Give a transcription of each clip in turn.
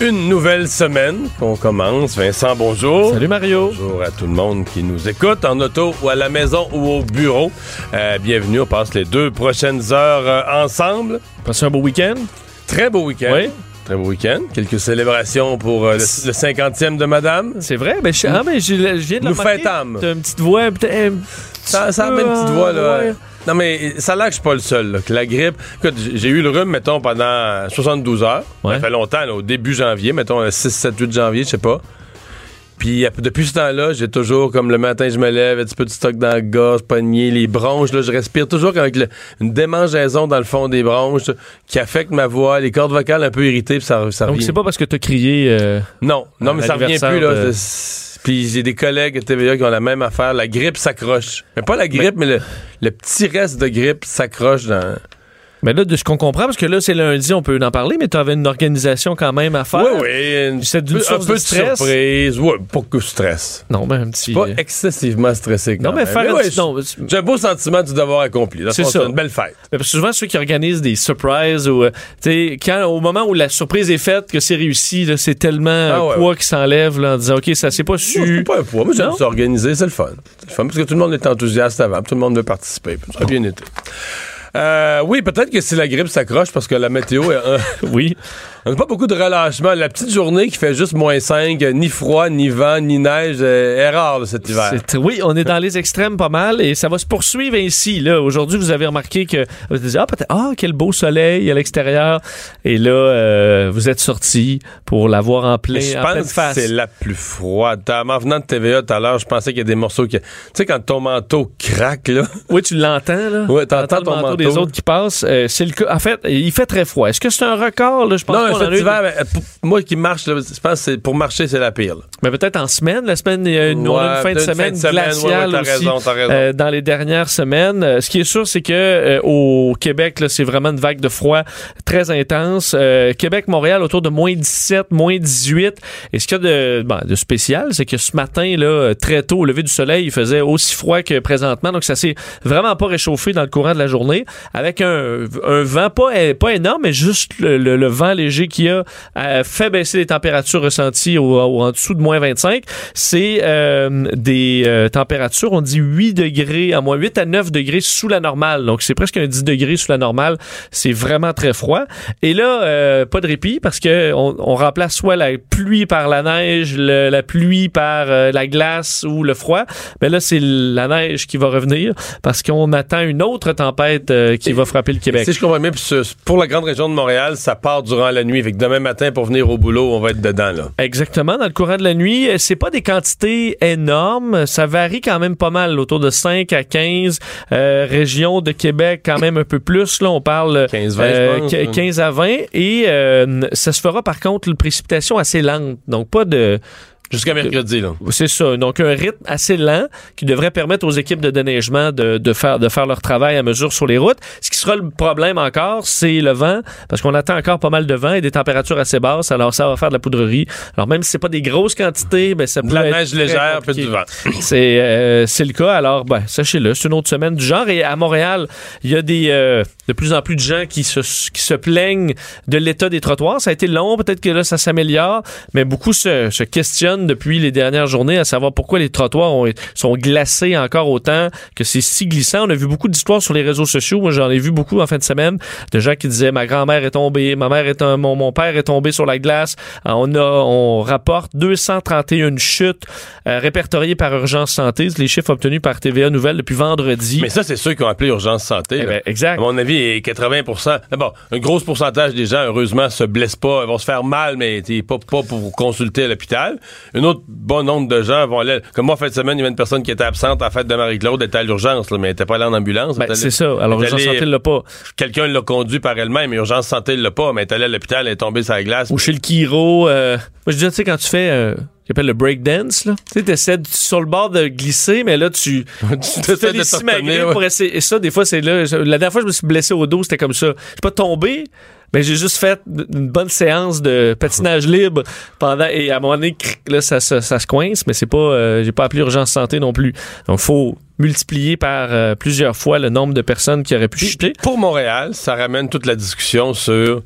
Une nouvelle semaine qu'on commence. Vincent, bonjour. Salut Mario. Bonjour à tout le monde qui nous écoute en auto ou à la maison ou au bureau. Euh, bienvenue, on passe les deux prochaines heures euh, ensemble. Passez un beau week-end. Très beau week-end. Oui. Très beau week-end. Quelques célébrations pour euh, le, le 50e de Madame. C'est vrai? Ben, je, ah, mais je, je viens de Nous fêtâmes. T'as une petite voix. peut-être un Ça, ça a peu, même petite voix, là. ouais. Non, mais ça a l'air que je suis pas le seul. là, que la grippe. Écoute, j'ai eu le rhume, mettons, pendant 72 heures. Ouais. Ça fait longtemps, là, au début janvier, mettons, le 6, 7, 8 janvier, je sais pas. Puis euh, depuis ce temps-là, j'ai toujours, comme le matin, je me lève, un petit peu de stock dans la gorge, poignet, les bronches, là, je respire toujours avec le- une démangeaison dans le fond des bronches qui affecte ma voix, les cordes vocales un peu irritées, puis ça, ça Donc, c'est pas parce que t'as crié. euh, Non, non, mais ça revient plus, là. de- Puis j'ai des collègues à TVA qui ont la même affaire. La grippe s'accroche. Mais pas la grippe, mais, le, le petit reste de grippe s'accroche dans. Mais là, de ce qu'on comprend, parce que là, c'est lundi, on peut en parler, mais t'avais une organisation quand même à faire. Oui, oui. une- C'est d'une un source peu de stress. surprise. Ouais, pas que stress. Non, ben, un petit. Pas excessivement stressé. Quand Non, mais même. faire un ouais, petit- non, j'ai- un beau sentiment du devoir accompli. Dans C'est fond, ça. une belle fête. Mais souvent, ceux qui organisent des surprises ou, euh, tu sais, au moment où la surprise est faite, que c'est réussi, là, c'est tellement Ah un ouais, poids qui s'enlève, là, en disant, OK, ça s'est pas su. c'est pas un poids. Moi, j'aime s'organiser. C'est le fun. C'est le fun parce que tout le monde est enthousiaste avant. Tout le monde veut participer. Ça a bien été. Euh, oui, peut-être que si la grippe s'accroche parce que la météo est. Oui. On n'a pas beaucoup de relâchement. La petite journée qui fait juste moins 5, euh, ni froid, ni vent, ni neige, euh, est rare là, cet hiver. Oui, on est dans les extrêmes pas mal et ça va se poursuivre ainsi. Là, aujourd'hui, vous avez remarqué que vous avez dit, ah peut-être ah quel beau soleil à l'extérieur et là euh, vous êtes sorti pour l'avoir en plein je pense que c'est la plus froide. T'as- En venant de TVA tout à l'heure, je pensais qu'il y a des morceaux qui. Tu sais, quand ton manteau craque, là. Oui, tu l'entends là. Ouais, t'entends ton manteau. des autres qui passent. Euh, c'est le cas. En fait, il fait très froid. Est-ce que c'est un record là? Je pense Non, en a cet eu- hiver, pour- moi qui marche, là, je pense que pour marcher, c'est la pire. là. Mais peut-être en semaine. La semaine, il y a une, on a une Ouais, fin de semaine fin de semaine, glaciale ouais, ouais, t'as aussi. raison, t'as raison. euh, dans les dernières semaines. Euh, ce qui est sûr, c'est que euh, au Québec, là, c'est vraiment une vague de froid très intense. Euh, Québec, Montréal, autour de moins 17, moins 18. Et ce qu'il y a de, ben, de spécial, c'est que ce matin, là, très tôt, au lever du soleil, il faisait aussi froid que présentement. Donc, ça s'est vraiment pas réchauffé dans le courant de la journée. Avec un, un vent pas, pas énorme, mais juste le, le- le vent léger qu'il y a euh, fait baisser les températures ressenties au, au- en dessous de moins 25. C'est euh, des euh, températures, on dit 8 degrés, à moins 8 à 9 degrés sous la normale. Donc, c'est presque un 10 degrés sous la normale. C'est vraiment très froid. Et là, euh, pas de répit parce que on, on remplace soit la pluie par la neige, le- la pluie par euh, la glace ou le froid. Mais là, c'est la neige qui va revenir parce qu'on attend une autre tempête euh, qui va frapper le Québec. Si je comprends bien, pour la grande région de Montréal, ça part durant la nuit. Fait que demain matin, pour venir au boulot, on va être dedans. là. Exactement, dans le courant de la nuit, euh, c'est pas des quantités énormes, ça varie quand même pas mal, autour de 5 à 15 euh, régions de Québec, quand même un peu plus là, on parle 15, 20, euh, je pense. qu- 15 à 20 et euh, ça se fera par contre une précipitation assez lente, donc pas de Jusqu'à mercredi. Là. c'est ça. Donc, un rythme assez lent qui devrait permettre aux équipes de déneigement de, de faire, de faire leur travail à mesure sur les routes. Ce qui sera le problème encore, c'est le vent, parce qu'on attend encore pas mal de vent et des températures assez basses. Alors, ça va faire de la poudrerie. Alors, même si c'est pas des grosses quantités, ben, ça peut De la être neige légère, puis compliqué. du vent. C'est euh, c'est le cas. Alors, ben, sachez-le, c'est une autre semaine du genre. Et à Montréal, il y a des... euh, de plus en plus de gens qui se, qui se plaignent de l'état des trottoirs. Ça a été long, peut-être que là, ça s'améliore, mais beaucoup se, se questionnent depuis les dernières journées à savoir pourquoi les trottoirs ont- sont glacés encore autant, que c'est si glissant. On a vu beaucoup d'histoires sur les réseaux sociaux. Moi, j'en ai vu beaucoup en fin de semaine de gens qui disaient ma grand-mère est tombée, ma mère est un, mon, mon père est tombé sur la glace. Euh, On a, on rapporte 231 chutes euh, répertoriées par Urgence Santé. C'est les chiffres obtenus par TVA Nouvelles depuis vendredi. Mais ça, c'est ceux qui ont appelé urgence santé. Eh ben, exact. À mon avis, 80% D'abord, un gros pourcentage des gens, heureusement, se blessent pas, vont se faire mal, mais pas, pas pour consulter à l'hôpital. Un autre bon nombre de gens vont aller. Comme moi, en fin de semaine, il y avait une personne qui était absente à la fête de Marie-Claude, elle était à l'urgence, mais elle était pas allée en ambulance. Ben, c'est ça. Alors, Urgence Santé l'a pas. Quelqu'un l'a conduit par elle-même, mais urgence santé l'a pas, mais elle est allée à l'hôpital, elle est tombée sur la glace. Ou chez le Kiro. euh, moi, je dis, tu sais, quand tu fais, euh, appelle le breakdance, là. Tu sais, t'essaies sur le bord de glisser, mais là, tu, tu fais te simagrées retenir, ouais. pour essayer. Et ça, des fois, c'est là. La dernière fois, je me suis blessé au dos, c'était comme ça. Je suis pas tombé. Mais j'ai juste fait une bonne séance de patinage libre pendant et à un moment donné, là, ça, ça, ça se coince, mais c'est pas, euh, j'ai pas appelé urgence santé non plus. Donc, faut multiplier par euh, plusieurs fois le nombre de personnes qui auraient pu Puis, chuter. Pour Montréal, ça ramène toute la discussion sur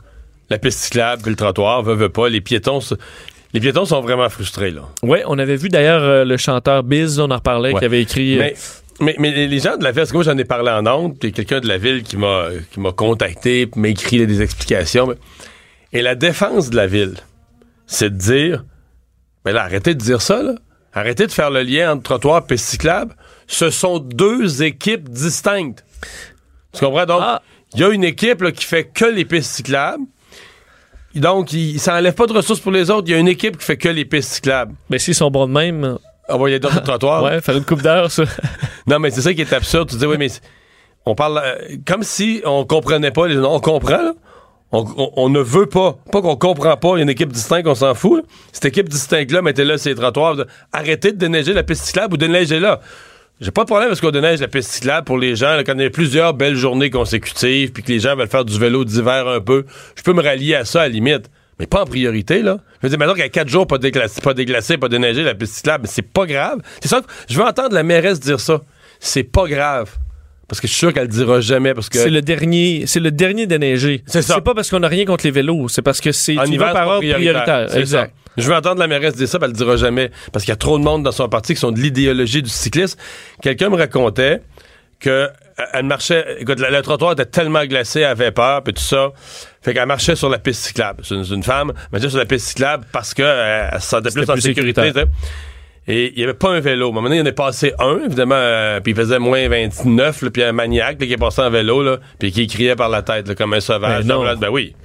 la piste cyclable, puis le trottoir, veut, veut pas. Les piétons, les piétons sont vraiment frustrés, là. Ouais, on avait vu d'ailleurs euh, le chanteur Biz, on en reparlait, Ouais. qui avait écrit. euh, Mais, mais, mais les gens de la ville, parce que moi j'en ai parlé en honte, puis quelqu'un de la ville qui m'a qui m'a contacté, m'a écrit des explications. Et la défense de la ville, c'est de dire, mais là, arrêtez de dire ça, là. Arrêtez de faire le lien entre trottoir et piste cyclable. Ce sont deux équipes distinctes. Tu comprends? Donc, Ah. il y a une équipe là, qui fait que les pistes cyclables. Donc, il, ça enlève pas de ressources pour les autres. Il y a une équipe qui fait que les pistes cyclables. Mais s'ils sont bons de même, Ah, ouais, il y a d'autres trottoirs. ouais, faire une coupe d'heure, ça. Non, mais c'est ça qui est absurde. Tu dis, oui, mais on parle euh, comme si on comprenait pas. Les, on comprend, là. On, on- on ne veut pas. Pas qu'on comprend pas. Il y a une équipe distincte, on s'en fout. là. Cette équipe distincte-là, mettez-là ces trottoirs. Arrêtez de déneiger la piste cyclable ou déneigez-la. J'ai pas de problème parce qu'on déneige la piste cyclable pour les gens. là, quand il y a plusieurs belles journées consécutives puis que les gens veulent faire du vélo d'hiver un peu, je peux me rallier à ça à la limite. Mais pas en priorité, là. Je veux dire, maintenant qu'il y a quatre jours pas déglacé, pas déglacé, pas déneigé la piste cyclable, c'est pas grave. C'est ça que je veux entendre la mairesse dire ça. C'est pas grave. Parce que je suis sûr qu'elle le dira jamais parce que. C'est le dernier, c'est le dernier déneigé. C'est ça. C'est pas parce qu'on a rien contre les vélos, c'est parce que c'est En hiver, par prioritaire. C'est Exact. ça. Je veux entendre la mairesse dire ça, puis elle le dira jamais. Parce qu'il y a trop de monde dans son parti qui sont de l'idéologie du cyclisme. Quelqu'un me racontait que euh, elle marchait. Écoute, le, le trottoir était tellement glacé, elle avait peur, puis tout ça. Fait qu'elle marchait sur la piste cyclable. C'est une, une femme, elle marchait sur la piste cyclable parce que euh, elle se sentait plus en plus sécurité. Et il n'y avait pas un vélo. À un moment donné, il y en a passé un, évidemment, euh, puis il faisait moins 29, là, puis un maniaque là, qui est passé en vélo, là, puis qui criait par la tête là, comme un sauvage. Ben non. Ben oui.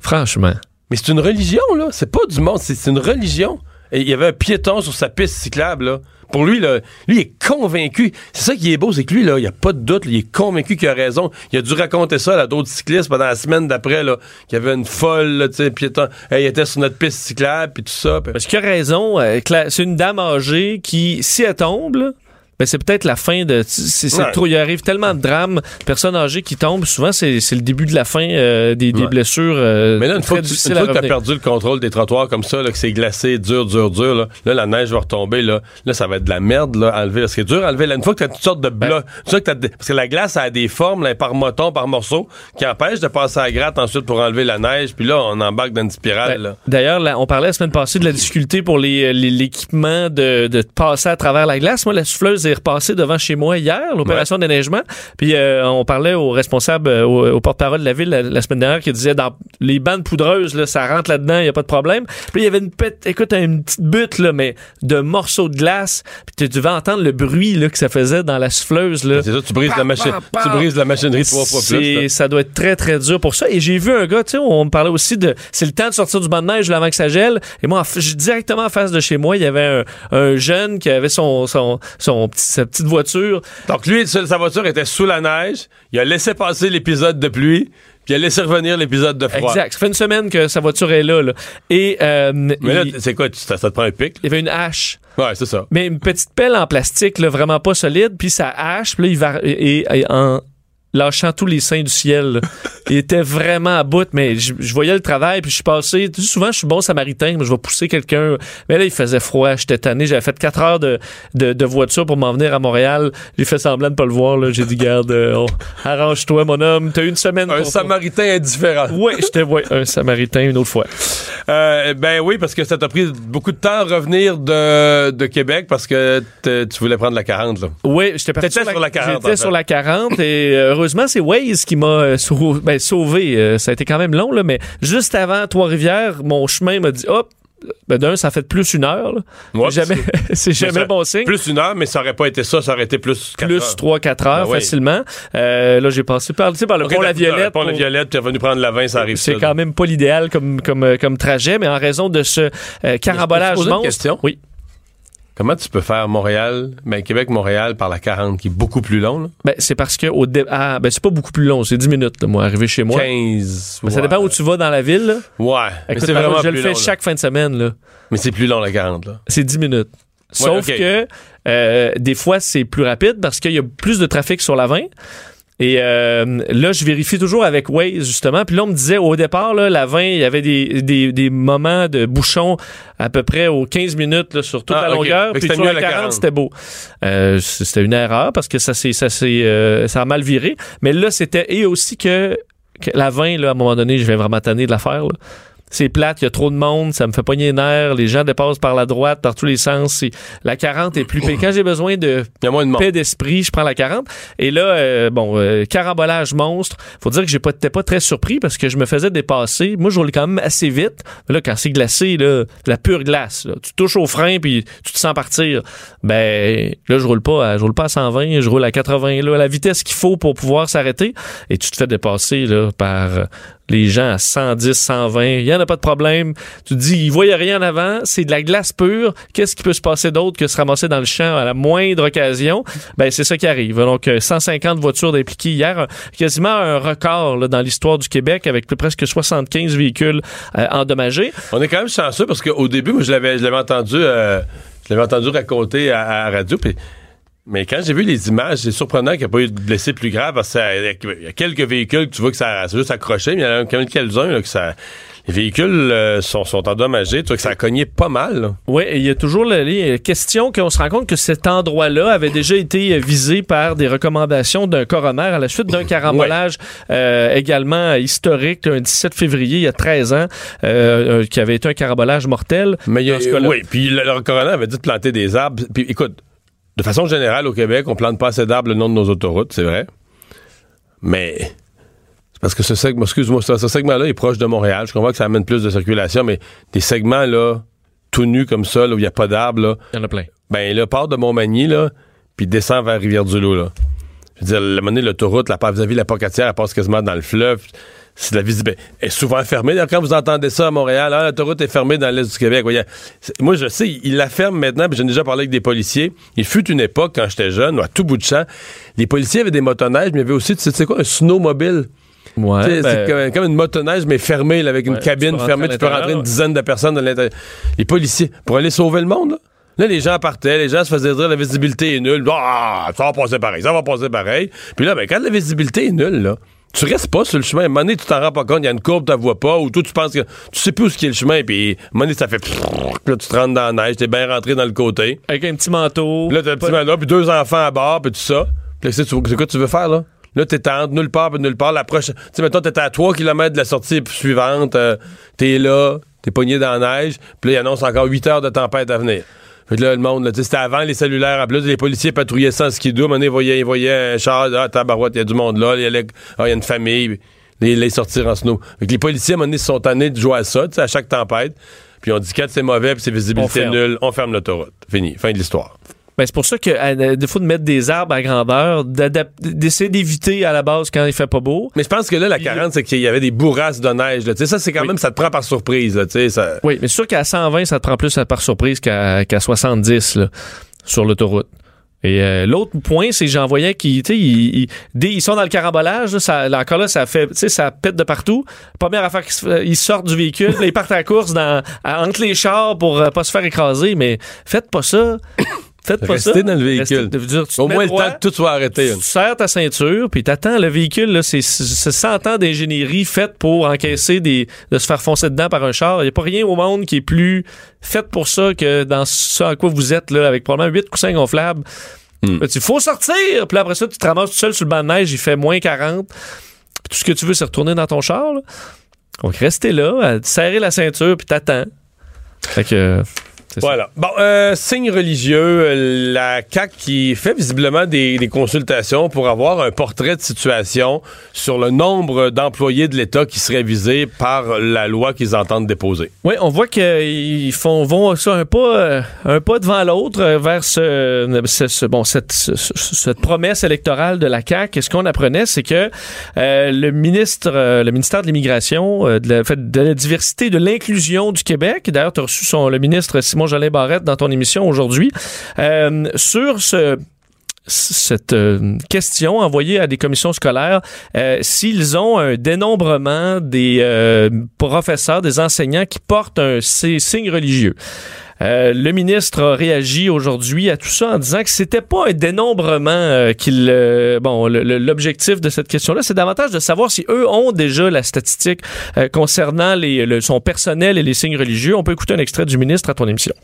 Franchement. Mais c'est une religion, là. C'est pas du monde, c'est une religion. Et il y avait un piéton sur sa piste cyclable, là. Pour lui, là, lui, il est convaincu. C'est ça qui est beau, c'est que lui, là, il n'y a pas de doute, il est convaincu qu'il a raison. Il a dû raconter ça à d'autres cyclistes pendant la semaine d'après, là, qu'il y avait une folle, tu sais, piéton. Hey, il était sur notre piste cyclable, puis tout ça. Parce qu'il a raison. euh, c'est une dame âgée qui, si elle tombe, ben c'est peut-être la fin de. C'est Ouais. trop. Il arrive tellement de drames, personnes âgées qui tombent. Souvent, c'est c'est le début de la fin euh, des, des Ouais. blessures. euh, Mais là, une fois que tu une fois que revenir. perdu le contrôle des trottoirs comme ça, là, que c'est glacé, dur, dur, dur, là, là, la neige va retomber, là, là, ça va être de la merde, là, à enlever. Parce que c'est dur à enlever. Là, une fois que t'as toutes sortes de Ben. blocs, parce que la glace a des formes, là, par moton, par morceau, qui empêchent de passer à la gratte ensuite pour enlever la neige, puis là, on embarque dans une spirale, Ben. D'ailleurs, on parlait la semaine passée de la difficulté pour les- les- l'équipement de, de passer à travers la glace. Moi, la souffleuse est repassée devant chez moi hier, l'opération déneigement. Puis euh, on parlait au responsable, euh, au, au porte-parole de la ville la, la semaine dernière qui disait dans les bandes poudreuses, là, ça rentre là-dedans, il n'y a pas de problème. Puis il y avait une pète, écoute, une petite butte, là, mais de morceaux de glace. Puis tu devais entendre le bruit là, que ça faisait dans la souffleuse. Là. C'est ça, tu brises la machine, tu brises la machinerie trois fois plus. Là. ça doit être très, très dur pour ça. Et j'ai vu un gars, tu sais, on me parlait aussi de. C'est le temps de sortir du banc de neige là, avant que ça gèle. Et moi, en directement en face de chez moi, il y avait un, un jeune qui avait son, son, son petit- sa petite voiture. Donc lui, sa voiture était sous la neige, il a laissé passer l'épisode de pluie, puis il a laissé revenir l'épisode de froid. Exact. Ça fait une semaine que sa voiture est là. là. Et euh, Mais là, c'est quoi, ça, ça te prend un pic? il y avait une hache. Ouais, c'est ça. Mais une petite pelle en plastique, là, vraiment pas solide, puis sa hache, puis là, il va. Et, et en lâchant tous les seins du ciel. Il était vraiment à bout, mais je, je voyais le travail, puis je suis passé. tu sais, Souvent, je suis bon samaritain, mais je vais pousser quelqu'un. Mais là, il faisait froid, j'étais tanné. J'avais fait 4 heures de, de, de voiture pour m'en venir à Montréal. J'ai fait semblant de pas le voir. J'ai dit, garde, euh, arrange-toi, mon homme. T'as eu une semaine. Un pour- samaritain indifférent. Oui, j'étais ouais, un samaritain une autre fois. Euh, ben oui, parce que ça t'a pris beaucoup de temps à revenir de, de Québec parce que tu voulais prendre la 40. Là. Oui, j'étais parti T'étais sur la 40, J'étais en fait. sur la 40 et euh, heureusement, c'est Waze qui m'a euh, ben, sauvé. Euh, ça a été quand même long, là, mais juste avant Trois-Rivières, mon chemin m'a dit hop. Ben d'un, ça fait plus une heure. Ouais, C'est jamais, c'est jamais bon signe. Plus une heure, mais ça aurait pas été ça, ça aurait été plus 4 Plus heures. 3-4 heures Ben oui. facilement. Euh, là, j'ai passé par, tu sais, par le Ok, pont La Violette. Pont La Violette, revenu prendre la 20, ça arrive. C'est quand même pas l'idéal comme, comme, comme trajet, mais en raison de ce euh, carambolage poser une monstre. question? Oui. Comment tu peux faire Montréal, ben Québec-Montréal par la 40, qui est beaucoup plus long, là? Ben, c'est parce que au dé- ah, ben, c'est pas beaucoup plus long, c'est 10 minutes, là, moi, arriver chez moi. 15. Ben, Ça dépend où tu vas dans la ville. là. Ouais, mais Écoute, c'est Mario, vraiment je plus le fais long, là. chaque fin de semaine. Là. Mais c'est plus long, la 40, là. C'est 10 minutes. Sauf que euh, des fois, c'est plus rapide parce qu'il y a plus de trafic sur la 20. Et euh, là, je vérifie toujours avec Waze, justement. Puis là, on me disait, au départ, là, la 20, il y avait des, des, des moments de bouchons à peu près aux 15 minutes là, sur toute Ah, la longueur. Que Puis sur la à la 40, 40. c'était beau. Euh, c'était une erreur parce que ça, s'est- ça, s'est, euh, ça a mal viré. Mais là, c'était... Et aussi que, que la 20, là, à un moment donné, je vais vraiment tanner de la faire. là. C'est plate, il y a trop de monde, ça me fait pogner les nerfs, les gens dépassent par la droite, par tous les sens. C'est- La 40 est plus... Quand j'ai besoin de paix d'esprit, je prends la 40. Et là, euh, bon, euh, carambolage monstre. Faut dire que j'ai pas, j'étais pas très surpris parce que je me faisais dépasser. Moi, je roulais quand même assez vite. Mais là, quand c'est glacé, là, la pure glace, là, tu touches au frein puis tu te sens partir. Ben, là, je roule pas, à, je roule pas à 120, je roule à 80, là, à la vitesse qu'il faut pour pouvoir s'arrêter. Et tu te fais dépasser, là, par euh, les gens à 110, 120. Il y en a pas de problème. Tu te dis, ils voyaient rien en avant. C'est de la glace pure. Qu'est-ce qui peut se passer d'autre que se ramasser dans le champ à la moindre occasion? Ben, c'est ça qui arrive. Donc, euh, 150 voitures impliquées hier. quasiment un record, là, dans l'histoire du Québec avec plus- presque 75 véhicules euh, endommagés. On est quand même chanceux parce qu'au début, moi, je l'avais, entendu, euh, je l'avais entendu raconter à, à radio. puis- mais quand j'ai vu les images, c'est surprenant qu'il n'y ait pas eu de blessés plus graves parce qu'il y a quelques véhicules que tu vois que ça c'est juste accroché, mais il y en a quand même quelques-uns que ça. Les véhicules euh, sont, sont endommagés. Tu vois que ça a cogné pas mal. là. Oui, il y a toujours la, les questions qu'on se rend compte que cet endroit-là avait déjà été euh, visé par des recommandations d'un coroner à la suite d'un carambolage euh, également historique, un 17 février, il y a 13 ans, euh, euh, qui avait été un carambolage mortel. Mais il y a, Dans ce cas-là. oui, puis le, le coroner avait dit de planter des arbres. Puis écoute, de façon générale au Québec, on plante pas assez d'arbres le long de nos autoroutes, c'est vrai. Mais c'est parce que ce segment, excuse-moi, ce, segment-là est proche de Montréal. Je comprends que ça amène plus de circulation, mais des segments là, tout nus comme ça, là, où il n'y a pas d'arbres, là, Il y en a plein. ben là, part de Montmagny, là, puis descend vers Rivière-du-Loup, là. Je veux dire, la monnaie, l'autoroute, la, vis-à-vis la Pocatière, elle passe quasiment dans le fleuve. C'est de la visibilité. Elle est souvent fermée. D'ailleurs, quand vous entendez ça à Montréal, ah, l'autoroute est fermée dans l'Est du Québec. Voyez, moi, je sais, ils la ferment maintenant, puis j'ai déjà parlé avec des policiers. Il fut une époque, quand j'étais jeune, à tout bout de champ, les policiers avaient des motoneiges, mais il y avait aussi, tu sais, tu sais quoi, un snowmobile? Ouais, ben, c'est comme, comme une motoneige, mais fermée, là, avec une Ouais, cabine fermée. Tu peux rentrer une dizaine de personnes dans l'intérieur. Les policiers, pour aller sauver le monde, là. Là, les gens partaient, les gens se faisaient dire la visibilité est nulle. Ah, ça va passer pareil, ça va passer pareil. Puis là, ben, quand la visibilité est nulle, là, tu restes pas sur le chemin. À un moment donné, tu t'en rends pas compte, il y a une courbe, tu la vois pas, ou toi, tu penses que tu sais plus où est le chemin, puis à un moment donné, ça fait. Là, tu te rentres dans la neige, t'es bien rentré dans le côté. avec un petit manteau. Puis là, t'as un petit là, puis deux enfants à bord, puis tout ça. Puis là, c'est c'est quoi tu veux faire, là? Là, t'es entre nulle part, puis nulle part. La prochaine. Tu sais, mettons, t'es à 3 km de la sortie suivante. euh, t'es là, t'es pogné dans la neige. Puis là, il annonce encore 8 heures de tempête à venir. Fait que là, le monde, c'était avant les cellulaires. En plus, les policiers patrouillaient sans. À moment donné, ils voyaient, ils voyaient un char. Ah, tabarouette, il y a du monde là. Il y a, le- ah, il y a une famille. Les, les sortir en snow. Fait que les policiers, à un moment donné, se sont tannés de jouer à ça, à chaque tempête. Puis on dit, quand c'est mauvais, puis c'est On visibilité ferme. nulle, on ferme l'autoroute. Fini. Fin de l'histoire. Ben, c'est pour ça que à- des fois de mettre des arbres à grandeur, d'essayer d'éviter à la base quand il fait pas beau. Mais je pense que là, la 40, c'est qu'il y avait des bourrasques de neige. Là. Ça, c'est quand Oui. même, ça te prend par surprise. Là, ça... Oui, mais c'est sûr qu'à 120, ça te prend plus par surprise qu'à qu'à 70 là, sur l'autoroute. Et euh, l'autre point, c'est que j'en voyais qui, tu sais, ils, ils- dès- ils sont dans le carambolage, là, ça, là, encore là, ça fait, tu sais, ça pète de partout. Première affaire qu'ils ils sortent du véhicule, là, ils partent à la course dans, à- entre les chars pour euh, pas se faire écraser, mais faites pas ça. Faites pas Restez ça. dans le véhicule. Restez- dire, Au moins, le temps que tout soit arrêté. Tu serres ta ceinture, puis t'attends. Le véhicule, là, c'est c'est 100 ans d'ingénierie faite pour encaisser des, de se faire foncer dedans par un char. Il n'y a pas rien au monde qui est plus fait pour ça que dans ce à quoi vous êtes, là, avec probablement 8 coussins gonflables. Hmm. Il faut sortir! Puis après ça, tu te ramasses tout seul sur le banc de neige, il fait moins 40. Puis tout ce que tu veux, c'est retourner dans ton char. là. Donc, restez là, à serrer la ceinture, puis t'attends. Fait que... Voilà. Bon, euh, signe religieux, la CAC qui fait visiblement des, des consultations pour avoir un portrait de situation sur le nombre d'employés de l'État qui seraient visés par la loi qu'ils entendent déposer. Oui, on voit qu'ils font vont ça un pas euh, un pas devant l'autre euh, vers ce, ce- ce- bon cette, ce- ce- cette promesse électorale de la CAQ. Et ce qu'on apprenait, c'est que euh, le ministre le ministère de l'immigration, de, la, fait, de la diversité, et de l'inclusion du Québec. D'ailleurs, tu as reçu son le ministre Simon Jolin Barrette dans ton émission aujourd'hui euh, sur ce cette euh, question envoyée à des commissions scolaires euh, s'ils ont un dénombrement des professeurs, des enseignants qui portent un si- signe religieux. Euh, le ministre a réagi aujourd'hui à tout ça en disant que c'était pas un dénombrement euh, qu'il euh, bon l'objectif de cette question-là c'est davantage de savoir si eux ont déjà la statistique concernant les, le- son personnel et les signes religieux. On peut écouter un extrait du ministre à ton émission.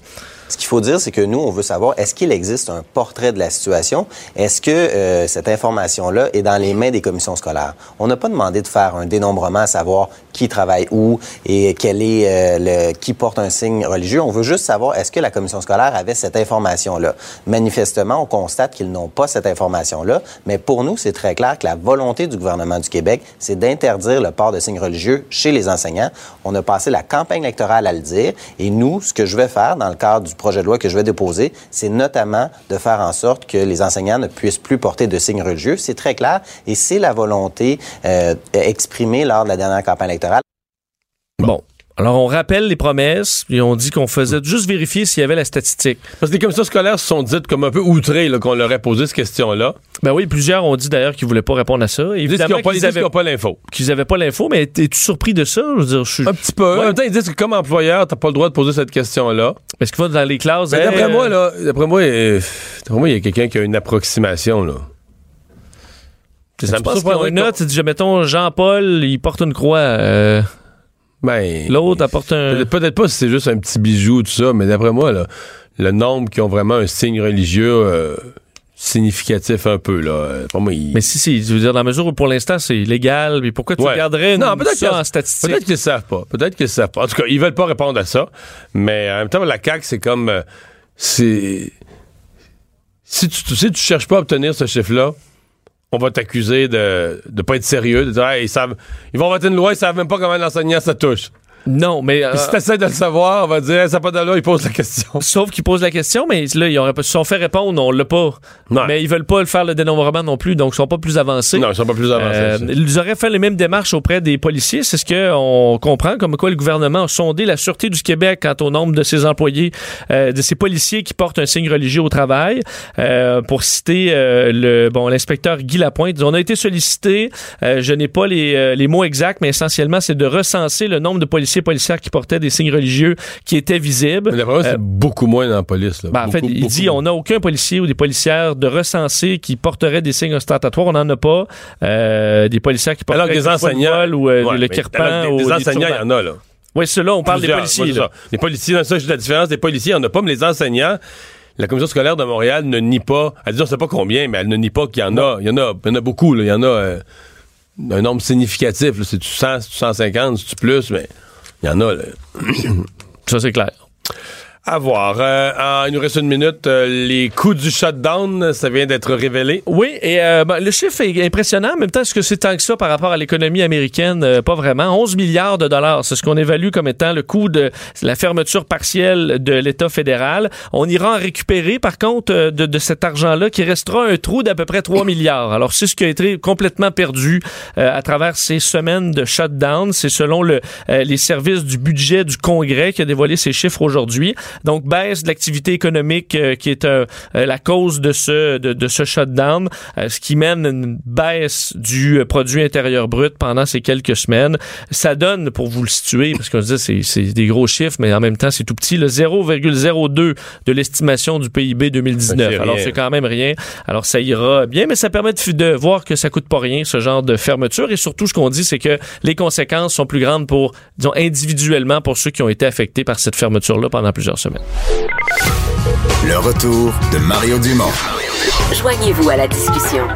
Ce qu'il faut dire, c'est que nous, on veut savoir, est-ce qu'il existe un portrait de la situation? Est-ce que cette information-là est dans les mains des commissions scolaires? On n'a pas demandé de faire un dénombrement à savoir qui travaille où et quel est euh, le, qui porte un signe religieux. On veut juste savoir, est-ce que la commission scolaire avait cette information-là? Manifestement, on constate qu'ils n'ont pas cette information-là, mais pour nous, c'est très clair que la volonté du gouvernement du Québec, c'est d'interdire le port de signes religieux chez les enseignants. On a passé la campagne électorale à le dire, et nous, ce que je vais faire dans le cadre du projet de loi que je vais déposer, c'est notamment de faire en sorte que les enseignants ne puissent plus porter de signes religieux. C'est très clair, et c'est la volonté euh, exprimée lors de la dernière campagne électorale. Bon. Alors, on rappelle les promesses, et on dit qu'on faisait juste vérifier s'il y avait la statistique. Parce que les commissions scolaires se sont dites comme un peu outrées qu'on leur ait posé cette question-là. Ben oui, plusieurs ont dit d'ailleurs qu'ils voulaient pas répondre à ça. Ils disent qu'ils n'ont pas, l'info. qu'ils avaient pas l'info, mais es-tu surpris de ça? Je veux dire, je suis... Un petit peu. Ouais. En même temps, ils disent que comme employeur, t'as pas le droit de poser cette question-là. Est-ce qu'il va dans les classes? Hey, d'après euh, moi, là, d'après moi, euh, d'après moi, il y a quelqu'un qui a une approximation, là. Tu Ça me a, qu'on- tu dis, mettons, Jean-Paul, il porte une croix. euh, Ben, L'autre apporte un... Peut-être, pas si c'est juste un petit bijou, tout ça, mais d'après moi, là, le nombre qui ont vraiment un signe religieux euh, significatif un peu, là. euh, Pour moi, il- Mais si, si, je veux dire, dans la mesure où pour l'instant c'est illégal, mais pourquoi tu Ouais. garderais Non, peut-être ça en statistique? Peut-être qu'ils savent pas. Peut-être qu'ils savent pas. En tout cas, ils veulent pas répondre à ça. Mais en même temps, la CAQ, c'est comme. euh, c'est. Si tu, si tu cherches pas à obtenir ce chiffre-là, on va t'accuser de ne pas être sérieux, de dire, Hey, ils, savent, ils vont voter une loi, ils savent même pas comment l'enseignant ça touche. Non, mais... euh, si t'essaies de le savoir, on va dire, Hey, ça pas d'allure, ils posent la question. Sauf qu'ils posent la question, mais là, ils, auraient se sont fait répondre, on l'a pas. Ouais. Mais ils veulent pas le faire le dénombrement non plus, donc ils sont pas plus avancés. Non, ils sont pas plus avancés. Euh, ils auraient fait les mêmes démarches auprès des policiers. C'est ce qu'on comprend, comme quoi le gouvernement a sondé la Sûreté du Québec quant au nombre de ses employés, euh, de ses policiers qui portent un signe religieux au travail. Euh, pour citer euh, le bon l'inspecteur Guy Lapointe, il on a été sollicité, euh, je n'ai pas les, euh, les mots exacts, mais essentiellement, c'est de recenser le nombre de policiers et policières qui portaient des signes religieux qui étaient visibles. Mais d'après moi, c'est Euh, beaucoup moins dans la police. Là. ben, en fait, Beaucoup, il beaucoup dit moins. on n'a aucun policier ou des policières de recensés qui porteraient des signes ostentatoires. On n'en a pas. Euh, des policiers qui porteraient Alors des enseignants. ou euh, Ouais, le kirpan. des, enseignants, il y en a, là. Oui, ceux-là, on parle des policiers. c'est ça. Les policiers, ça, c'est la différence des policiers, il n'y en a pas, mais les enseignants, la commission scolaire de Montréal ne nie pas, elle dit on sait pas combien, mais elle ne nie pas qu'il y en a, il y en a, il y en a beaucoup, là, il y en a euh, un nombre significatif, là, c'est-tu 100, c'est-tu 150, c'est-tu plus, mais il y en a, là. Ça, c'est clair. À voir. Euh, il nous reste une minute. Euh, les coûts du shutdown, ça vient d'être révélé. Oui, et euh, ben, le chiffre est impressionnant. En même temps, est-ce que c'est tant que ça par rapport à l'économie américaine? Euh, pas vraiment. 11 milliards de dollars, c'est ce qu'on évalue comme étant le coût de la fermeture partielle de l'État fédéral. On ira en récupérer, par contre, euh, de, de cet argent-là, qui restera un trou d'à peu près 3 milliards. Alors, c'est ce qui a été complètement perdu euh, à travers ces semaines de shutdown. C'est selon le, les services du budget du Congrès qui a dévoilé ces chiffres aujourd'hui. Donc, baisse de l'activité économique euh, qui est euh, euh, la cause de ce, de, de ce shutdown, euh, ce qui mène une baisse du euh, produit intérieur brut pendant ces quelques semaines. Ça donne, pour vous le situer, parce qu'on se dit c'est, des gros chiffres, mais en même temps c'est tout petit, le 0,02 de l'estimation du PIB 2019. C'est Alors c'est quand même rien. Alors ça ira bien, mais ça permet de, de voir que ça coûte pas rien ce genre de fermeture. Et surtout, ce qu'on dit, c'est que les conséquences sont plus grandes pour, disons, individuellement pour ceux qui ont été affectés par cette fermeture-là pendant plusieurs semaines. Le retour de Mario Dumont. Joignez-vous à la discussion.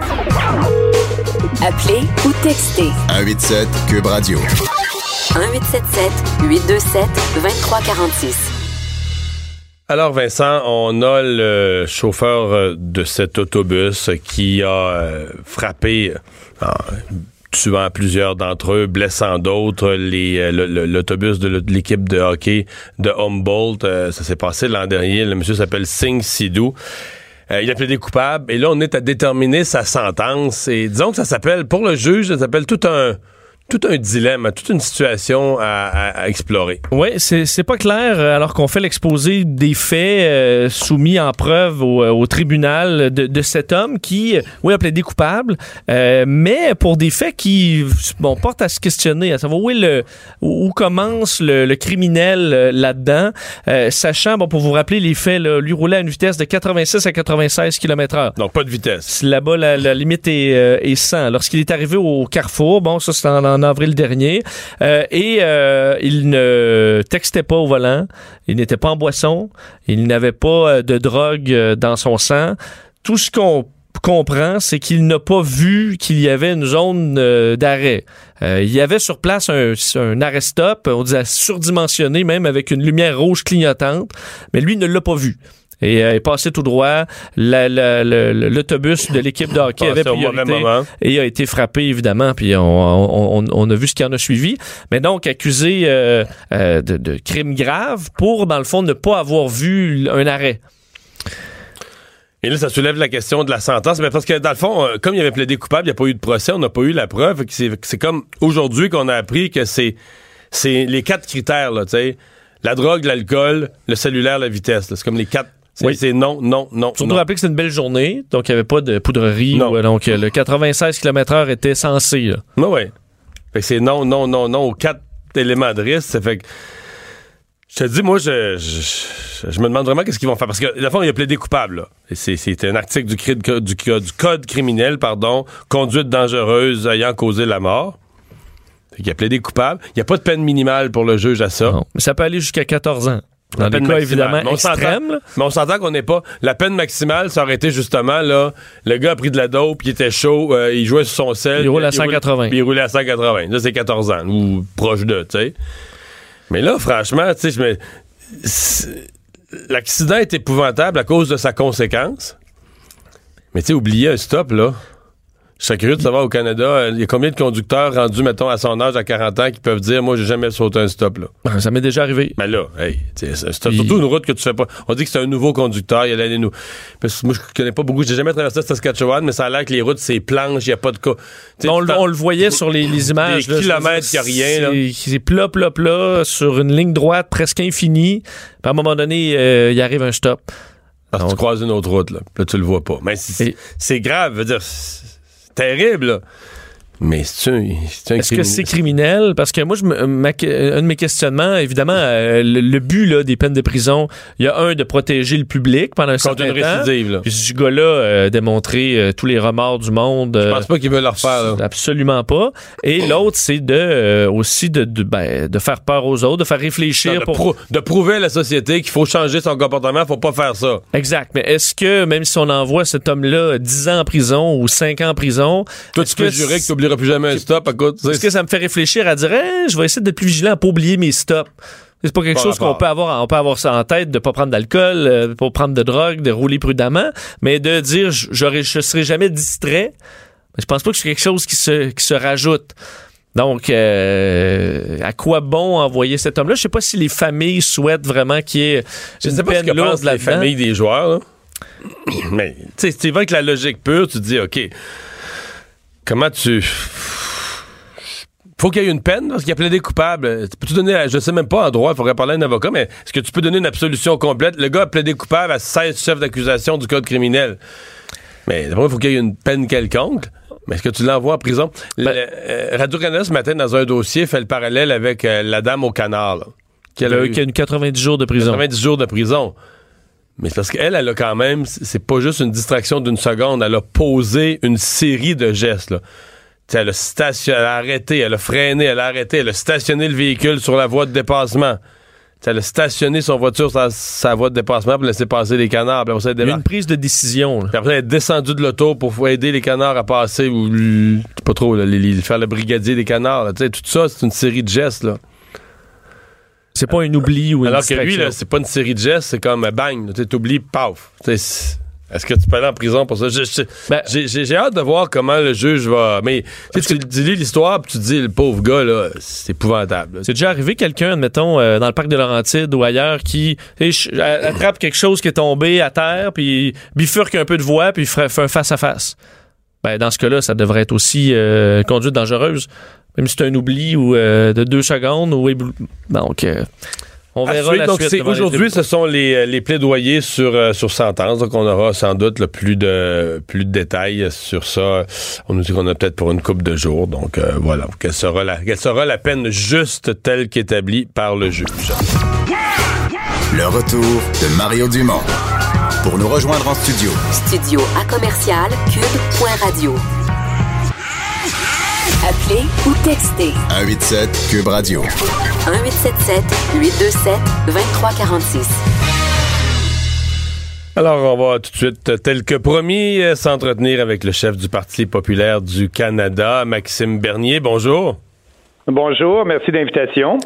Appelez ou textez 187 Cube Radio. 1877 827 2346. Alors Vincent, on a le chauffeur de cet autobus qui a euh, frappé, euh, tuant plusieurs d'entre eux, blessant d'autres, euh, l'autobus de l'équipe de hockey de Humboldt. euh, ça s'est passé l'an dernier. Le monsieur s'appelle Singh Sidhu. Euh, il a plaidé coupable et là on est à déterminer sa sentence. Et disons que ça s'appelle, pour le juge, ça s'appelle tout un tout un dilemme, toute une situation à, à- à explorer. Oui, c'est c'est pas clair euh, alors qu'on fait l'exposé des faits euh, soumis en preuve au, euh, au tribunal de, de cet homme qui, euh, oui, a plaidé coupable, euh, mais pour des faits qui, bon, portent à se questionner, à savoir où est le, où, commence le, le criminel euh, là-dedans, euh, sachant, bon, pour vous rappeler les faits, là, lui roulait à une vitesse de 86 à 96 km heure. Donc pas de vitesse. Là-bas, la, la limite est, euh, est 100. Lorsqu'il est arrivé au carrefour, bon, ça c'était en, en avril dernier, euh, et euh, il ne textait pas au volant, il n'était pas en boisson, il n'avait pas euh, de drogue dans son sang. Tout ce qu'on comprend, c'est qu'il n'a pas vu qu'il y avait une zone d'arrêt. Il y avait sur place un, un arrêt-stop, on disait surdimensionné même avec une lumière rouge clignotante, mais lui ne l'a pas vu. Et euh, est passé tout droit. La- la- L'autobus de l'équipe de hockey avait priorité et a été frappé, évidemment, puis on, on- on- a vu ce qui en a suivi. Mais donc, accusé euh, euh, de, de crimes graves pour, dans le fond, ne pas avoir vu un arrêt. Et là, ça soulève la question de la sentence, mais parce que dans le fond, euh, comme il avait plaidé coupable, il n'y a pas eu de procès, on n'a pas eu la preuve. C'est c'est comme aujourd'hui qu'on a appris que c'est c'est les quatre critères, là, tu sais. La drogue, l'alcool, le cellulaire, la vitesse. là. C'est comme les quatre. Oui. c'est non, non, non. Surtout non. rappeler que c'est une belle journée, donc il n'y avait pas de poudrerie. Non. ou, euh, donc, euh, le 96 km/h était censé. là. Ouais. Fait que c'est non, non, non, non aux quatre éléments de risque. Ça fait que. Je te dis, moi, je, je, je me demande vraiment qu'est-ce qu'ils vont faire. Parce que, la fois, il a plaidé coupable, là. Et C'est, c'est un article du, cri- du, du code criminel, pardon, conduite dangereuse ayant causé la mort. Qu'il a plaidé coupable. Il n'y a pas de peine minimale pour le juge à ça. Non. Mais ça peut aller jusqu'à 14 ans. Dans La des peine cas maximale. évidemment Mais on. Mais on s'entend qu'on n'est pas. La peine maximale, ça aurait été justement, là, le gars a pris de la dope, il était chaud, euh, il jouait sur son sel. Il roule à 180. puis il roulait à 180. Là, c'est 14 ans, ou proche de, tu sais. Mais là, franchement, tu sais, je me. c'est- L'accident est épouvantable à cause de sa conséquence. Mais tu sais, oublier un stop, là. Je serais curieux de savoir au Canada, euh, il y a combien de conducteurs rendus, mettons, à son âge, à 40 ans, qui peuvent dire, moi, j'ai jamais sauté un stop, là? Ah, Ça m'est déjà arrivé. Mais là, hey, c'est surtout une route que tu fais pas. On dit que c'est un nouveau conducteur, il y a l'année nous. Parce que moi, je connais pas beaucoup, j'ai jamais traversé Saskatchewan, mais ça a l'air que les routes, c'est planche, il y a pas de cas. On, le- t'en- on le voyait sur les, les images. Des là, kilomètres, a rien, là. C'est plat, plat, plat, sur une ligne droite presque infinie. Puis à un moment donné, euh, il arrive un stop. Parce que tu croises une autre route, là. Là, tu le vois pas. Mais c'est grave, je veux dire, terrible. Mais c'est Est-ce que c'est criminel? Parce que moi, je me- ma- un de mes questionnements, évidemment, euh, le, le but là, des peines de prison, il y a un de protéger le public pendant un Contre certain une temps. récidive, là. Puis ce gars-là euh, tous les remords du monde. Je euh, pense pas qu'ils veulent le refaire, là. Absolument pas. Et l'autre, c'est de euh, aussi de, de, ben, de faire peur aux autres, de faire réfléchir de, pour. prou- de prouver à la société qu'il faut changer son comportement, faut pas faire ça. Exact. Mais est-ce que même si on envoie cet homme-là 10 ans en prison ou 5 ans en prison, Toi, tu peux que jurer que n'oublieras plus jamais un stop à cause. est-ce que ça me fait réfléchir à dire Hein, je vais essayer d'être plus vigilant à pas oublier mes stops? C'est pas quelque Pas chose qu'on peut avoir, on peut avoir ça en tête, de pas prendre d'alcool, euh, pas prendre de drogue, de rouler prudemment, mais de dire j'aurais, je serai jamais distrait. Je pense pas que c'est quelque chose qui se, qui se rajoute. Donc, euh, à quoi bon envoyer cet homme-là? Je sais pas si les familles souhaitent vraiment qu'il y ait Je une sais pas ce peine que lourde pensent les familles des joueurs, là. Mais, tu sais, tu vas avec la logique pure, tu te dis, OK, comment tu. faut qu'il y ait une peine parce qu'il a plaidé coupable. Tu peux donner, je sais même pas en droit, il faudrait parler à un avocat, mais est-ce que tu peux donner une absolution complète? Le gars a plaidé coupable à 16 chefs d'accusation du code criminel. Mais d'abord, il faut qu'il y ait une peine quelconque. Mais est-ce que tu l'envoies en prison? Ben- euh, Radio-Canada, ce matin, dans un dossier, fait le parallèle avec euh, la dame au canard, qui a Qui a, eu qui a une 90 jours de prison. 90 jours de prison. Mais c'est parce qu'elle, elle a quand même, c'est pas juste une distraction d'une seconde, elle a posé une série de gestes, là. Elle a elle a arrêté, elle a freiné, elle a arrêté, elle a stationné le véhicule sur la voie de dépassement. Tu sais, elle a stationné son voiture sur sa, voie de dépassement pour laisser passer les canards. Puis après, elle une prise de décision. là. Puis après, elle est descendue de l'auto pour aider les canards à passer ou pas trop, là, les- les- faire le brigadier des canards. là. Tu sais, tout ça, c'est une série de gestes. Là. C'est pas un oubli ou une Alors que lui, là, c'est pas une série de gestes, c'est comme bang, t'oublies, paf. Est-ce que tu peux aller en prison pour ça? Ben- J'ai hâte de voir comment le juge va. Mais tu sais, tu lis l'histoire puis tu te dis, le pauvre gars, là, c'est épouvantable. C'est déjà arrivé quelqu'un, admettons, euh, dans le parc de Laurentides ou ailleurs, qui attrape quelque chose qui est tombé à terre, puis bifurque un peu de voix, puis fait fait un face-à-face. Ben, dans ce cas-là, ça devrait être aussi euh, conduite dangereuse. Même si c'est un oubli ou euh, de deux secondes. Ou Donc, euh, on verra la donc, suite. aujourd'hui, ce sont les, euh, les plaidoyers sur, euh, sur sentence. Donc, on aura sans doute là, plus, de, plus de détails sur ça. On nous dit qu'on a peut-être pour une coupe de jours. Donc, euh, voilà. Quelle sera, la, quelle sera la peine juste telle qu'établie par le juge? Le retour de Mario Dumont. Pour nous rejoindre en studio, Studio à commercial cube.radio. Appelez ou textez 187 Cube Radio. 1877 827 2346. Alors, on va tout de suite, tel que promis, euh, s'entretenir avec le chef du Parti populaire du Canada, Maxime Bernier. Bonjour. Bonjour, merci d'invitation.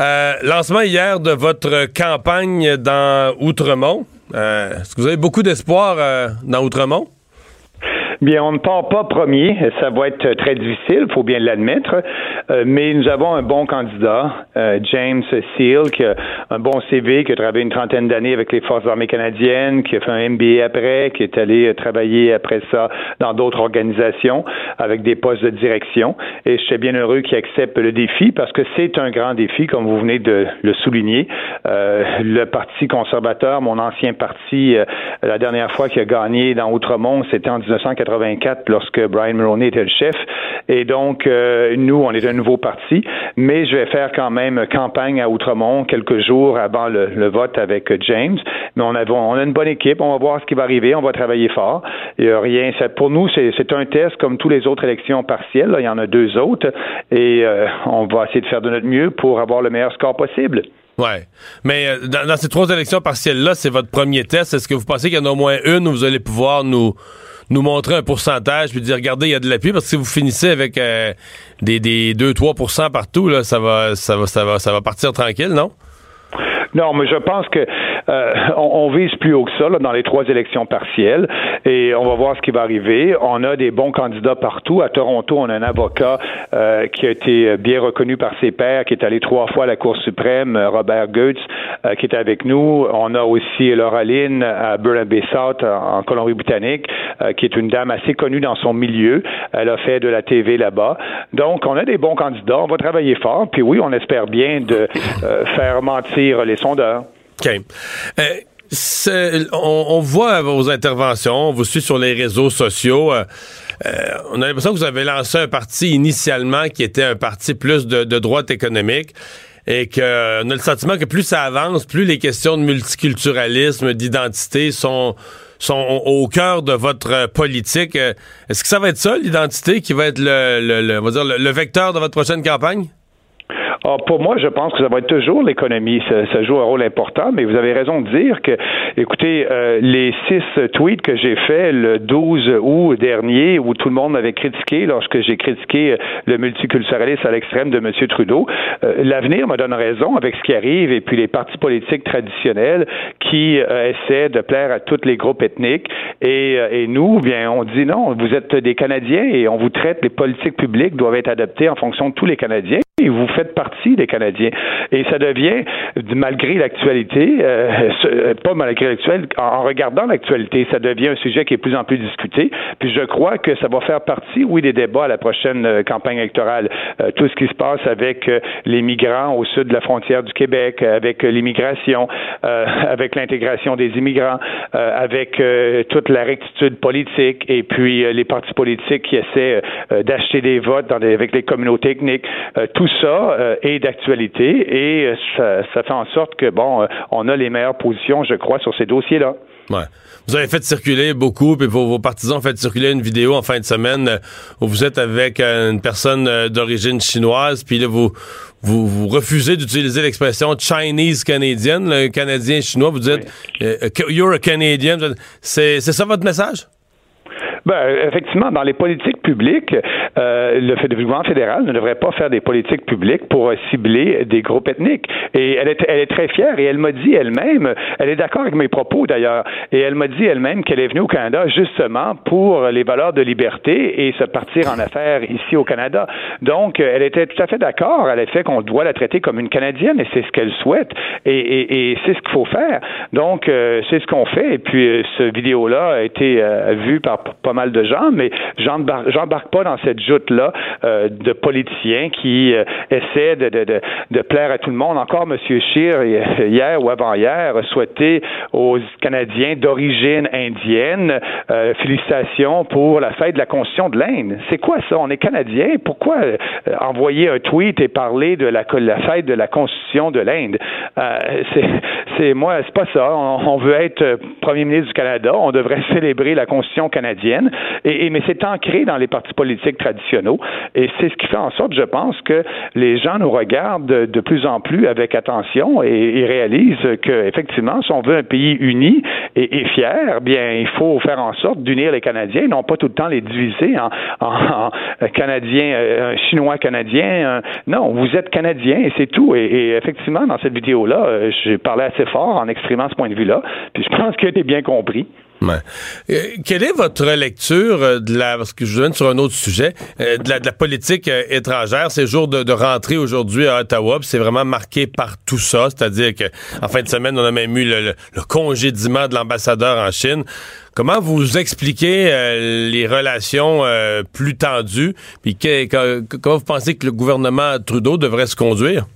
Euh, lancement hier de votre campagne dans Outremont. Euh, Est-ce que vous avez beaucoup d'espoir euh, dans Outremont? Bien, on ne part pas premier, ça va être très difficile, il faut bien l'admettre, euh, mais nous avons un bon candidat, euh, James Seal, qui a un bon CV, qui a travaillé une trentaine d'années avec les Forces armées canadiennes, qui a fait un MBA après, qui est allé euh, travailler après ça dans d'autres organisations avec des postes de direction. Et je suis bien heureux qu'il accepte le défi parce que c'est un grand défi, comme vous venez de le souligner. Le Parti conservateur, mon ancien parti, la dernière fois qu'il a gagné dans Outremont, c'était en 1984 lorsque Brian Mulroney était le chef. Et donc, euh, nous, on est un nouveau parti, mais je vais faire quand même campagne à Outremont quelques jours avant le, vote avec James. Mais on, a, on a une bonne équipe, on va voir ce qui va arriver, on va travailler fort. Rien. Pour nous, c'est un test comme tous les autres élections partielles. Il y en a deux autres, et euh, on va essayer de faire de notre mieux pour avoir le meilleur score possible. Ouais. Mais euh, dans, dans ces trois élections partielles-là, c'est votre premier test. Est-ce que vous pensez qu'il y en a au moins une où vous allez pouvoir nous nous montrer un pourcentage puis dire regardez il y a de l'appui parce que si vous finissez avec euh, des, des 2-3% partout là ça va ça va ça va partir tranquille non? Non, mais je pense que euh, on, vise plus haut que ça dans les trois élections partielles et on va voir ce qui va arriver. On a des bons candidats partout. À Toronto, on a un avocat euh, qui a été bien reconnu par ses pairs, qui est allé trois fois à la Cour suprême, euh, Robert Goetz, euh, qui est avec nous. On a aussi Laura Lynn à Burnaby South, en en Colombie-Britannique, qui est une dame assez connue dans son milieu. Elle a fait de la TV là-bas. Donc, on a des bons candidats. On va travailler fort. Puis oui, on espère bien de faire mentir les sondeurs. OK. Euh, on, voit vos interventions, on vous suit sur les réseaux sociaux. euh, euh, on a l'impression que vous avez lancé un parti initialement qui était un parti plus de, droite économique et qu'on a le sentiment que plus ça avance, plus les questions de multiculturalisme, d'identité sont au cœur de votre politique. Euh, Est-ce que ça va être ça, l'identité, qui va être le, on va dire le vecteur de votre prochaine campagne? Ah, pour moi, je pense que ça va être toujours l'économie. Ça, ça joue un rôle important, mais vous avez raison de dire que, écoutez, euh, les six tweets que j'ai faits le 12 août dernier, où tout le monde m'avait critiqué lorsque j'ai critiqué euh, le multiculturalisme à l'extrême de M. Trudeau, euh, l'avenir me donne raison avec ce qui arrive et puis les partis politiques traditionnels qui essaie de plaire à tous les groupes ethniques. Et, et nous, bien, on dit non, vous êtes des Canadiens et on vous traite, les politiques publiques doivent être adaptées en fonction de tous les Canadiens et vous faites partie des Canadiens. Et ça devient, malgré l'actualité, euh, euh, pas malgré l'actualité, en regardant l'actualité, ça devient un sujet qui est de plus en plus discuté. Puis je crois que ça va faire partie, oui, des débats à la prochaine euh, campagne électorale. tout ce qui se passe avec les migrants au sud de la frontière du Québec, avec l'immigration, avec l'intégration des immigrants, avec toute la rectitude politique et puis les partis politiques qui essaient d'acheter des votes dans avec les communautés ethniques. tout tout ça euh, est d'actualité et euh, ça, fait en sorte que, bon, euh, on a les meilleures positions, je crois, sur ces dossiers-là. Ouais. Vous avez fait circuler beaucoup, puis vos, partisans ont fait circuler une vidéo en fin de semaine où vous êtes avec une personne d'origine chinoise, puis là, vous, vous, refusez d'utiliser l'expression Chinese canadienne, le canadien chinois, vous dites You're a Canadian. C'est ça votre message? Ben, effectivement, dans les politiques publiques, euh, le, gouvernement fédéral ne devrait pas faire des politiques publiques pour cibler des groupes ethniques. Et elle est, elle est très fière et elle m'a dit elle-même, elle est d'accord avec mes propos d'ailleurs, et elle m'a dit elle-même qu'elle est venue au Canada justement pour les valeurs de liberté et se partir en affaires ici au Canada. Donc, elle était tout à fait d'accord à l'effet qu'on doit la traiter comme une Canadienne et c'est ce qu'elle souhaite et, et, et c'est ce qu'il faut faire. Donc, euh, c'est ce qu'on fait. Et puis, euh, ce vidéo-là a été euh, vu par pas mal de gens, mais j'embarque pas dans cette joute-là euh, de politiciens qui euh, essaient de, de, de, de, plaire à tout le monde. Encore M. Scheer, hier ou avant-hier, a souhaité aux Canadiens d'origine indienne euh, félicitations pour la fête de la Constitution de l'Inde. C'est quoi ça? On est Canadiens. Pourquoi envoyer un tweet et parler de la, fête de la Constitution de l'Inde? c'est moi, c'est pas ça. On, veut être premier ministre du Canada. On devrait célébrer la Constitution canadienne. Et, mais c'est ancré dans les partis politiques traditionnels. Et c'est ce qui fait en sorte, je pense, que les gens nous regardent de, plus en plus avec attention et, réalisent qu'effectivement, si on veut un pays uni et, fier, bien, il faut faire en sorte d'unir les Canadiens, non pas tout le temps les diviser en, en, Canadiens, euh, Chinois canadiens. non, vous êtes Canadiens et c'est tout. Et, effectivement, dans cette vidéo-là, euh, j'ai parlé assez fort en exprimant ce point de vue-là. Puis je pense que tu bien compris. Euh, quelle est votre lecture euh, de la, que sur un autre sujet, euh, de, la, politique étrangère, ces jours de, rentrée aujourd'hui à Ottawa, c'est vraiment marqué par tout ça, c'est-à-dire que en fin de semaine, on a même eu le, congédiement de l'ambassadeur en Chine. Comment vous expliquez les relations plus tendues, puis comment vous pensez que le gouvernement Trudeau devrait se conduire?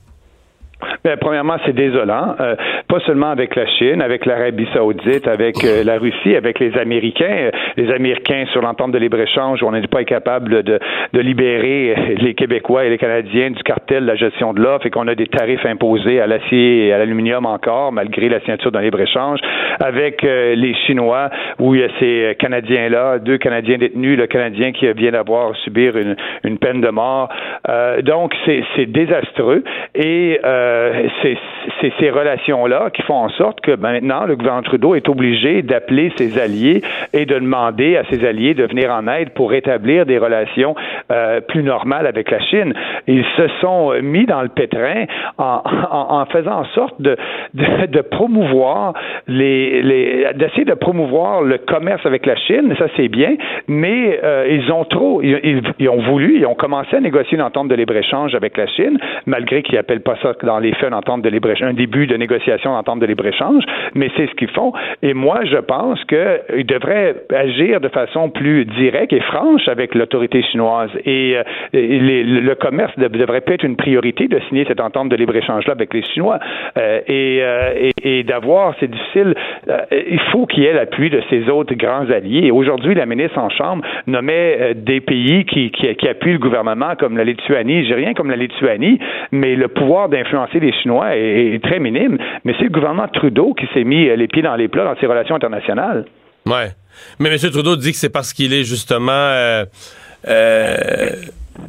Bien, premièrement, c'est désolant, euh, pas seulement avec la Chine, avec l'Arabie saoudite, avec euh, la Russie, avec les Américains. Les Américains, sur l'entente de libre-échange, on n'est pas capable de, de libérer les Québécois et les Canadiens du cartel de la gestion de l'offre et qu'on a des tarifs imposés à l'acier et à l'aluminium encore, malgré la signature d'un libre-échange. Avec euh, les Chinois, où il y a ces Canadiens-là, deux Canadiens détenus, le Canadien qui vient d'avoir subir une, une peine de mort. donc, c'est désastreux. Et euh, c'est ces relations-là qui font en sorte que maintenant, le gouvernement Trudeau est obligé d'appeler ses alliés et de demander à ses alliés de venir en aide pour rétablir des relations euh, plus normales avec la Chine. Ils se sont mis dans le pétrin en, faisant en sorte de, de, promouvoir les, d'essayer de promouvoir le commerce avec la Chine, ça c'est bien, mais euh, ils ont trop, ils, ils, ont voulu, ils ont commencé à négocier une entente de libre-échange avec la Chine, malgré qu'ils n'appellent pas ça dans les faits une de libre un début de négociation d'entente de libre-échange, mais c'est ce qu'ils font. Et moi, je pense qu'ils devraient agir de façon plus directe et franche avec l'autorité chinoise. Et, euh, le commerce devrait peut être une priorité de signer cette entente de libre-échange-là avec les Chinois. Euh, euh, et, d'avoir, c'est difficile, il faut qu'il y ait l'appui de ces autres grands alliés. Et aujourd'hui, la ministre en Chambre nommait des pays qui, qui, qui appuient le gouvernement, comme la Lituanie. J'ai rien comme la Lituanie, mais le pouvoir les Chinois est, très minime, mais c'est le gouvernement Trudeau qui s'est mis les pieds dans les plats dans ses relations internationales. Ouais. Mais M. Trudeau dit que c'est parce qu'il est justement euh, euh,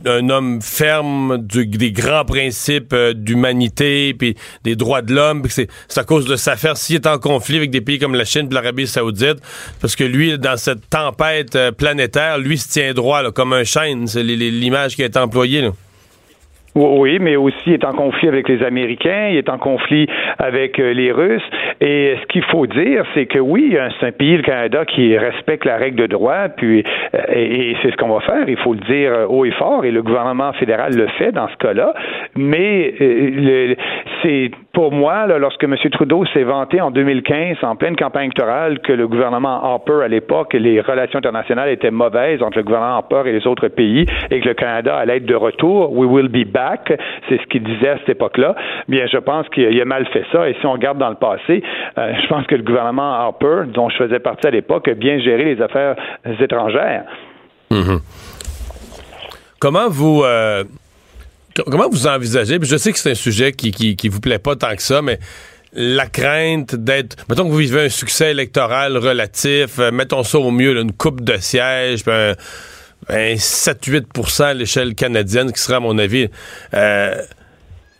un homme ferme des grands principes euh, d'humanité puis des droits de l'homme. C'est à cause de sa faire s'il est en conflit avec des pays comme la Chine et l'Arabie Saoudite, parce que lui, dans cette tempête planétaire, lui se tient droit comme un chêne. C'est l'image qui a été employée. Là. Oui, mais aussi il est en conflit avec les Américains, il est en conflit avec euh, les Russes. Et ce qu'il faut dire, c'est que oui, c'est un pays, le Canada, qui respecte la règle de droit, puis euh, et, c'est ce qu'on va faire. Il faut le dire euh, haut et fort, et le gouvernement fédéral le fait dans ce cas-là. Mais c'est pour moi, là, lorsque M. Trudeau s'est vanté en 2015, en pleine campagne électorale, que le gouvernement Harper à l'époque, les relations internationales étaient mauvaises entre le gouvernement Harper et les autres pays, et que le Canada allait être de retour, we will be back c'est ce qu'il disait à cette époque-là. Bien, je pense qu'il a mal fait ça. Et si on regarde dans le passé, euh, je pense que le gouvernement Harper, dont je faisais partie à l'époque, a bien géré les affaires étrangères. Mhm. Comment vous euh, comment vous envisagez Je sais que c'est un sujet qui, vous plaît pas tant que ça, mais la crainte d'être. Mettons que vous vivez un succès électoral relatif, euh, mettons ça au mieux, une coupe de sièges, un, 7-8% ben, à l'échelle canadienne, qui serait, à mon avis, euh,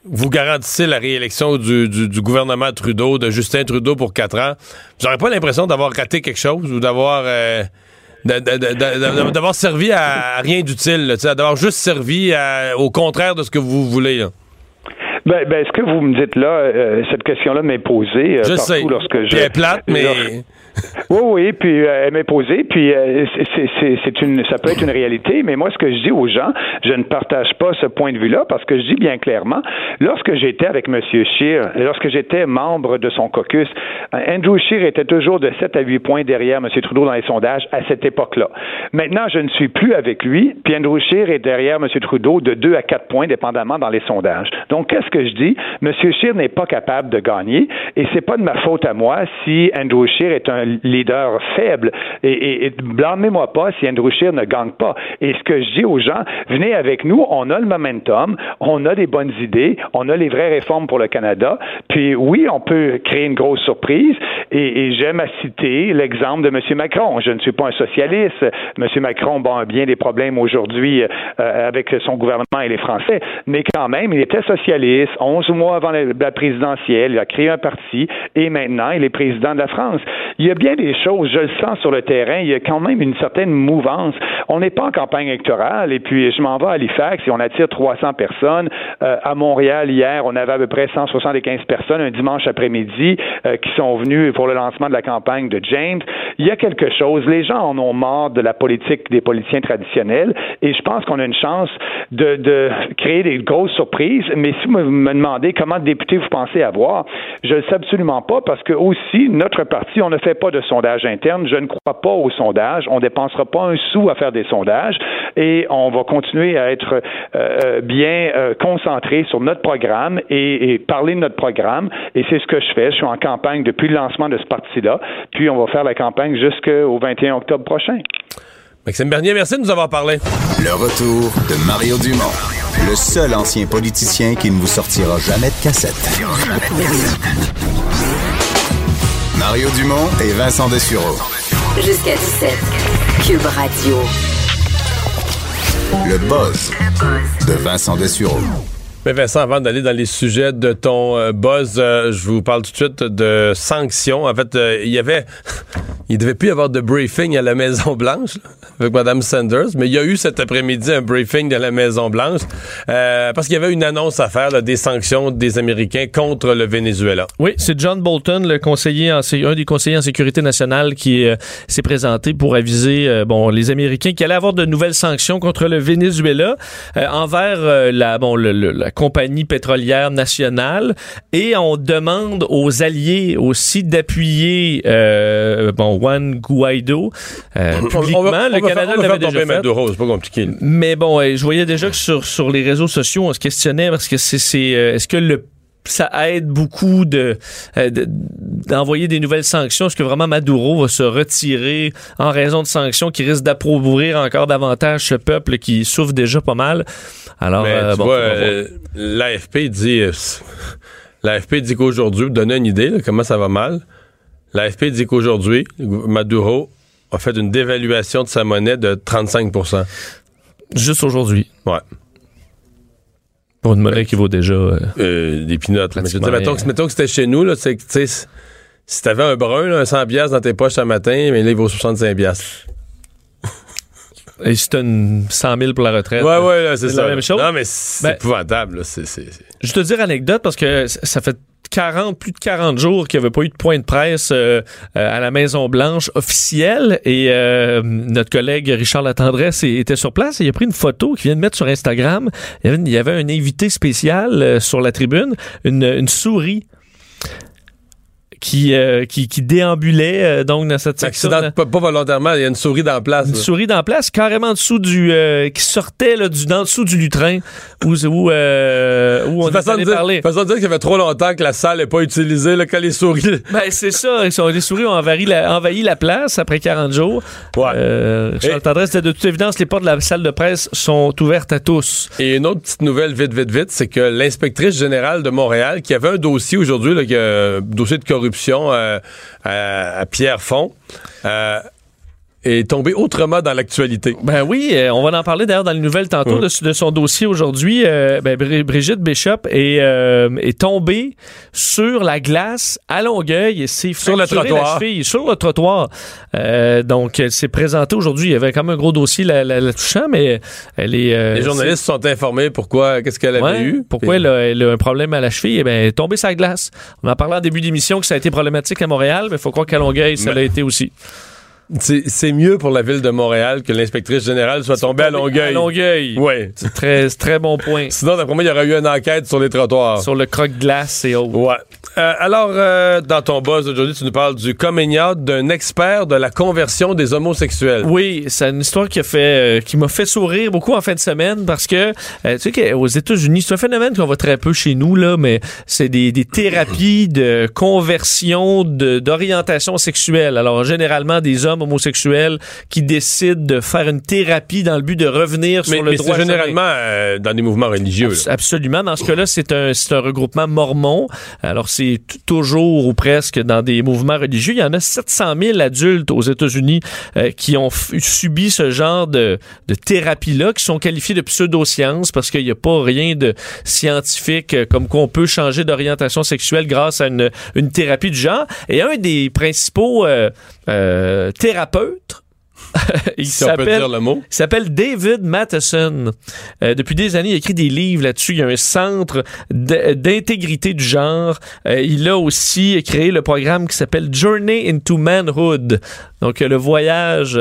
vous garantissez la réélection du, gouvernement Trudeau, de Justin Trudeau pour 4 ans. Vous n'aurez pas l'impression d'avoir raté quelque chose ou d'avoir... Euh, d'avoir servi à, rien d'utile, d'avoir juste servi au contraire de ce que vous voulez. Ben, ben, ce que vous me dites là, euh, cette question-là m'est posée je sais. lorsque je. plate, mais. Oui, oui, puis euh, elle m'est posée, puis euh, c'est une, ça peut être une réalité, mais moi, ce que je dis aux gens, je ne partage pas ce point de vue-là parce que je dis bien clairement, lorsque j'étais avec M. Scheer, lorsque j'étais membre de son caucus, Andrew Scheer était toujours de 7 à 8 points derrière M. Trudeau dans les sondages à cette époque-là. Maintenant, je ne suis plus avec lui, puis Andrew Scheer est derrière M. Trudeau de 2 à 4 points, dépendamment dans les sondages. Donc, qu'est-ce que je dis? M. Scheer n'est pas capable de gagner, et c'est pas de ma faute à moi si Andrew Scheer est un leader faible. Et, blâmez-moi pas si Andrew Scheer ne gagne pas. Et ce que je dis aux gens, venez avec nous, on a le momentum, on a des bonnes idées, on a les vraies réformes pour le Canada. Puis oui, on peut créer une grosse surprise. Et, j'aime à citer l'exemple de M. Macron. Je ne suis pas un socialiste. M. Macron bon, a bien des problèmes aujourd'hui euh, avec son gouvernement et les Français, mais quand même, il était socialiste. 11 mois avant la présidentielle, il a créé un parti et maintenant, il est président de la France. Il y a bien des choses, je le sens sur le terrain, il y a quand même une certaine mouvance. On n'est pas en campagne électorale et puis je m'en vais à Halifax et on attire 300 personnes. Euh, à Montréal, hier, on avait à peu près 175 personnes un dimanche après-midi euh, qui sont venues pour le lancement de la campagne de James. Il y a quelque chose, les gens en ont marre de la politique des politiciens traditionnels et je pense qu'on a une chance de, créer des grosses surprises, mais si vous me demandez comment de députés vous pensez avoir, je ne sais absolument pas parce que aussi, notre parti, on ne fait pas de sondage interne. Je ne crois pas au sondage. On ne dépensera pas un sou à faire des sondages et on va continuer à être euh, euh, bien euh, concentré sur notre programme et, parler de notre programme. Et c'est ce que je fais. Je suis en campagne depuis le lancement de ce parti-là. Puis on va faire la campagne jusqu'au 21 octobre prochain. Maxime Bernier, merci de nous avoir parlé. Le retour de Mario Dumont, le seul ancien politicien qui ne vous sortira jamais de cassette. Mario Dumont et Vincent Dessureau. Jusqu'à 17. Cube Radio. Le buzz de Vincent Dessureau. Mais Vincent, avant d'aller dans les sujets de ton euh, buzz, euh, je vous parle tout de suite de sanctions. En fait, euh, il y avait, il devait plus y avoir de briefing à la Maison Blanche avec Mme Sanders, mais il y a eu cet après-midi un briefing de la Maison Blanche parce qu'il y avait une annonce à faire des sanctions des Américains contre le Venezuela. Oui, c'est John Bolton, le conseiller en, un des conseillers en sécurité nationale, qui s'est présenté pour aviser bon les Américains qu'il allait avoir de nouvelles sanctions contre le Venezuela envers la bon le, le compagnie pétrolière nationale et on demande aux alliés aussi d'appuyer euh, bon Juan Guaido euh, publiquement. le Canada l'avait déjà fait. c'est pas compliqué. Mais bon, je voyais déjà que sur sur les réseaux sociaux, on se questionnait parce que c'est c'est euh, est-ce que le ça aide beaucoup de, euh, d'envoyer des nouvelles sanctions? Est-ce que vraiment Maduro va se retirer en raison de sanctions qui risquent d'appauvrir encore davantage ce peuple qui souffre déjà pas mal? Alors, euh, bon, euh, l'AFP dit, l'AFP dit qu'aujourd'hui, pour donner une idée comment ça va mal, l'AFP dit qu'aujourd'hui, Maduro a fait une dévaluation de sa monnaie de 35% Juste aujourd'hui. Ouais. Pour une monnaie qui vaut déjà. Euh, euh, des pinottes. Mais mettons, que, c'était chez nous, là, c'est si t'avais un brun, là, un 100 dans tes poches ce matin, mais là, il vaut 65 Et si t'as une 100 000 pour la retraite. Ouais, ouais, là, c'est c'est ça. la même chose. Non, mais c'est Ben- épouvantable, là. C'est, c'est, Je te dire anecdote parce que ça fait 40, plus de 40 jours qu'il n'y avait pas eu de point de presse euh, euh, à la Maison-Blanche officielle et euh, notre collègue Richard Latendresse était sur place et il a pris une photo qu'il vient de mettre sur Instagram. Il y avait, il y avait un invité spécial sur la tribune, une, une souris qui, euh, qui, qui déambulait euh, donc dans cette section. Accident, pas, pas volontairement, il y a une souris dans la place. Une là. souris dans la place, carrément en dessous du. euh, qui sortait là, du, en dessous du lutrin où, où, euh, où on façon de dire, parler. façon de dire qu'il y avait trop longtemps que la salle n'est pas utilisée, là, quand les souris. Ben, c'est ça. Ils sont- les souris ont envahi la, envahi la place après 40 jours. Ouais. Charles Tendresse de toute évidence, les portes de la salle de presse sont ouvertes à tous. Et une autre petite nouvelle, vite, vite, vite, c'est que l'inspectrice générale de Montréal, qui avait un dossier aujourd'hui, là, qui a un dossier de corruption euh, à, à Pierre Font, euh, est tombée autrement dans l'actualité. Ben oui, euh, on va en parler d'ailleurs dans les nouvelles tantôt Ouais. de, de son dossier aujourd'hui. Euh, ben, Bri- Brigitte Bishop est, euh, est tombée sur la glace à Longueuil et s'est Sur le trottoir. la cheville, sur le trottoir. Euh, donc, elle s'est présentée aujourd'hui. Il y avait quand même un gros dossier la, la- la touchant, mais elle est... euh, Les journalistes sont informés pourquoi, qu'est-ce qu'elle avait Ouais, eu. Pourquoi elle a, elle a un problème à la cheville? Eh bien, elle est tombée sur la glace. On en parlait en début d'émission que ça a été problématique à Montréal, mais il faut croire qu'à Longueuil, ça Mais- l'a été aussi. C'est mieux pour la ville de Montréal que l'inspectrice générale soit tombée à Longueuil. À Longueuil. Oui. C'est très, très bon point. Sinon, d'après moi, il y aurait eu une enquête sur les trottoirs. Sur le croque-glace et autres. Ouais. Euh, alors, euh, dans ton buzz aujourd'hui, tu nous parles du coming d'un expert de la conversion des homosexuels. Oui, c'est une histoire qui a fait, euh, qui m'a fait sourire beaucoup en fin de semaine parce que tu sais qu'aux États-Unis, c'est un phénomène qu'on voit très peu chez nous là, mais c'est des, des thérapies de conversion de- d'orientation sexuelle. Alors généralement des hommes homosexuels qui décident de faire une thérapie dans le but de revenir Mais, sur le mais droit généralement euh, dans des mouvements religieux. là. Absolument. Dans ce cas-là, c'est un, c'est un regroupement mormon. Alors, c'est toujours ou presque dans des mouvements religieux. Il y en a 700 000 adultes aux États-Unis euh, qui ont subi ce genre de, de thérapie-là, qui sont qualifiés de pseudosciences parce qu'il n'y a pas rien de scientifique euh, comme qu'on peut changer d'orientation sexuelle grâce à une, une thérapie du genre. Et un des principaux euh, euh, thérapeutes, il Si on peut s'appelle dire le mot. il s'appelle David Matheson. Euh, depuis des années, il a écrit des livres là-dessus. Il y a un centre d'intégrité du genre. Euh, il a aussi créé le programme qui s'appelle Journey into Manhood. Donc, euh, le voyage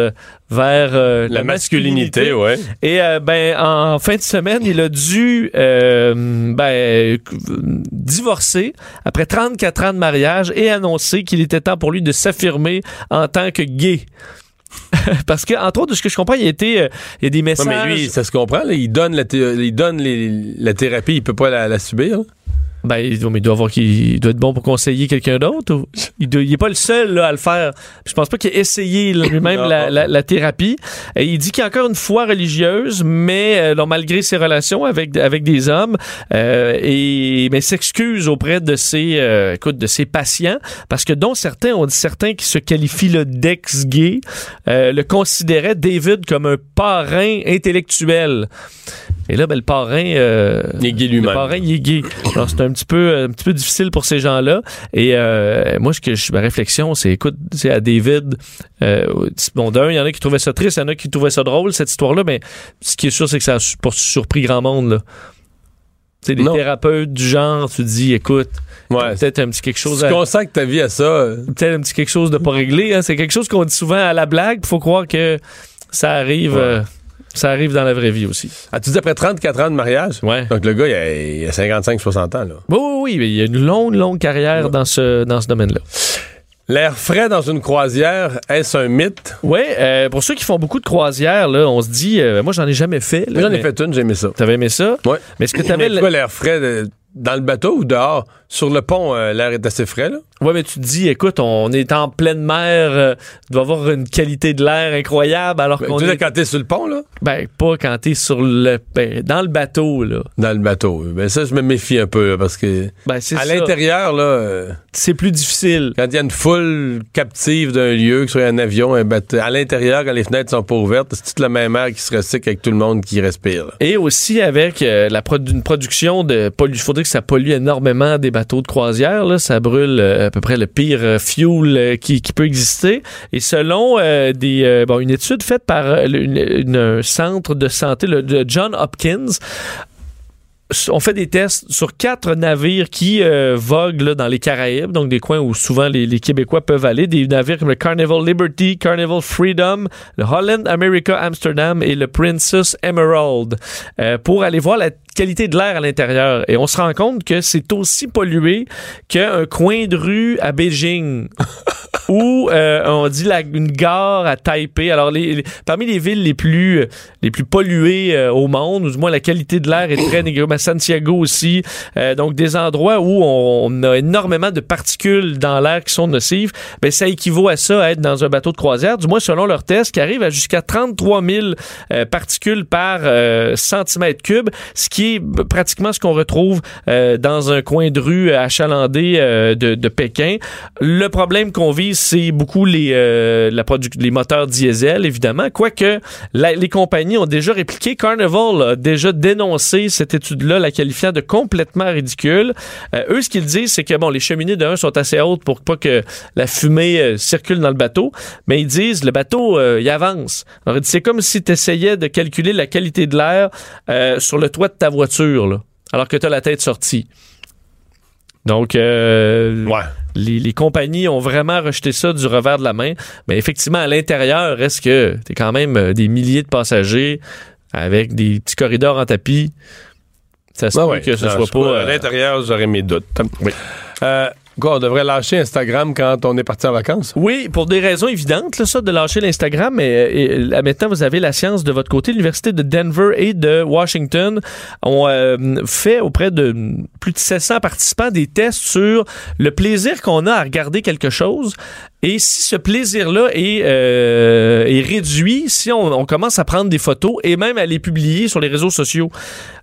vers euh, La masculinité, ouais. Et ben en fin de semaine, il a dû ben, divorcer après 34 ans de mariage et annoncer qu'il était temps pour lui de s'affirmer en tant que gay. Parce que entre autres de ce que je comprends, il y a été euh, il y a des Ouais, messages. mais lui, ça se comprend. là. il donne, la, thé- il donne les- la thérapie, il peut pas la, la subir. là. Ben, il doit, mais il doit avoir qu'il il doit être bon pour conseiller quelqu'un d'autre. Il, doit- il est pas le seul là, à le faire. Je pense pas qu'il ait essayé lui-même la, la- la thérapie. Et il dit qu'il a encore une foi religieuse, mais euh, non, malgré ses relations avec avec des hommes, euh, et mais s'excuse auprès de ses euh, écoute de ses patients parce que dont certains on dit certains qui se qualifient là, d'ex-gay euh, le considéraient David comme un parrain intellectuel. Et là, ben, le parrain, euh, Il est gay le lui-même. parrain, il est gay. Alors, c'est un petit peu, un petit peu difficile pour ces gens-là. Et euh, moi, ce que je, ma réflexion, c'est, écoute, c'est à David. Euh, bon, d'un, il y en a qui trouvaient ça triste, il y en a qui trouvaient ça drôle cette histoire-là. Mais ce qui est sûr, c'est que ça a pas surpris grand monde. Là. Tu sais, les Non. thérapeutes du genre, tu dis, écoute, Ouais. peut-être un petit quelque chose, Tu à- consacres ta vie à ça. euh, peut-être un petit quelque chose de pas réglé. Hein. C'est quelque chose qu'on dit souvent à la blague. Il faut croire que ça arrive, Ouais. euh, ça arrive dans la vraie vie aussi. Ah, tu dis après 34 ans de mariage? Ouais. Donc le gars, il a, a 55-60 ans. là. Oui, oui, oui, il y a une longue, longue carrière dans ce, dans ce domaine-là. L'air frais dans une croisière, est-ce un mythe? Oui, euh, pour ceux qui font beaucoup de croisières, là, on se dit, euh, moi j'en ai jamais fait. j'en ai mais- fait une, j'ai aimé ça. T'avais aimé ça? Ouais. Mais est-ce que t'avais... l'air frais dans le bateau ou dehors? Sur le pont, euh, l'air est assez frais, là? Ouais, mais tu te dis, écoute, on est en pleine mer, euh, il doit avoir une qualité de l'air incroyable, alors Ben, qu'on tu est... quand t'es sur le pont, là? Ben, pas quand t'es sur le... Ben, dans le bateau, là. Dans le bateau. Ben ça, je me méfie un peu, là, parce que Ben, c'est à ça. l'intérieur, là, euh, C'est plus difficile. quand il y a une foule captive d'un lieu, que ce soit un avion, un bateau, à l'intérieur, quand les fenêtres sont pas ouvertes, c'est toute la même air qui se recycle avec tout le monde qui respire. là. Et aussi avec euh, la une production de pollution. Que ça pollue énormément des bateaux de croisière. Ça brûle euh, à peu près le pire euh, fuel euh, qui, peut exister. Et selon des, une étude faite par un centre de santé, le de John Hopkins, on fait des tests sur quatre navires qui euh, voguent là, dans les Caraïbes, donc des coins où souvent les, les Québécois peuvent aller, des navires comme le Carnival Liberty, Carnival Freedom, le Holland America Amsterdam et le Princess Emerald, euh, pour aller voir la qualité de l'air à l'intérieur. Et on se rend compte que c'est aussi pollué qu'un coin de rue à Beijing. ou euh, on dit la, une gare à Taipei. Alors, les, les- parmi les villes les plus, les plus polluées euh, au monde, ou du moins la qualité de l'air est très négative. Santiago aussi. Euh, donc, des endroits où on, a énormément de particules dans l'air qui sont nocives. Ben, ça équivaut à ça, à être dans un bateau de croisière, du moins selon leur test, qui arrive à jusqu'à 33 000 euh, particules par euh, centimètre cube, ce qui est pratiquement ce qu'on retrouve euh, dans un coin de rue achalandé euh, de, de Pékin. Le problème qu'on vise, c'est beaucoup les, euh, la les moteurs diesel, évidemment, quoique les compagnies ont déjà répliqué. Carnival a déjà dénoncé cette étude-là, la qualifiant de complètement ridicule. Euh, eux, ce qu'ils disent, c'est que bon, les cheminées d'un sont assez hautes pour pas que la fumée euh, circule dans le bateau, mais ils disent le bateau, euh, il avance. Alors, c'est comme si tu essayais de calculer la qualité de l'air sur le toit de ta voiture, là, alors que tu as la tête sortie. Donc, euh, Ouais. les, les compagnies ont vraiment rejeté ça du revers de la main. Mais effectivement, à l'intérieur, reste que t'es quand même des milliers de passagers avec des petits corridors en tapis? Ça se Ah peut ouais. que ce Non, soit pas... À euh, l'intérieur, j'aurais mes doutes. Euh, quoi, on devrait lâcher Instagram quand on est parti en vacances? Oui, pour des raisons évidentes, là, ça, de lâcher l'Instagram, mais euh, là, maintenant, vous avez la science de votre côté. L'Université de Denver et de Washington ont euh, fait auprès de plus de 700 participants des tests sur le plaisir qu'on a à regarder quelque chose. Et si ce plaisir-là est, euh, est réduit, si on, commence à prendre des photos et même à les publier sur les réseaux sociaux.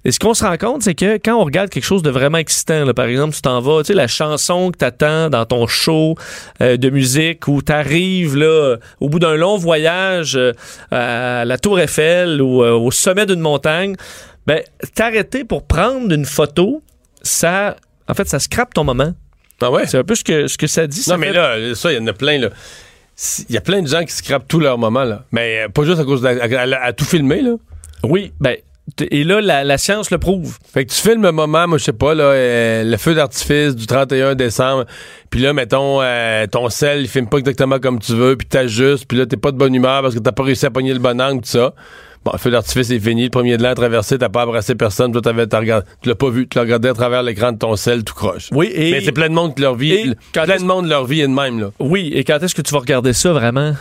Et ce qu'on se rend compte, c'est que quand on regarde quelque chose de vraiment excitant, par exemple, tu t'en vas, tu sais, la chanson que t'attends dans ton show euh, de musique où t'arrives là au bout d'un long voyage euh, à la Tour Eiffel ou au sommet d'une montagne, ben t'arrêter pour prendre une photo, ça, en fait, ça scrape ton moment. Ah ouais? C'est un peu ce que, ce que ça dit. ça Non, mais fait- là, ça, il y en a plein, là. Il y a plein de gens qui scrapent tout leur moment, là. Mais euh, pas juste à cause de la- à, à- à tout filmer, là. Oui, ben, et là, la, la science le prouve. Fait que tu filmes un moment, moi, je sais pas, là, euh, le feu d'artifice du 31 décembre, puis là, mettons, euh, ton sel, il filme pas exactement comme tu veux, puis t'ajustes, puis là, t'es pas de bonne humeur parce que t'as pas réussi à pogner le bon angle, tout ça. Bon, le feu d'artifice est fini, le premier de l'an traversé, t'as pas embrassé personne, toi, t'avais, t'as regardé, tu l'as pas vu, tu l'as regardé à travers l'écran de ton sel, tout croche. Oui, et- Mais c'est plein de monde que leur vie, plein de monde, leur vie est de même, là. Oui, et quand est-ce que tu vas regarder ça vraiment?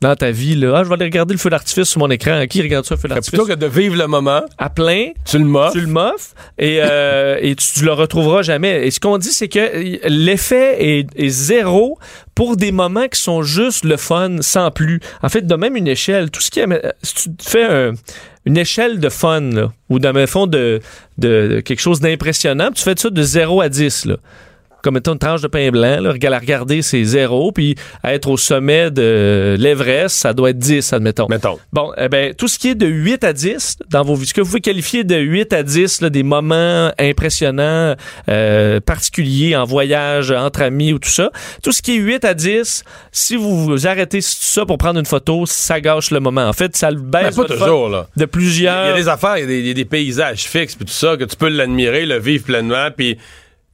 Dans ta vie? Là? Ah, je vais aller regarder le feu d'artifice sur mon écran. Qui regarde ça, le feu d'artifice? plutôt que de vivre le moment, À plein, tu le moffes. tu le moffes et, euh, et tu, tu le retrouveras jamais. Et ce qu'on dit, c'est que l'effet est, est zéro pour des moments qui sont juste le fun sans plus. En fait, de même une échelle, tout ce qui est... Si tu fais un- une échelle de fun, là, ou dans le fond de, de, de quelque chose d'impressionnant, tu fais ça de 0 à 10, là comme mettons une tranche de pain blanc, là, la regarder, c'est zéro, puis à être au sommet de l'Everest, ça doit être 10, admettons. Mettons. Bon, eh ben, tout ce qui est de 8 à 10 dans vos vies, ce que vous pouvez qualifier de 8 à 10, là, des moments impressionnants, euh, particuliers en voyage, entre amis ou tout ça, tout ce qui est 8 à 10, si vous vous arrêtez ça pour prendre une photo, ça gâche le moment. En fait, ça le baisse pas votre toujours, là. de Il y plusieurs... a des affaires, il y a des, il y a des paysages fixes, puis tout ça, que tu peux l'admirer, le vivre pleinement, puis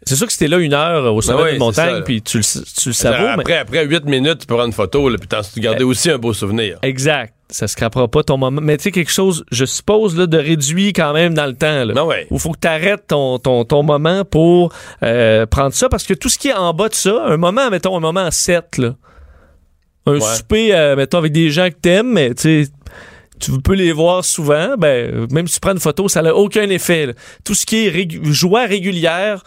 C'est sûr que c'était là une heure au sommet Ben oui, ça, montagne, puis tu le, tu le savoures, mais- après, après 8 minutes, tu peux prendre une photo, là, puis t'en garder aussi un beau souvenir. Exact. Ça scrapera pas ton moment. Mais tu sais, quelque chose, je suppose, là, de réduit quand même dans le temps. Là. Ouais. Où faut que tu arrêtes ton, ton, ton moment pour euh, prendre ça. Parce que tout ce qui est en bas de ça, un moment, mettons, un moment 7, là. Un Ouais. souper, euh, mettons, avec des gens que t'aimes, mais tu sais, tu peux les voir souvent, ben, même si tu prends une photo, ça n'a aucun effet. là. Tout ce qui est régu- joie régulière,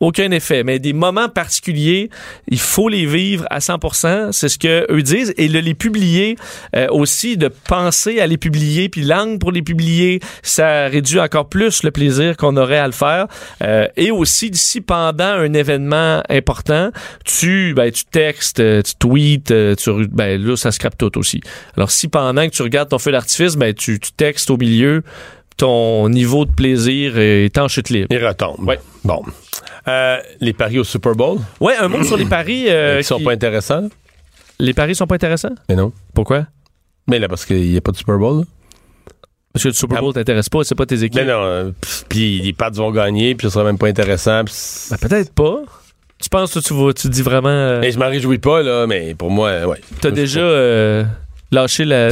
aucun effet. Mais des moments particuliers, il faut les vivre à 100%. C'est ce que eux disent. Et de les publier euh, aussi, de penser à les publier, puis l'angle pour les publier, ça réduit encore plus le plaisir qu'on aurait à le faire. Euh, et aussi, si pendant un événement important, tu, ben, tu textes, euh, tu tweets, euh, tu, ben, là, ça scrape tout aussi. Alors, si pendant que tu regardes ton feu d'artifice, ben, tu, tu textes au milieu, ton niveau de plaisir est en chute libre. Il retombe. Ouais. Bon. Euh, les paris au Super Bowl, Ouais, un mot sur les paris. euh, sont qui- pas intéressants. Les paris sont pas intéressants? Mais non. Pourquoi? Mais là, parce qu'il n'y a pas de Super Bowl. là. Parce que le Super. Bowl t'intéresse pas, c'est pas tes équipes. Mais non. euh, Puis les Pats vont gagner, puis ce sera même pas intéressant. Ben, peut-être pas. Tu penses que tu vas, tu dis vraiment, euh, Mais je m'en réjouis pas, là, mais pour moi, euh, ouais. t'as déjà euh, lâché la,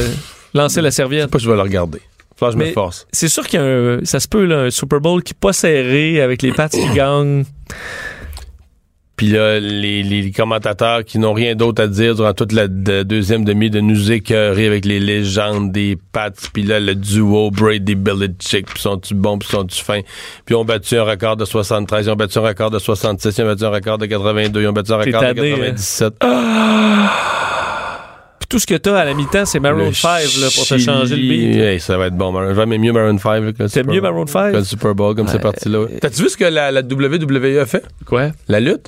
lancé la Je sais serviette. pas si je vais le regarder. Faut que je me Mais- force. C'est sûr qu'il y a un, ça se peut, là, un Super Bowl qui est pas serré avec les Pats qui gagnent. Puis là, les, les commentateurs qui n'ont rien d'autre à dire durant toute la de- deuxième demi de nous écœurer avec les légendes des Pats, puis là, le duo Brady Belichick, puis sont-tu bons, puis sont-tu fins, puis ont battu un record de 73, ils ont battu un record de 66, ils ont battu un record de 82, ils ont battu un record de tanné, hein? 97. Puis tout ce que t'as à la mi-temps, c'est Maroon Le 5 là, pour te changer le beat. hey, ça va être bon. Maroon- J'aime mieux Maroon 5 là, que le T'aimes Super mieux. Maroon 5? Que le Super Bowl, comme c'est parti là. T'as-tu vu ce que la, la WWE a fait? Quoi? La lutte?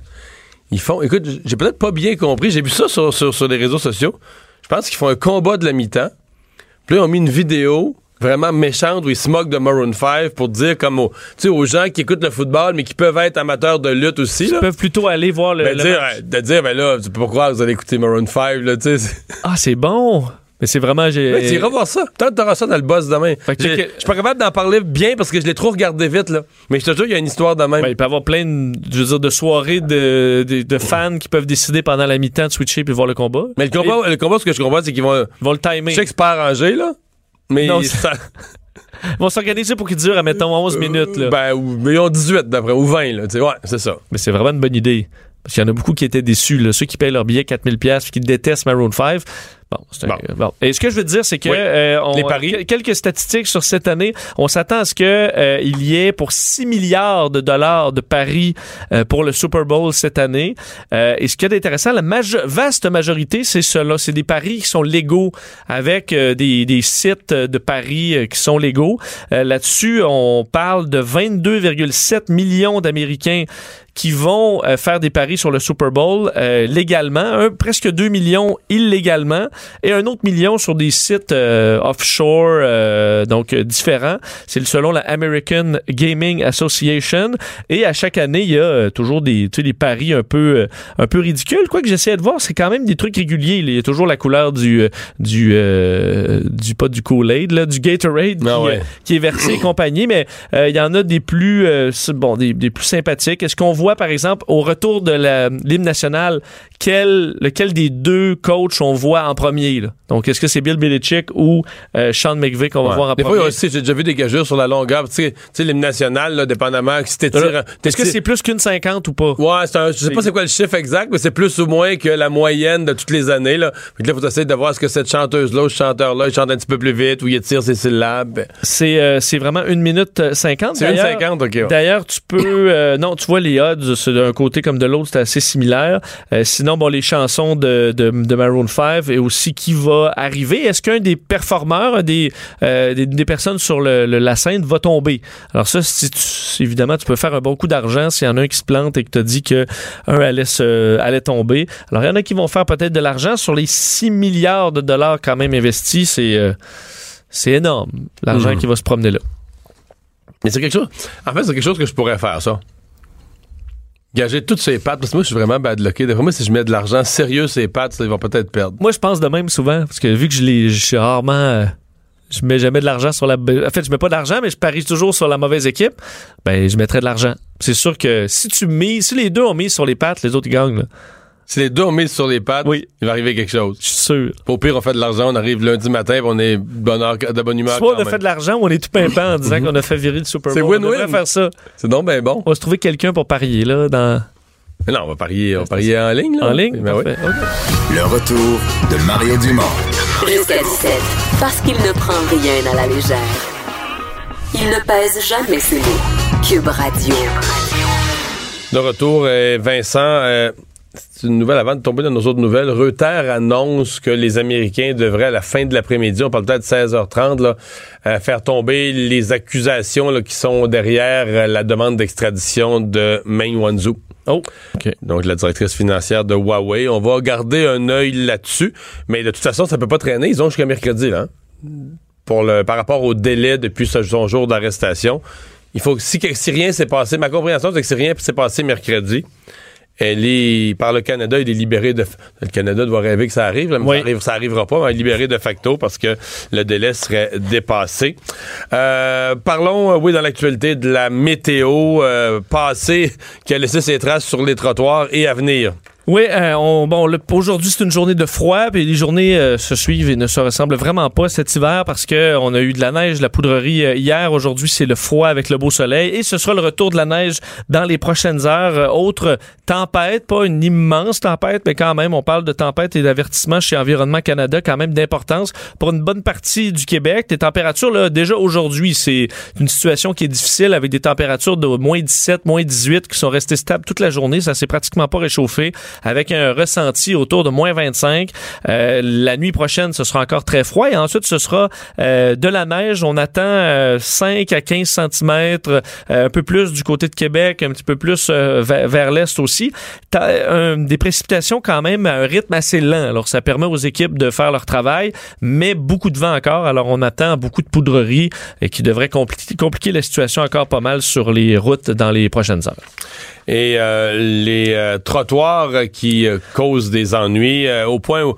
Ils font. Écoute, j'ai peut-être pas bien compris. J'ai vu ça sur, sur, sur les réseaux sociaux. Je pense qu'ils font un combat de la mi-temps. Puis là, ils ont mis une vidéo vraiment méchante où ils se moquent de Maroon 5 pour dire comme aux, tu sais, aux gens qui écoutent le football mais qui peuvent être amateurs de lutte aussi. Ils Là. peuvent plutôt aller voir le. Ben, le dire, match. euh, de dire, ben là, tu peux pas croire que vous allez écouter Maroon 5, là, tu sais. Ah, c'est bon! Mais c'est vraiment. J'ai... Ouais, tu iras voir ça. Peut-être t'auras ça dans le boss demain. Fait que- Je suis pas capable d'en parler bien parce que je l'ai trop regardé vite, là. Mais je te jure, il y a une histoire de même. Ben, il peut y avoir plein de, je veux dire, de soirées de, de, de fans qui peuvent décider pendant la mi-temps de switcher puis voir le combat. mais le combat, le combat, ce que je comprends, c'est qu'ils vont. Ils vont le timer. Je sais que c'est pas arrangé, là. Mais Non, ça- Ils vont s'organiser pour qu'il dure, à mettons, 11 minutes. Là. Ben, ou- mais ils ont 18 d'après, ou 20, là. Ouais, c'est ça. Mais c'est vraiment une bonne idée. Parce qu'il y en a beaucoup qui étaient déçus. Là. Ceux qui payent leur billet 4000$ puis qui détestent Maroon 5. Bon, c'est un- Bon. bon. Et ce que je veux dire, c'est que Oui. euh, on- Les paris. quel- quelques statistiques sur cette année. On s'attend à ce que euh, il y ait pour 6 milliards de dollars de paris euh, pour le Super Bowl cette année. Euh, et ce qui est intéressant, la maje- vaste majorité, c'est cela. C'est des paris qui sont légaux avec euh, des, des sites de paris euh, qui sont légaux. Euh, Là-dessus, on parle de 22,7 millions d'Américains qui vont euh, faire des paris sur le Super Bowl euh, légalement, un, presque 2 millions illégalement et un autre million sur des sites euh, offshore, euh, donc euh, différents. C'est selon la American Gaming Association. Et à chaque année, il y a euh, toujours des, tu sais, des paris un peu, euh, un peu ridicules. Quoi que j'essaie de voir, c'est quand même des trucs réguliers. Il y a toujours la couleur du, du, euh, du pas du Kool-Aid, là, du Gatorade Ah qui, ouais. qui est versé et compagnie, mais il y en a des plus euh, bon des, des plus sympathiques. Est-ce qu'on voit par exemple au retour de la l'hymne national quel lequel des deux coachs on voit en premier? Là? Donc est-ce que c'est Bill Belichick ou euh, Sean McVay qu'on va Ouais. voir en Des fois, premier? a aussi, j'ai déjà vu des gageurs sur la longueur. Tu sais, tu sais, l'hymne national, là, dépendamment, si t'étires. Alors, Est-ce que c'est plus qu'une 50 ou pas? Ouais, c'est un, je sais pas c'est quoi le chiffre exact, mais c'est plus ou moins que la moyenne de toutes les années, là. Que là, faut essayer de voir est-ce que cette chanteuse-là ou ce chanteur-là, il chante un petit peu plus vite ou il étire ses syllabes. C'est euh, c'est vraiment une minute euh, 50. C'est une D'ailleurs- 50, ok. ouais. D'ailleurs, tu peux. euh, non, tu vois, les odds, c'est d'un côté comme de l'autre, c'est assez similaire. Euh, sinon, bon, les chansons de, de, de Maroon 5 et aussi qui va arriver. Est-ce qu'un des performeurs, des, euh, des, des personnes sur le, le- la scène va tomber? Alors, ça, si tu- évidemment, tu peux faire un bon coup d'argent s'il y en a un qui se plante et que tu dit que un allait, se, allait tomber. Alors, il y en a qui vont faire peut-être de l'argent sur les 6 milliards de dollars quand même investis. C'est. euh, c'est énorme, l'argent Mhm. qui va se promener là. Mais c'est quelque chose. En fait, c'est quelque chose que je pourrais faire, ça. Gager toutes ses pattes, parce que moi, je suis vraiment bad lucké. D'après moi, si je mets de l'argent sérieux ses pattes, ça, ils vont peut-être perdre. Moi, je pense de même souvent, parce que vu que je les, je suis rarement, euh, je mets jamais de l'argent sur la, en fait, je mets pas d'argent, mais je parie toujours sur la mauvaise équipe. Ben, je mettrais de l'argent. C'est sûr que si tu mises, si les deux ont mis sur les pattes, les autres gagnent. là. Si les deux ont mis sur les pattes, Oui. il va arriver quelque chose. Je suis sûr. Au pire, on fait de l'argent, on arrive lundi matin, puis on est de bonne, heure- de bonne humeur. Soit on a même. fait de l'argent ou on est tout pimpant en disant qu'on a fait virer le Super C'est Bowl. On win-win. devrait faire ça. C'est donc ben bon. On va se trouver quelqu'un pour parier là dans Mais non, on va parier, on va parier en ligne. Là. en ligne? Ben oui. Le retour de Mario Dumont. Jusqu'à 17. Parce qu'il ne prend rien à la légère. Il ne pèse jamais ses mots. Cube Radio. De retour, euh, Vincent, euh, c'est une nouvelle avant de tomber dans nos autres nouvelles. Reuters annonce que les Américains devraient, à la fin de l'après-midi, on parle peut-être de 16h30, là, euh, faire tomber les accusations là, qui sont derrière euh, la demande d'extradition de Meng Wanzhou. Oh. Donc, la directrice financière de Huawei. On va garder un œil là-dessus. Mais de toute façon, ça peut pas traîner. Ils ont jusqu'à mercredi, là. hein? pour le, par rapport au délai depuis son jour d'arrestation. Il faut que si, si rien s'est passé, ma compréhension, c'est que si rien s'est passé mercredi, elle est, par le Canada, il est libéré de, le Canada doit rêver que ça arrive, là, mais Oui. ça, arrive, ça arrivera pas, mais libéré de facto parce que le délai serait dépassé. Euh, parlons, euh, oui, dans l'actualité de la météo euh, passée qui a laissé ses traces sur les trottoirs et à venir. Oui, euh, on- bon, aujourd'hui c'est une journée de froid, puis les journées euh, se suivent et ne se ressemblent vraiment pas cet hiver parce que on a eu de la neige, de la poudrerie euh, hier. Aujourd'hui c'est le froid avec le beau soleil et ce sera le retour de la neige dans les prochaines heures. Euh, autre tempête, pas une immense tempête, mais quand même on parle de tempête et d'avertissement chez Environnement Canada, quand même d'importance pour une bonne partie du Québec. Les températures là déjà aujourd'hui c'est une situation qui est difficile avec des températures de moins 17, moins 18 qui sont restées stables toute la journée. Ça s'est pratiquement pas réchauffé avec un ressenti autour de moins 25. Euh, la nuit prochaine, ce sera encore très froid et ensuite, ce sera euh, de la neige. On attend euh, 5 à 15 cm, un peu plus du côté de Québec, un petit peu plus euh, vers, vers l'est aussi. Euh, des précipitations quand même à un rythme assez lent. Alors, ça permet aux équipes de faire leur travail, mais beaucoup de vent encore. Alors, on attend beaucoup de poudrerie et qui devrait compli- compliquer la situation encore pas mal sur les routes dans les prochaines heures. Et euh, les euh, trottoirs qui euh, causent des ennuis au point où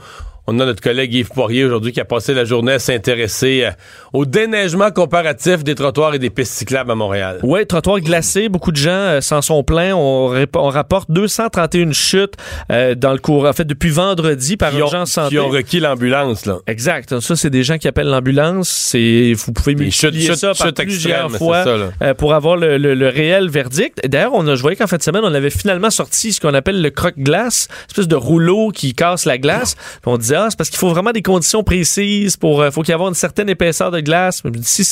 on a notre collègue Yves Poirier aujourd'hui qui a passé la journée à s'intéresser euh, au déneigement comparatif des trottoirs et des pistes cyclables à Montréal. Oui, trottoir glacé. Beaucoup de gens euh, s'en sont plaints. On, on rapporte 231 chutes euh, dans le cours, en fait, depuis vendredi par urgence santé. qui ont requis l'ambulance, là. Exact. Ça, c'est des gens qui appellent l'ambulance. C'est, vous pouvez multiplier chutes- ça par chutes plusieurs extrêmes, fois ça, euh, pour avoir le, le- le réel verdict. D'ailleurs, on a, je voyais qu'en fin de semaine, on avait finalement sorti ce qu'on appelle le croque-glace, espèce de rouleau qui casse la glace. On disait, ah, c'est parce qu'il faut vraiment des conditions précises pour, euh, faut qu'il y ait une certaine épaisseur de glace. Si,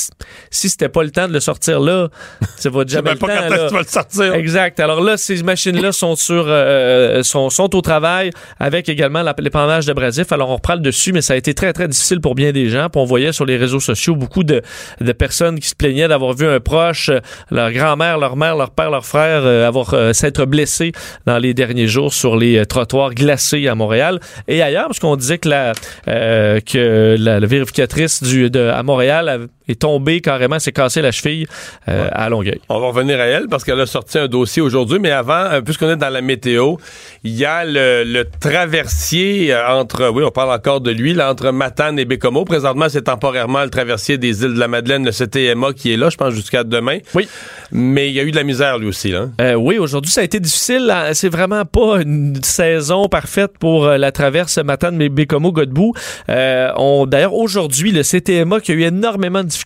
si c'était pas le temps de le sortir là, ça va jamais le pas temps. quand est-ce là. que tu vas le sortir. Exact. Alors là, ces machines-là sont sur euh, sont, sont au travail avec également l'épandage d'abrasif. Alors on reprend le dessus, mais ça a été très très difficile pour bien des gens. Puis on voyait sur les réseaux sociaux beaucoup de, de personnes qui se plaignaient d'avoir vu un proche, euh, leur grand-mère, leur mère, leur père, leur frère euh, avoir euh, s'être blessés dans les derniers jours sur les euh, trottoirs glacés à Montréal et ailleurs, parce qu'on disait que la euh, que la, la vérificatrice du de, à Montréal est tombée carrément, s'est cassée la cheville euh, à Longueuil. On va revenir à elle parce qu'elle a sorti un dossier aujourd'hui, mais avant, euh, puisqu'on est dans la météo, il y a le, le traversier euh, entre, oui, on parle encore de lui, là, entre Matane et Bécomo. Présentement, c'est temporairement le traversier des îles de la Madeleine, le CTMA, qui est là, je pense, jusqu'à demain. Oui. Mais il y a eu de la misère, lui aussi, là. Euh, oui, aujourd'hui, ça a été difficile. C'est vraiment pas une saison parfaite pour la traverse Matane, mais Bécomo, Godbout. Euh, on, d'ailleurs, aujourd'hui, le CTMA qui a eu énormément de difficultés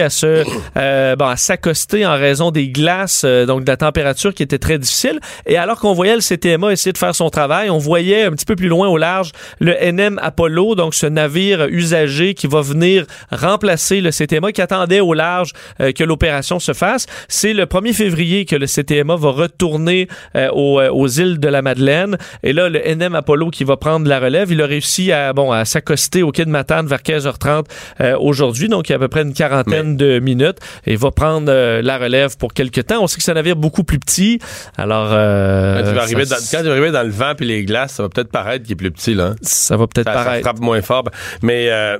à se, euh, bon, à s'accoster en raison des glaces, euh, donc de la température qui était très difficile. Et alors qu'on voyait le CTMA essayer de faire son travail, on voyait un petit peu plus loin au large le NM Apollo, donc ce navire usagé qui va venir remplacer le CTMA qui attendait au large euh, que l'opération se fasse. C'est le 1er février que le CTMA va retourner euh, aux, euh, aux îles de la Madeleine. Et là, le NM Apollo qui va prendre la relève, il a réussi à, bon, à s'accoster au quai de Matane vers 15h30 euh, aujourd'hui. Donc, il y a à peu près une quarantaine de minutes. Et va prendre euh, la relève pour quelques temps. On sait que c'est un navire beaucoup plus petit. Alors, euh, Quand il va arriver ça, dans, quand il va arriver dans le vent puis les glaces, ça va peut-être paraître qu'il est plus petit, là. hein. ça va peut-être Ça, ça paraître. frappe moins fort. Mais euh,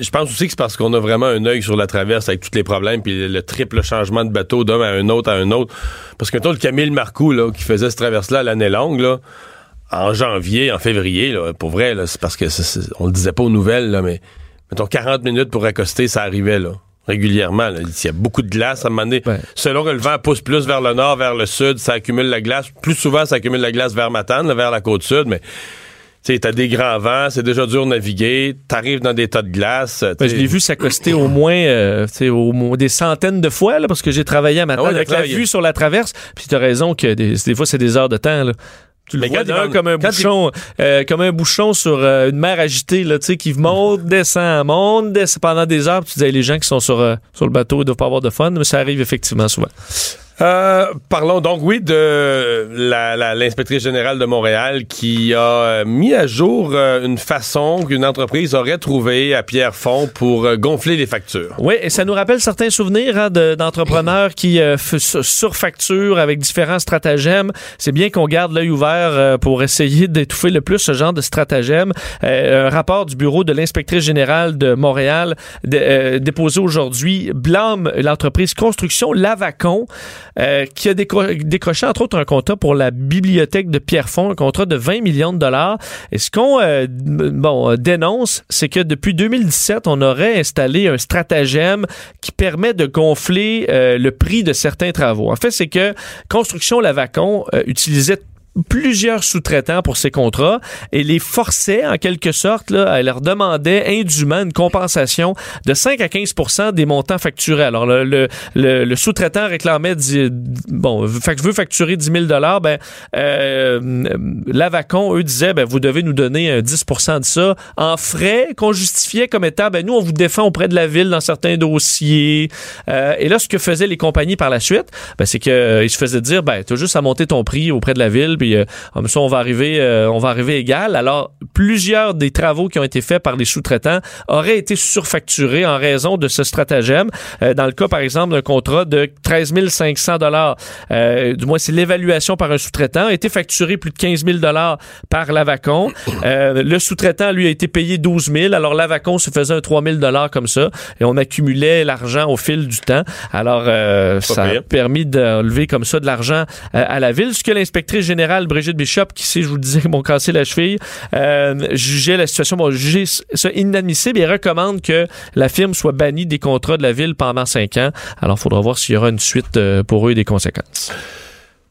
je pense aussi que c'est parce qu'on a vraiment un œil sur la traverse avec tous les problèmes, puis le triple changement de bateau d'un à un autre à un autre. Parce que le Camille Marcoux, là, qui faisait ce traverse-là à l'année longue, là, en janvier, en février, là, pour vrai, c'est parce que c'est- on le disait pas aux nouvelles, là, mais mettons 40 minutes pour accoster, ça arrivait, là. Régulièrement. là. Il y a beaucoup de glace à un moment donné. Ouais. Selon que le vent pousse plus vers le nord, vers le sud, ça accumule la glace. Plus souvent, ça accumule la glace vers Matane, là, vers la côte sud, mais tu sais, t'as des grands vents, c'est déjà dur de naviguer, t'arrives dans des tas de glace. Ben, je l'ai vu s'accoster au moins, euh, au des centaines de fois, là, parce que j'ai travaillé à matin Ah ouais, avec la vue sur la traverse. Puis tu as raison que des, des fois, c'est des heures de temps. Là. Tu le vois quand comme un quand bouchon, euh, comme un bouchon sur euh, une mer agitée, là, tu sais, qui monte, descend, monte, descend pendant des heures. Puis tu dis, Hey, les gens qui sont sur, euh, sur le bateau, ils doivent pas avoir de fun, mais ça arrive effectivement souvent. Euh, parlons donc, oui, de l'inspectrice générale de Montréal qui a euh, mis à jour euh, une façon qu'une entreprise aurait trouvée à Pierrefonds pour euh, gonfler les factures. Oui, et ça nous rappelle certains souvenirs hein, de- d'entrepreneurs qui surfacturent avec différents stratagèmes. C'est bien qu'on garde l'œil ouvert pour essayer d'étouffer le plus ce genre de stratagème. Euh, un rapport du bureau de l'inspectrice générale de Montréal déposé aujourd'hui blâme l'entreprise Construction Lavacon euh, qui a décro- décroché entre autres un contrat pour la bibliothèque de Pierrefonds, un contrat de 20 millions de dollars. Et ce qu'on euh, bon, euh, dénonce, c'est que depuis 2017, on aurait installé un stratagème qui permet de gonfler euh, le prix de certains travaux. En fait, c'est que Construction Lavacon euh, utilisait plusieurs sous-traitants pour ces contrats et les forçait en quelque sorte, là, elle leur demandait indûment une compensation de 5 à 15% des montants facturés. Alors le, le, sous-traitant réclamait, bon, je veux facturer 10 000 ben euh, Lavacon, eux disaient, ben vous devez nous donner un 10% de ça en frais qu'on justifiait comme étant, ben nous on vous défend auprès de la ville dans certains dossiers. Euh, et là, ce que faisaient les compagnies par la suite, ben, c'est qu'ils se faisaient dire, ben t'as juste à monter ton prix auprès de la ville, euh, comme ça on va arriver, euh, on va arriver égal. Alors plusieurs des travaux qui ont été faits par les sous-traitants auraient été surfacturés en raison de ce stratagème. Euh, dans le cas, par exemple, d'un contrat de 13 500 dollars, euh, du moins c'est l'évaluation par un sous-traitant, a été facturé plus de 15 000 dollars par Lavacon. Euh, le sous-traitant, lui, a été payé 12 000. Alors Lavacon se faisait un 3 000 dollars comme ça, et on accumulait l'argent au fil du temps. Alors euh, ça a permis de lever comme ça de l'argent à la ville. Ce que l'inspectrice générale Brigitte Bishop, qui sait, je vous le disais, m'ont cassé la cheville, euh, jugeait la situation, bon, jugeait ça inadmissible et recommande que la firme soit bannie des contrats de la ville pendant cinq ans. Alors, il faudra voir s'il y aura une suite euh, pour eux et des conséquences.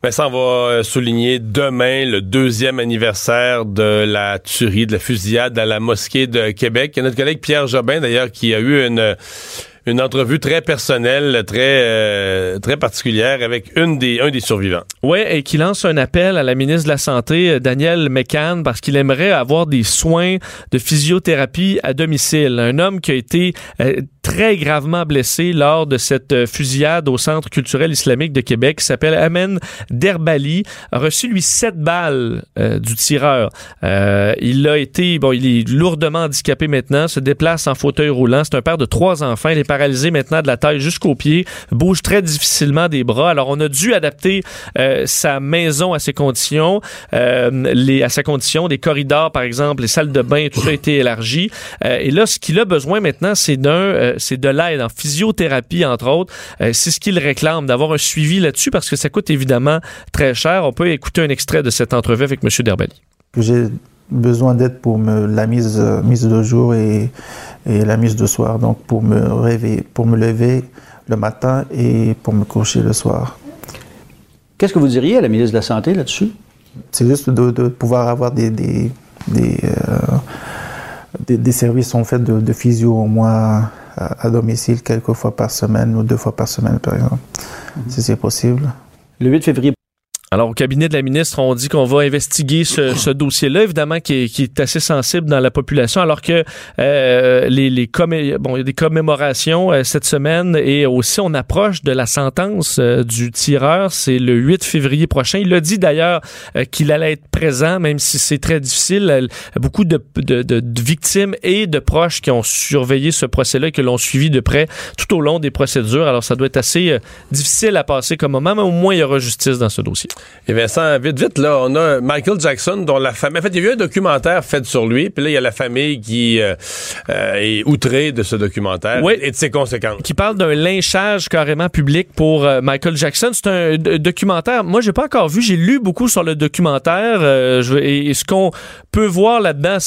Ben, ça, on va euh, souligner demain le deuxième anniversaire de la tuerie, de la fusillade à la mosquée de Québec. Il y a notre collègue Pierre Jobin, d'ailleurs, qui a eu une, une entrevue très personnelle, très, euh, très particulière avec une des, un des survivants. Oui, et qui lance un appel à la ministre de la Santé, euh, Daniel McCann, parce qu'il aimerait avoir des soins de physiothérapie à domicile. Un homme qui a été euh, très gravement blessé lors de cette euh, fusillade au Centre culturel islamique de Québec, qui s'appelle Amen Derbali, a reçu, lui, sept balles euh, du tireur. Euh, il a été, bon, il est lourdement handicapé maintenant, se déplace en fauteuil roulant. C'est un père de trois enfants. Il est paralysé maintenant de la taille jusqu'aux pieds, bouge très difficilement des bras. Alors, on a dû adapter euh, sa maison à ses conditions, les, à sa condition, des corridors, par exemple, les salles de bain, tout ça a été élargi. Et là, ce qu'il a besoin maintenant, c'est d'un, c'est de l'aide en physiothérapie, entre autres. Euh, c'est ce qu'il réclame, d'avoir un suivi là-dessus, parce que ça coûte évidemment très cher. On peut écouter un extrait de cette entrevue avec M. Derbali. J'ai besoin d'aide pour me, la mise, euh, mise de jour et, et la mise de soir, donc pour me réveiller, pour me lever le matin et pour me coucher le soir. Qu'est-ce que vous diriez à la ministre de la Santé là-dessus? C'est juste de, de pouvoir avoir des, des, des, euh, des, des services en fait de, de physio au moins à, à domicile quelques fois par semaine ou deux fois par semaine par exemple, si c'est possible. Le 8 février Alors, au cabinet de la ministre, on dit qu'on va investiguer ce, ce dossier-là, évidemment, qui est, qui est assez sensible dans la population, alors que euh, les, les commé- bon, il y a des commémorations euh, cette semaine et aussi on approche de la sentence euh, du tireur. C'est le 8 février prochain. Il a dit d'ailleurs euh, qu'il allait être présent, même si c'est très difficile. Beaucoup de, de, de- victimes et de proches qui ont surveillé ce procès-là, qui l'ont suivi de près tout au long des procédures. Alors, ça doit être assez euh, difficile à passer comme moment, mais au moins il y aura justice dans ce dossier. Et Vincent, vite, vite, là, on a Michael Jackson dont la famille. En fait, il y a eu un documentaire fait sur lui, puis là, il y a la famille qui euh, euh, est outrée de ce documentaire Oui. et de ses conséquences. qui parle d'un lynchage carrément public pour euh, Michael Jackson. C'est un documentaire. Moi, j'ai pas encore vu. J'ai lu beaucoup sur le documentaire. euh, je- et, et ce qu'on peut voir là-dedans,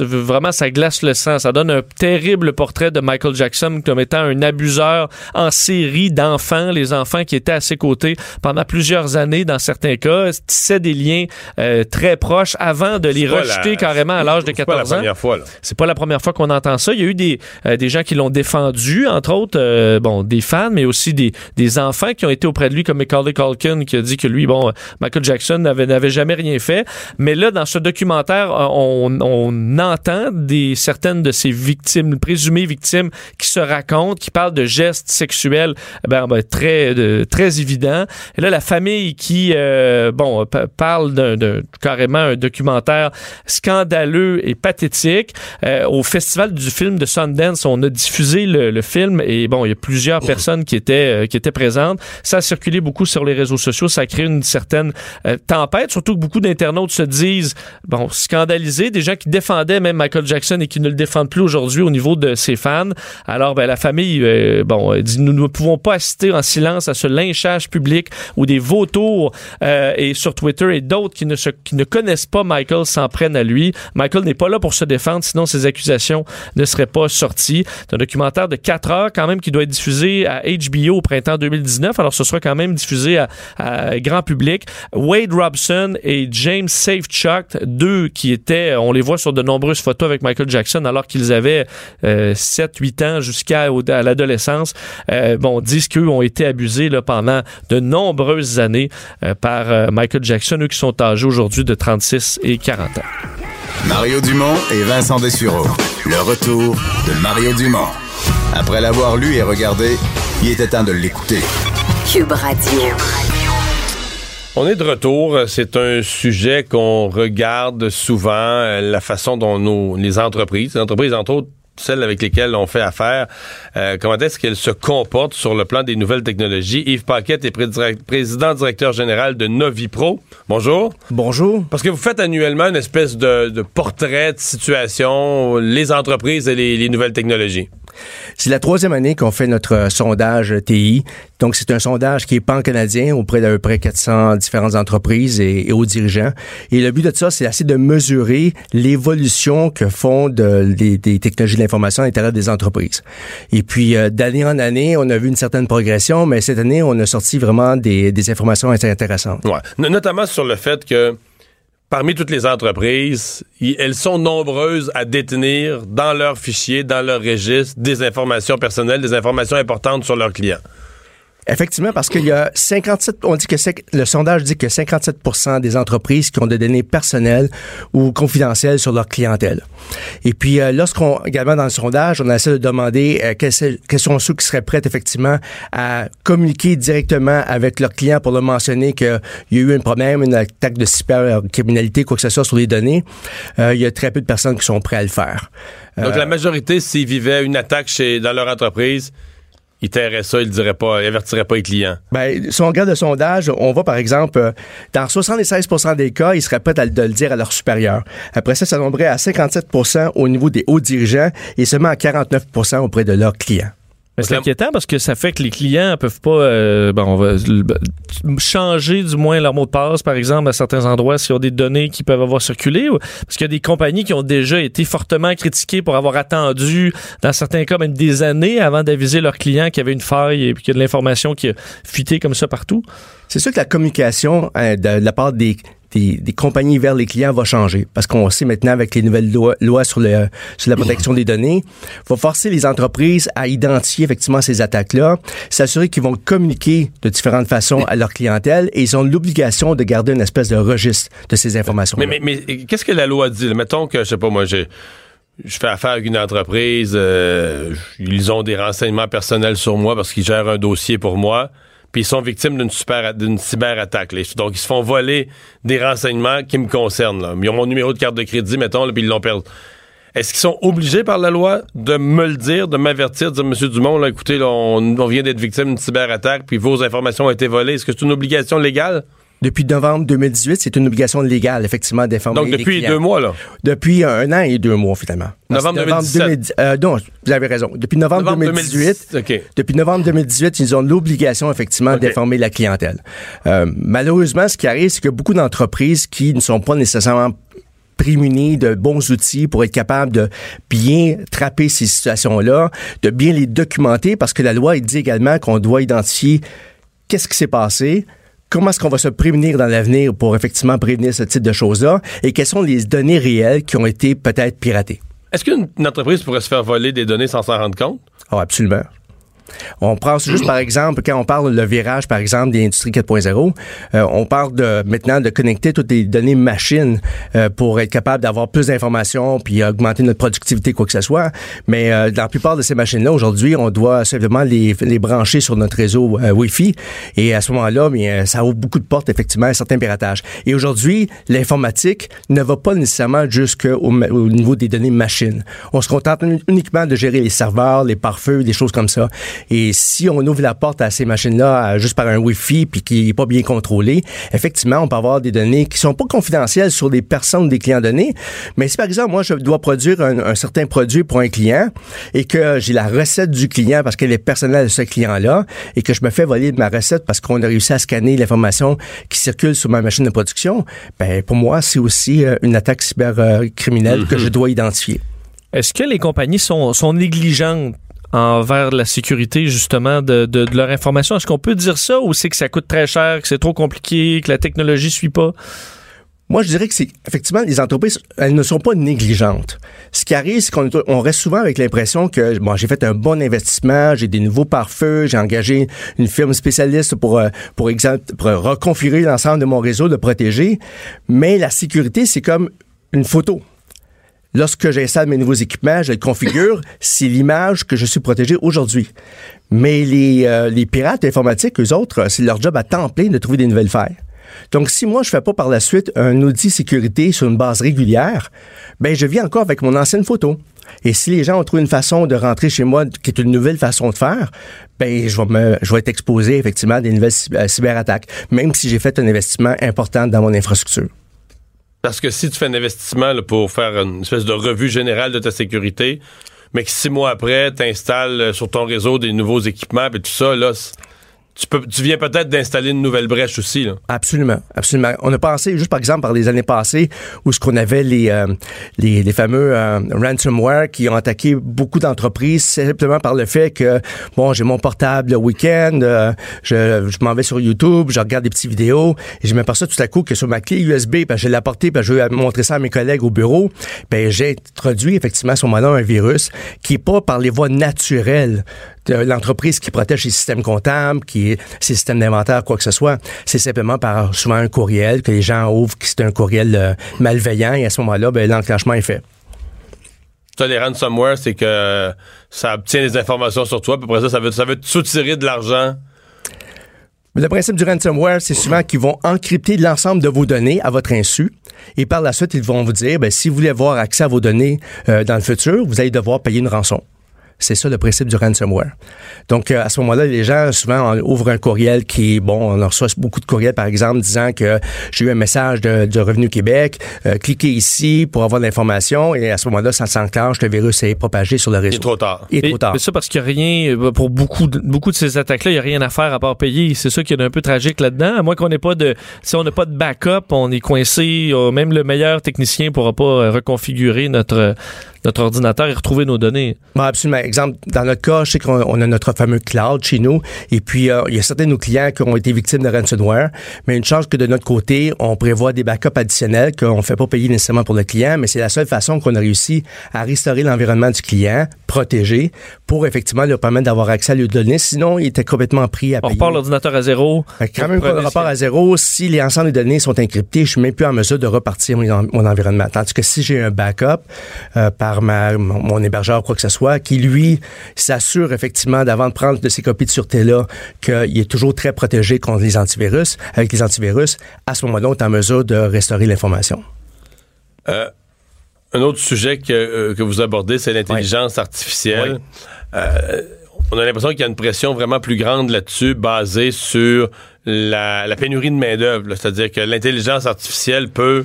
vraiment, ça glace le sang. Ça donne un terrible portrait de Michael Jackson comme étant un abuseur en série d'enfants, les enfants qui étaient à ses côtés pendant plusieurs années dans certains certains cas, tissaient des liens euh, très proches avant de les C'est pas rejeter la- carrément à l'âge de C'est pas la 14 ans. première fois. C'est pas la première fois qu'on entend ça. Il y a eu des, euh, des gens qui l'ont défendu, entre autres, euh, bon, des fans, mais aussi des, des enfants qui ont été auprès de lui, comme Macaulay Culkin, qui a dit que lui, bon, euh, Michael Jackson n'avait, n'avait jamais rien fait. Mais là, dans ce documentaire, euh, on, on entend des, certaines de ces victimes, présumées victimes, qui se racontent, qui parlent de gestes sexuels, eh ben, ben, très, de- très évidents. Et là, la famille qui, euh, bon, pa- parle d'un, carrément un documentaire scandaleux et pathétique. Euh, au festival du film de Sundance, on a diffusé le, le film et bon, il y a plusieurs personnes qui étaient euh, qui étaient présentes. Ça a circulé beaucoup sur les réseaux sociaux, ça a créé une certaine euh, tempête, surtout que beaucoup d'internautes se disent bon scandalisés, des gens qui défendaient même Michael Jackson et qui ne le défendent plus aujourd'hui au niveau de ses fans. Alors ben la famille euh, bon euh, dit nous ne pouvons pas assister en silence à ce lynchage public ou des vautours euh, et sur Twitter et d'autres qui ne se, qui ne connaissent pas Michael s'en prennent à lui. Michael n'est pas là pour se défendre, sinon ses accusations ne seraient pas sorties. C'est un documentaire de 4 heures quand même qui doit être diffusé à HBO au printemps 2019. Alors ce sera quand même diffusé à, à grand public. Wade Robson et James Safechuck, deux qui étaient, on les voit sur de nombreuses photos avec Michael Jackson alors qu'ils avaient euh, 7-8 ans jusqu'à l'adolescence, euh, bon, disent qu'eux ont été abusés là, pendant de nombreuses années euh, euh, Michael Jackson, eux qui sont âgés aujourd'hui de 36 et 40 ans. Mario Dumont et Vincent Dessureau. Le retour de Mario Dumont. Après l'avoir lu et regardé, il était temps de l'écouter. Cube Radio. On est de retour. C'est un sujet qu'on regarde souvent, euh, la façon dont nos, les entreprises, les entreprises entre autres, celles avec lesquelles on fait affaire, euh, comment est-ce qu'elles se comportent sur le plan des nouvelles technologies? Yves Paquette est président directeur général de Novipro. Bonjour. Bonjour. Parce que vous faites annuellement une espèce de, de portrait de situation, les entreprises et les, les nouvelles technologies. C'est la troisième année qu'on fait notre euh, sondage TI. Donc, c'est un sondage qui est pan-canadien auprès d'à peu près 400 différentes entreprises et, et hauts dirigeants. Et le but de ça, c'est d'essayer de mesurer l'évolution que font de- des, technologies de l'information à l'intérieur des entreprises. Et puis, euh, d'année en année, on a vu une certaine progression, mais cette année, on a sorti vraiment des, informations assez intéressantes. Notamment sur le fait que parmi toutes les entreprises, elles sont nombreuses à détenir dans leurs fichiers, dans leurs registres, des informations personnelles, des informations importantes sur leurs clients. Effectivement, parce qu'il y a 57, on dit que le sondage dit que 57 des entreprises qui ont des données personnelles ou confidentielles sur leur clientèle. Et puis, euh, lorsqu'on, également dans le sondage, on a essayé de demander euh, quels, sont ceux qui seraient prêts effectivement à communiquer directement avec leurs clients pour leur mentionner qu'il y a eu un problème, une attaque de cybercriminalité, quoi que ce soit sur les données. Euh, il y a très peu de personnes qui sont prêtes à le faire. Donc Euh, la majorité, s'ils vivaient une attaque chez, dans leur entreprise, ils tairaient ça, ils diraient pas, ils avertiraient pas les clients. Ben, si on regarde le sondage, on voit par exemple, euh, dans 76% des cas, ils seraient prêts à, de le dire à leur supérieur. Après ça, ça tomberait à 57% au niveau des hauts dirigeants et seulement à 49% auprès de leurs clients. Mais c'est inquiétant parce que ça fait que les clients peuvent pas euh, bon, on va, l- b- changer du moins leur mot de passe, par exemple, à certains endroits s'ils ont des données qui peuvent avoir circulé. ou- Parce qu'il y a des compagnies qui ont déjà été fortement critiquées pour avoir attendu, dans certains cas même des années, avant d'aviser leurs clients qu'il y avait une faille et qu'il y a de l'information qui a fuité comme ça partout. C'est sûr que la communication euh, de, la part des, des, compagnies vers les clients va changer parce qu'on sait maintenant avec les nouvelles lois, sur, le, sur la protection des données, va forcer les entreprises à identifier effectivement ces attaques-là, s'assurer qu'ils vont communiquer de différentes façons à leur clientèle et ils ont l'obligation de garder une espèce de registre de ces informations. Mais, mais, mais qu'est-ce que la loi dit? Mettons que, je sais pas, moi, j'ai. Je fais affaire avec une entreprise, euh, ils ont des renseignements personnels sur moi parce qu'ils gèrent un dossier pour moi, puis ils sont victimes d'une super d'une cyberattaque. Donc ils se font voler des renseignements qui me concernent. Ils ont mon numéro de carte de crédit, mettons, puis ils l'ont perdu. Est-ce qu'ils sont obligés par la loi de me le dire, de m'avertir, de dire Monsieur Dumont, écoutez, on vient d'être victime d'une cyberattaque, puis vos informations ont été volées. Est-ce que c'est une obligation légale? Depuis novembre 2018, c'est une obligation légale, effectivement, d'informer Donc depuis deux mois, là? Depuis un an et deux mois, finalement. Novembre Parce que 2017. 2010 euh, non, vous avez raison. Depuis novembre, Novembre 2018, 2018, OK. depuis novembre 2018, ils ont l'obligation, effectivement, d'informer la clientèle. Euh, malheureusement, ce qui arrive, c'est que beaucoup d'entreprises qui ne sont pas nécessairement prémunies de bons outils pour être capables de bien trapper ces situations-là, de bien les documenter, parce que la loi dit également qu'on doit identifier qu'est-ce qui s'est passé, comment est-ce qu'on va se prévenir dans l'avenir pour effectivement prévenir ce type de choses-là? Et quelles sont les données réelles qui ont été peut-être piratées? Est-ce qu'une une entreprise pourrait se faire voler des données sans s'en rendre compte? Oh, absolument. On prend juste par exemple, quand on parle le virage, par exemple, des industries 4.0, euh, on parle de maintenant de connecter toutes les données machines euh, pour être capable d'avoir plus d'informations puis augmenter notre productivité, quoi que ce soit. Mais euh, dans la plupart de ces machines-là, aujourd'hui, on doit simplement les, les brancher sur notre réseau euh, Wi-Fi. Et à ce moment-là, ça ouvre beaucoup de portes, effectivement, à certains piratages. Et aujourd'hui, l'informatique ne va pas nécessairement jusqu'au au niveau des données machines. On se contente uniquement de gérer les serveurs, les pare-feux, des choses comme ça. Et si on ouvre la porte à ces machines-là juste par un Wi-Fi puis qui n'est pas bien contrôlé, effectivement, on peut avoir des données qui sont pas confidentielles sur les personnes des clients donnés. Mais si par exemple, moi, je dois produire un, un certain produit pour un client et que j'ai la recette du client parce qu'elle est personnelle de ce client-là et que je me fais voler de ma recette parce qu'on a réussi à scanner l'information qui circule sur ma machine de production, ben pour moi, c'est aussi euh, une attaque cybercriminelle que je dois identifier. Est-ce que les compagnies sont, sont négligentes envers la sécurité, justement, de, leur information? Est-ce qu'on peut dire ça ou c'est que ça coûte très cher, que c'est trop compliqué, que la technologie suit pas? Moi, je dirais que c'est effectivement les entreprises, elles ne sont pas négligentes. Ce qui arrive, c'est qu'on on reste souvent avec l'impression que bon, j'ai fait un bon investissement, j'ai des nouveaux pare-feux, j'ai engagé une firme spécialiste pour euh, pour pour reconfigurer l'ensemble de mon réseau, de protéger. Mais la sécurité, c'est comme une photo. Lorsque j'installe mes nouveaux équipements, je le configure, c'est l'image que je suis protégé aujourd'hui. Mais les, euh, les pirates informatiques, eux autres, c'est leur job à temps plein de trouver des nouvelles failles. Donc, si moi, je fais pas par la suite un audit sécurité sur une base régulière, ben, je viens encore avec mon ancienne photo. Et si les gens ont trouvé une façon de rentrer chez moi qui est une nouvelle façon de faire, ben, je vais me, je vais être exposé, effectivement, à des nouvelles cyber- cyberattaques, même si j'ai fait un investissement important dans mon infrastructure. Parce que si tu fais un investissement pour faire une espèce de revue générale de ta sécurité, mais que six mois après, tu installes sur ton réseau des nouveaux équipements et tout ça, là, tu, peux, tu viens peut-être d'installer une nouvelle brèche aussi. Là. Absolument, absolument. On a pensé, juste par exemple, par les années passées, où ce qu'on avait les, euh, les, les fameux euh, ransomware qui ont attaqué beaucoup d'entreprises simplement par le fait que, bon, j'ai mon portable le week-end, euh, je, je m'en vais sur YouTube, je regarde des petites vidéos, et je m'aperçois tout à coup que sur ma clé USB, ben, je l'ai apporté, ben, je veux montrer ça à mes collègues au bureau, ben, j'ai introduit effectivement à ce moment-là un virus qui est pas par les voies naturelles l'entreprise qui protège ses systèmes comptables, qui est ses systèmes d'inventaire, quoi que ce soit. C'est simplement par souvent un courriel que les gens ouvrent, que c'est un courriel euh, malveillant, et à ce moment-là, ben, l'enclenchement est fait. Ça, les ransomware, c'est que ça obtient des informations sur toi, puis après ça, ça veut, ça veut te soutirer de l'argent. Le principe du ransomware, c'est souvent qu'ils vont encrypter l'ensemble de vos données à votre insu. Et par la suite, ils vont vous dire, ben, si vous voulez avoir accès à vos données euh, dans le futur, vous allez devoir payer une rançon. C'est ça le principe du ransomware. Donc, euh, à ce moment-là, les gens, souvent, on ouvre un courriel qui bon, on en reçoit beaucoup de courriels, par exemple, disant que j'ai eu un message de, de Revenu Québec, euh, cliquez ici pour avoir l'information, et à ce moment-là, ça s'enclenche, le virus est propagé sur le réseau. Il est trop tard. Il est Et- trop tard. mais ça parce qu'il n'y a rien, euh, pour beaucoup de, beaucoup de ces attaques-là, il n'y a rien à faire à part payer. C'est ça qui est un peu tragique là-dedans. À moins qu'on n'ait pas de, si on n'a pas de backup, on est coincé. Même le meilleur technicien ne pourra pas reconfigurer notre, notre ordinateur et retrouver nos données. Bon, absolument. Exemple, dans notre cas, je sais qu'on on a notre fameux cloud chez nous, et puis euh, il y a certains de nos clients qui ont été victimes de ransomware, mais une chance que de notre côté, on prévoit des backups additionnels qu'on ne fait pas payer nécessairement pour le client, mais c'est la seule façon qu'on a réussi à restaurer l'environnement du client, protégé, pour effectivement leur permettre d'avoir accès à leurs données. Sinon, il était complètement pris à On payer. repart l'ordinateur à zéro. Quand même, qu'on a. à zéro, si les ensembles de données sont encryptés, je suis même plus en mesure de repartir mon, mon environnement. Tandis que si j'ai un backup euh, par ma, mon, hébergeur ou quoi que ce soit, qui lui s'assure effectivement d'avant de prendre de ces copies de sûreté-là qu'il est toujours très protégé contre les antivirus, avec les antivirus, à ce moment-là, on est en mesure de restaurer l'information. Euh, un autre sujet que, euh, que vous abordez, c'est l'intelligence artificielle. Euh, on a l'impression qu'il y a une pression vraiment plus grande là-dessus, basée sur la, la pénurie de main-d'œuvre. C'est-à-dire que l'intelligence artificielle peut.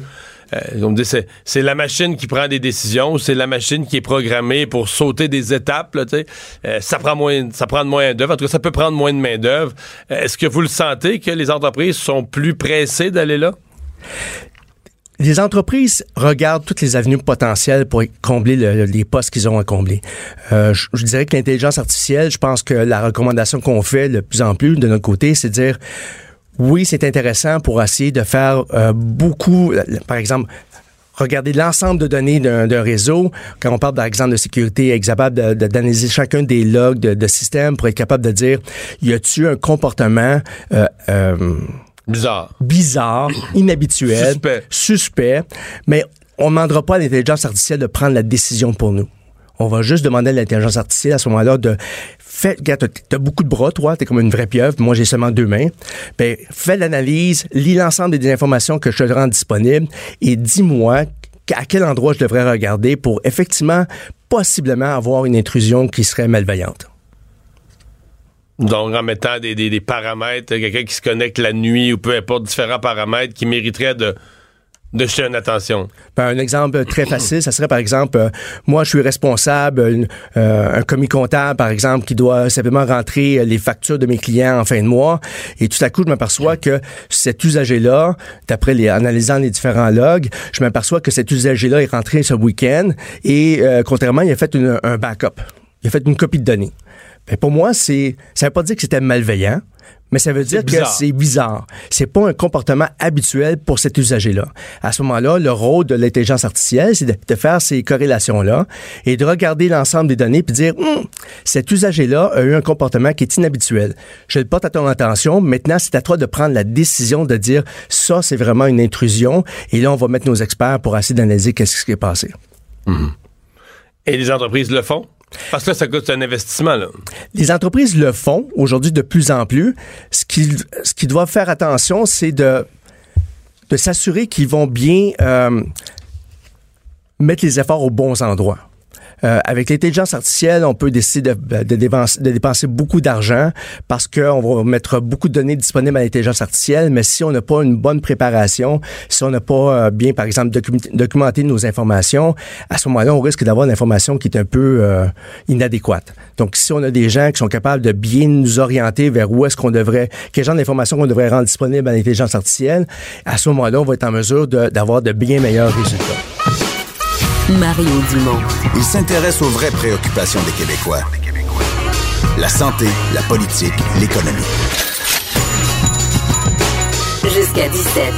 Euh, c'est, la machine qui prend des décisions, c'est la machine qui est programmée pour sauter des étapes. Euh, ça prend moins, ça prend moins d'œuvre. En tout cas, ça peut prendre moins de main d'œuvre. Euh, Est-ce que vous le sentez que les entreprises sont plus pressées d'aller là? les entreprises regardent toutes les avenues potentielles pour combler le- les postes qu'ils ont à combler. Je, je dirais que l'intelligence artificielle, je pense que la recommandation qu'on fait de plus en plus de notre côté, c'est de dire oui, c'est intéressant pour essayer de faire euh, beaucoup, par exemple, regarder l'ensemble de données d'un réseau. Quand on parle, par exemple, de sécurité, être capable d'analyser chacun des logs de, de système pour être capable de dire, y a-tu un comportement euh, euh, Bizarre. bizarre, inhabituel, Suspect. suspect, mais on ne demandera pas à l'intelligence artificielle de prendre la décision pour nous. On va juste demander à l'intelligence artificielle à ce moment-là de fais, regarde, t'as- beaucoup de bras, toi, t'es comme une vraie pieuvre, moi j'ai seulement deux mains. Ben, fais l'analyse, lis l'ensemble des informations que je te rends disponibles et dis-moi à quel endroit je devrais regarder pour effectivement, possiblement avoir une intrusion qui serait malveillante. Donc, en mettant des, des- des paramètres, quelqu'un qui se connecte la nuit ou peu importe, différents paramètres qui mériteraient de, de jeter une attention. Ben, un exemple très facile, ça serait par exemple, euh, moi je suis responsable, euh, un commis comptable par exemple, qui doit simplement rentrer euh, les factures de mes clients en fin de mois, et tout à coup je m'aperçois que cet usager-là, d'après les analysant les différents logs, je m'aperçois que cet usager-là est rentré ce week-end et contrairement, il a fait un backup, il a fait une copie de données. Ben, pour moi, c'est ça veut pas dire que c'était malveillant. Mais ça veut dire que c'est bizarre. C'est pas un comportement habituel pour cet usager-là. À ce moment-là, le rôle de l'intelligence artificielle, c'est de, de faire ces corrélations-là et de regarder l'ensemble des données puis dire, Hum, cet usager-là a eu un comportement qui est inhabituel. Je le porte à ton attention. Maintenant, c'est à toi de prendre la décision de dire, ça, c'est vraiment une intrusion. Et là, on va mettre nos experts pour essayer d'analyser qu'est-ce qui est passé. Et les entreprises le font? Parce que ça coûte un investissement, là. Les entreprises le font aujourd'hui de plus en plus. Ce qu'ils ce doivent faire attention, c'est de, de s'assurer qu'ils vont bien euh, mettre les efforts aux bons endroits. Euh, avec l'intelligence artificielle, on peut décider de, de, dépenser, de dépenser beaucoup d'argent parce qu'on va mettre beaucoup de données disponibles à l'intelligence artificielle, mais si on n'a pas une bonne préparation, si on n'a pas euh, bien, par exemple, docu- documenté nos informations, à ce moment-là, on risque d'avoir une information qui est un peu euh, inadéquate. Donc, si on a des gens qui sont capables de bien nous orienter vers où est-ce qu'on devrait, quel genre d'informations qu'on devrait rendre disponible à l'intelligence artificielle, à ce moment-là, on va être en mesure d'avoir de bien meilleurs résultats. Mario Dumont. Il s'intéresse aux vraies préoccupations des Québécois. La santé, la politique, l'économie. Jusqu'à 17.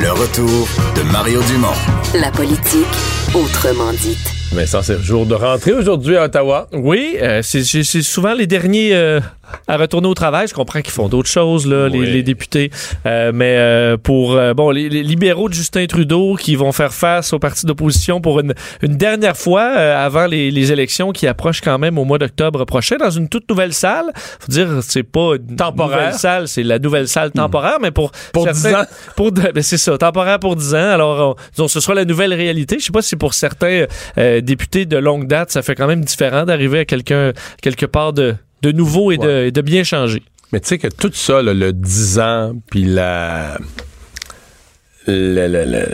Le retour de Mario Dumont. La politique autrement dite. Vincent, c'est le jour de rentrée aujourd'hui à Ottawa. Oui, euh, c'est souvent les derniers euh, à retourner au travail. Je comprends qu'ils font d'autres choses, là, les, Oui. les députés. Euh, mais euh, pour euh, bon, les, les libéraux de Justin Trudeau qui vont faire face aux partis d'opposition pour une, une dernière fois euh, avant les, les élections qui approchent quand même au mois d'octobre prochain dans une toute nouvelle salle. Faut dire, c'est pas une Temporaire. nouvelle salle, c'est la nouvelle salle temporaire, mais pour Pour certains- 10 ans. Pour ben, c'est ça, temporaire pour 10 ans. Alors, on- disons, ce sera la nouvelle réalité. Je sais pas si pour certains euh, députés de longue date, ça fait quand même différent d'arriver à quelqu'un quelque part de, de nouveau et, de, et de bien changer. Mais tu sais que tout ça, là, le 10 ans, puis la... le- le- le- le-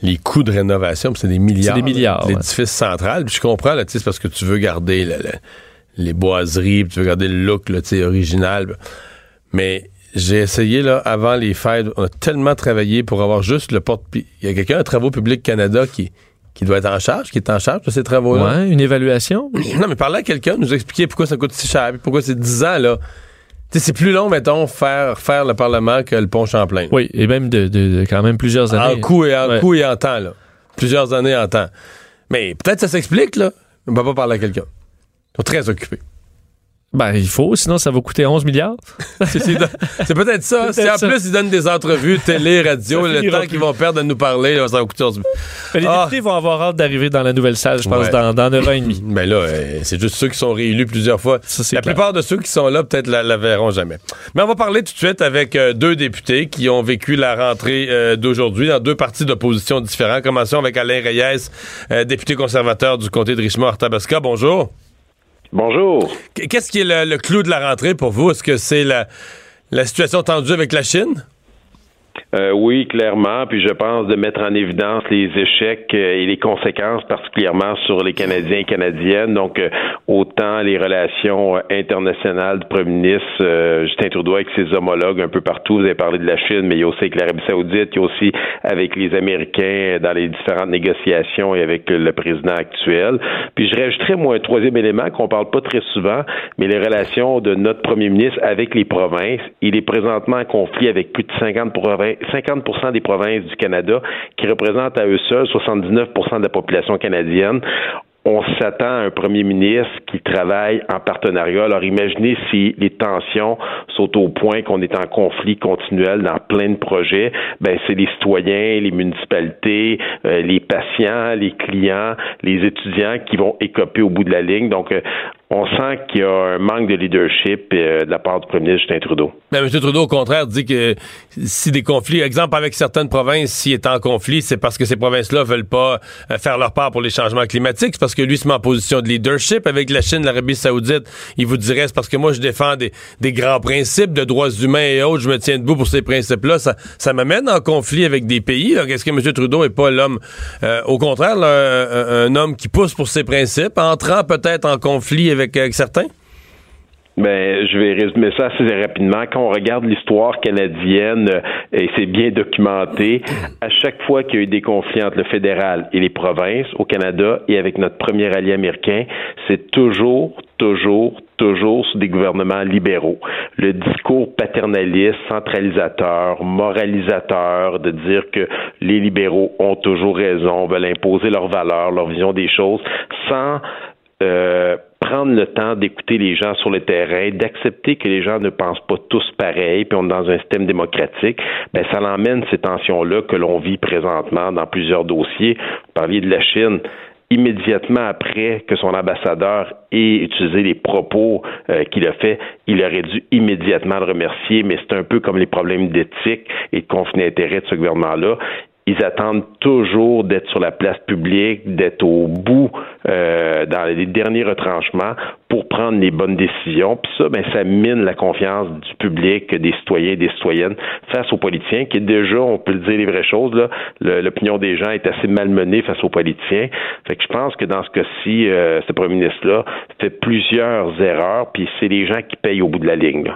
les coûts de rénovation, puis c'est des milliards. C'est des milliards, là, L'édifice central. Puis je comprends, là, c'est parce que tu veux garder le- les boiseries, puis tu veux garder le look, là, tu sais, original. Mais j'ai essayé, là, avant les fêtes, on a tellement travaillé pour avoir juste le porte... Il y a quelqu'un à Travaux Publics Canada qui, qui doit être en charge, qui est en charge de ces travaux-là. Ouais, une évaluation. Non, mais parler à quelqu'un, nous expliquer pourquoi ça coûte si cher, pourquoi c'est 10 ans, là. C'est plus long, mettons, faire, faire le Parlement que le pont Champlain. Oui, et même de, de- de quand même plusieurs années. En coût et en Ouais. coût et en temps, là. Plusieurs années en temps. Mais peut-être ça s'explique, là. On va pas parler à quelqu'un. Ils sont très occupés. Ben, il faut, sinon ça va coûter 11 milliards. C'est peut-être ça. Si en ça. plus ils donnent des entrevues, télé, radio, le temps qu'ils vont perdre à nous parler, là, ça va coûter. Mais les Ah. députés vont avoir hâte d'arriver dans la nouvelle salle, je pense, Ouais. dans, dans 9 ans et demi. Ben là, euh, c'est juste ceux qui sont réélus plusieurs fois. Ça, La clair. plupart de ceux qui sont là, peut-être la, la verront jamais. Mais on va parler tout de suite avec euh, deux députés qui ont vécu la rentrée euh, d'aujourd'hui dans deux partis d'opposition différents. Commençons avec Alain Reyes, euh, député conservateur du comté de Richmond-Arthabasca. Bonjour. Bonjour. Qu- Qu'est-ce qui est le, le clou de la rentrée pour vous? Est-ce que c'est la, la situation tendue avec la Chine? Euh, oui, clairement. Puis je pense de mettre en évidence les échecs euh, et les conséquences, particulièrement sur les Canadiens et Canadiennes. Donc, euh, autant les relations internationales du Premier ministre Justin Trudeau avec ses homologues un peu partout. Vous avez parlé de la Chine, mais il y a aussi avec l'Arabie Saoudite, il y a aussi avec les Américains dans les différentes négociations et avec le président actuel. Puis je rajouterais, moi, un troisième élément qu'on parle pas très souvent, mais les relations de notre Premier ministre avec les provinces. Il est présentement en conflit avec plus de 50 provinces 50 des provinces du Canada, qui représentent à eux seuls 79 de la population canadienne on s'attend à un premier ministre qui travaille en partenariat. Alors imaginez si les tensions sont au point qu'on est en conflit continuel dans plein de projets, ben c'est les citoyens, les municipalités, euh, les patients, les clients, les étudiants qui vont écoper au bout de la ligne. Donc euh, on sent qu'il y a un manque de leadership euh, de la part du premier ministre Justin Trudeau. Mais M. Trudeau, au contraire, dit que si des conflits, exemple avec certaines provinces, s'il est en conflit, c'est parce que ces provinces-là veulent pas euh, faire leur part pour les changements climatiques. C'est parce que lui se met en position de leadership avec la Chine, l'Arabie Saoudite. Il vous dirait, c'est parce que moi, je défends des, grands principes de droits humains et autres. Je me tiens debout pour ces principes-là. Ça, ça m'amène en conflit avec des pays. Est-ce que M. Trudeau est pas l'homme, euh, au contraire, un, un homme qui pousse pour ses principes, entrant peut-être en conflit avec avec, certains? Ben, je vais résumer ça assez rapidement. Quand on regarde l'histoire canadienne, euh, et c'est bien documenté, à chaque fois qu'il y a eu des conflits entre le fédéral et les provinces au Canada et avec notre premier allié américain, c'est toujours, toujours, toujours sous des gouvernements libéraux. Le discours paternaliste, centralisateur, moralisateur, de dire que les libéraux ont toujours raison, veulent imposer leurs valeurs, leur vision des choses, sans euh, prendre le temps d'écouter les gens sur le terrain, d'accepter que les gens ne pensent pas tous pareil, puis on est dans un système démocratique, ben ça l'emmène ces tensions-là que l'on vit présentement dans plusieurs dossiers. Vous parliez de la Chine immédiatement après que son ambassadeur ait utilisé les propos euh, qu'il a fait, il aurait dû immédiatement le remercier, mais c'est un peu comme les problèmes d'éthique et de conflit d'intérêt de ce gouvernement-là ils attendent toujours d'être sur la place publique, d'être au bout euh, dans les derniers retranchements pour prendre les bonnes décisions. Puis ça, ben, ça mine la confiance du public, des citoyens et des citoyennes face aux politiciens, qui déjà, on peut le dire les vraies choses, l'opinion des gens est assez malmenée face aux politiciens. Fait que je pense que dans ce cas-ci, euh, ce premier ministre-là fait plusieurs erreurs, puis c'est les gens qui payent au bout de la ligne.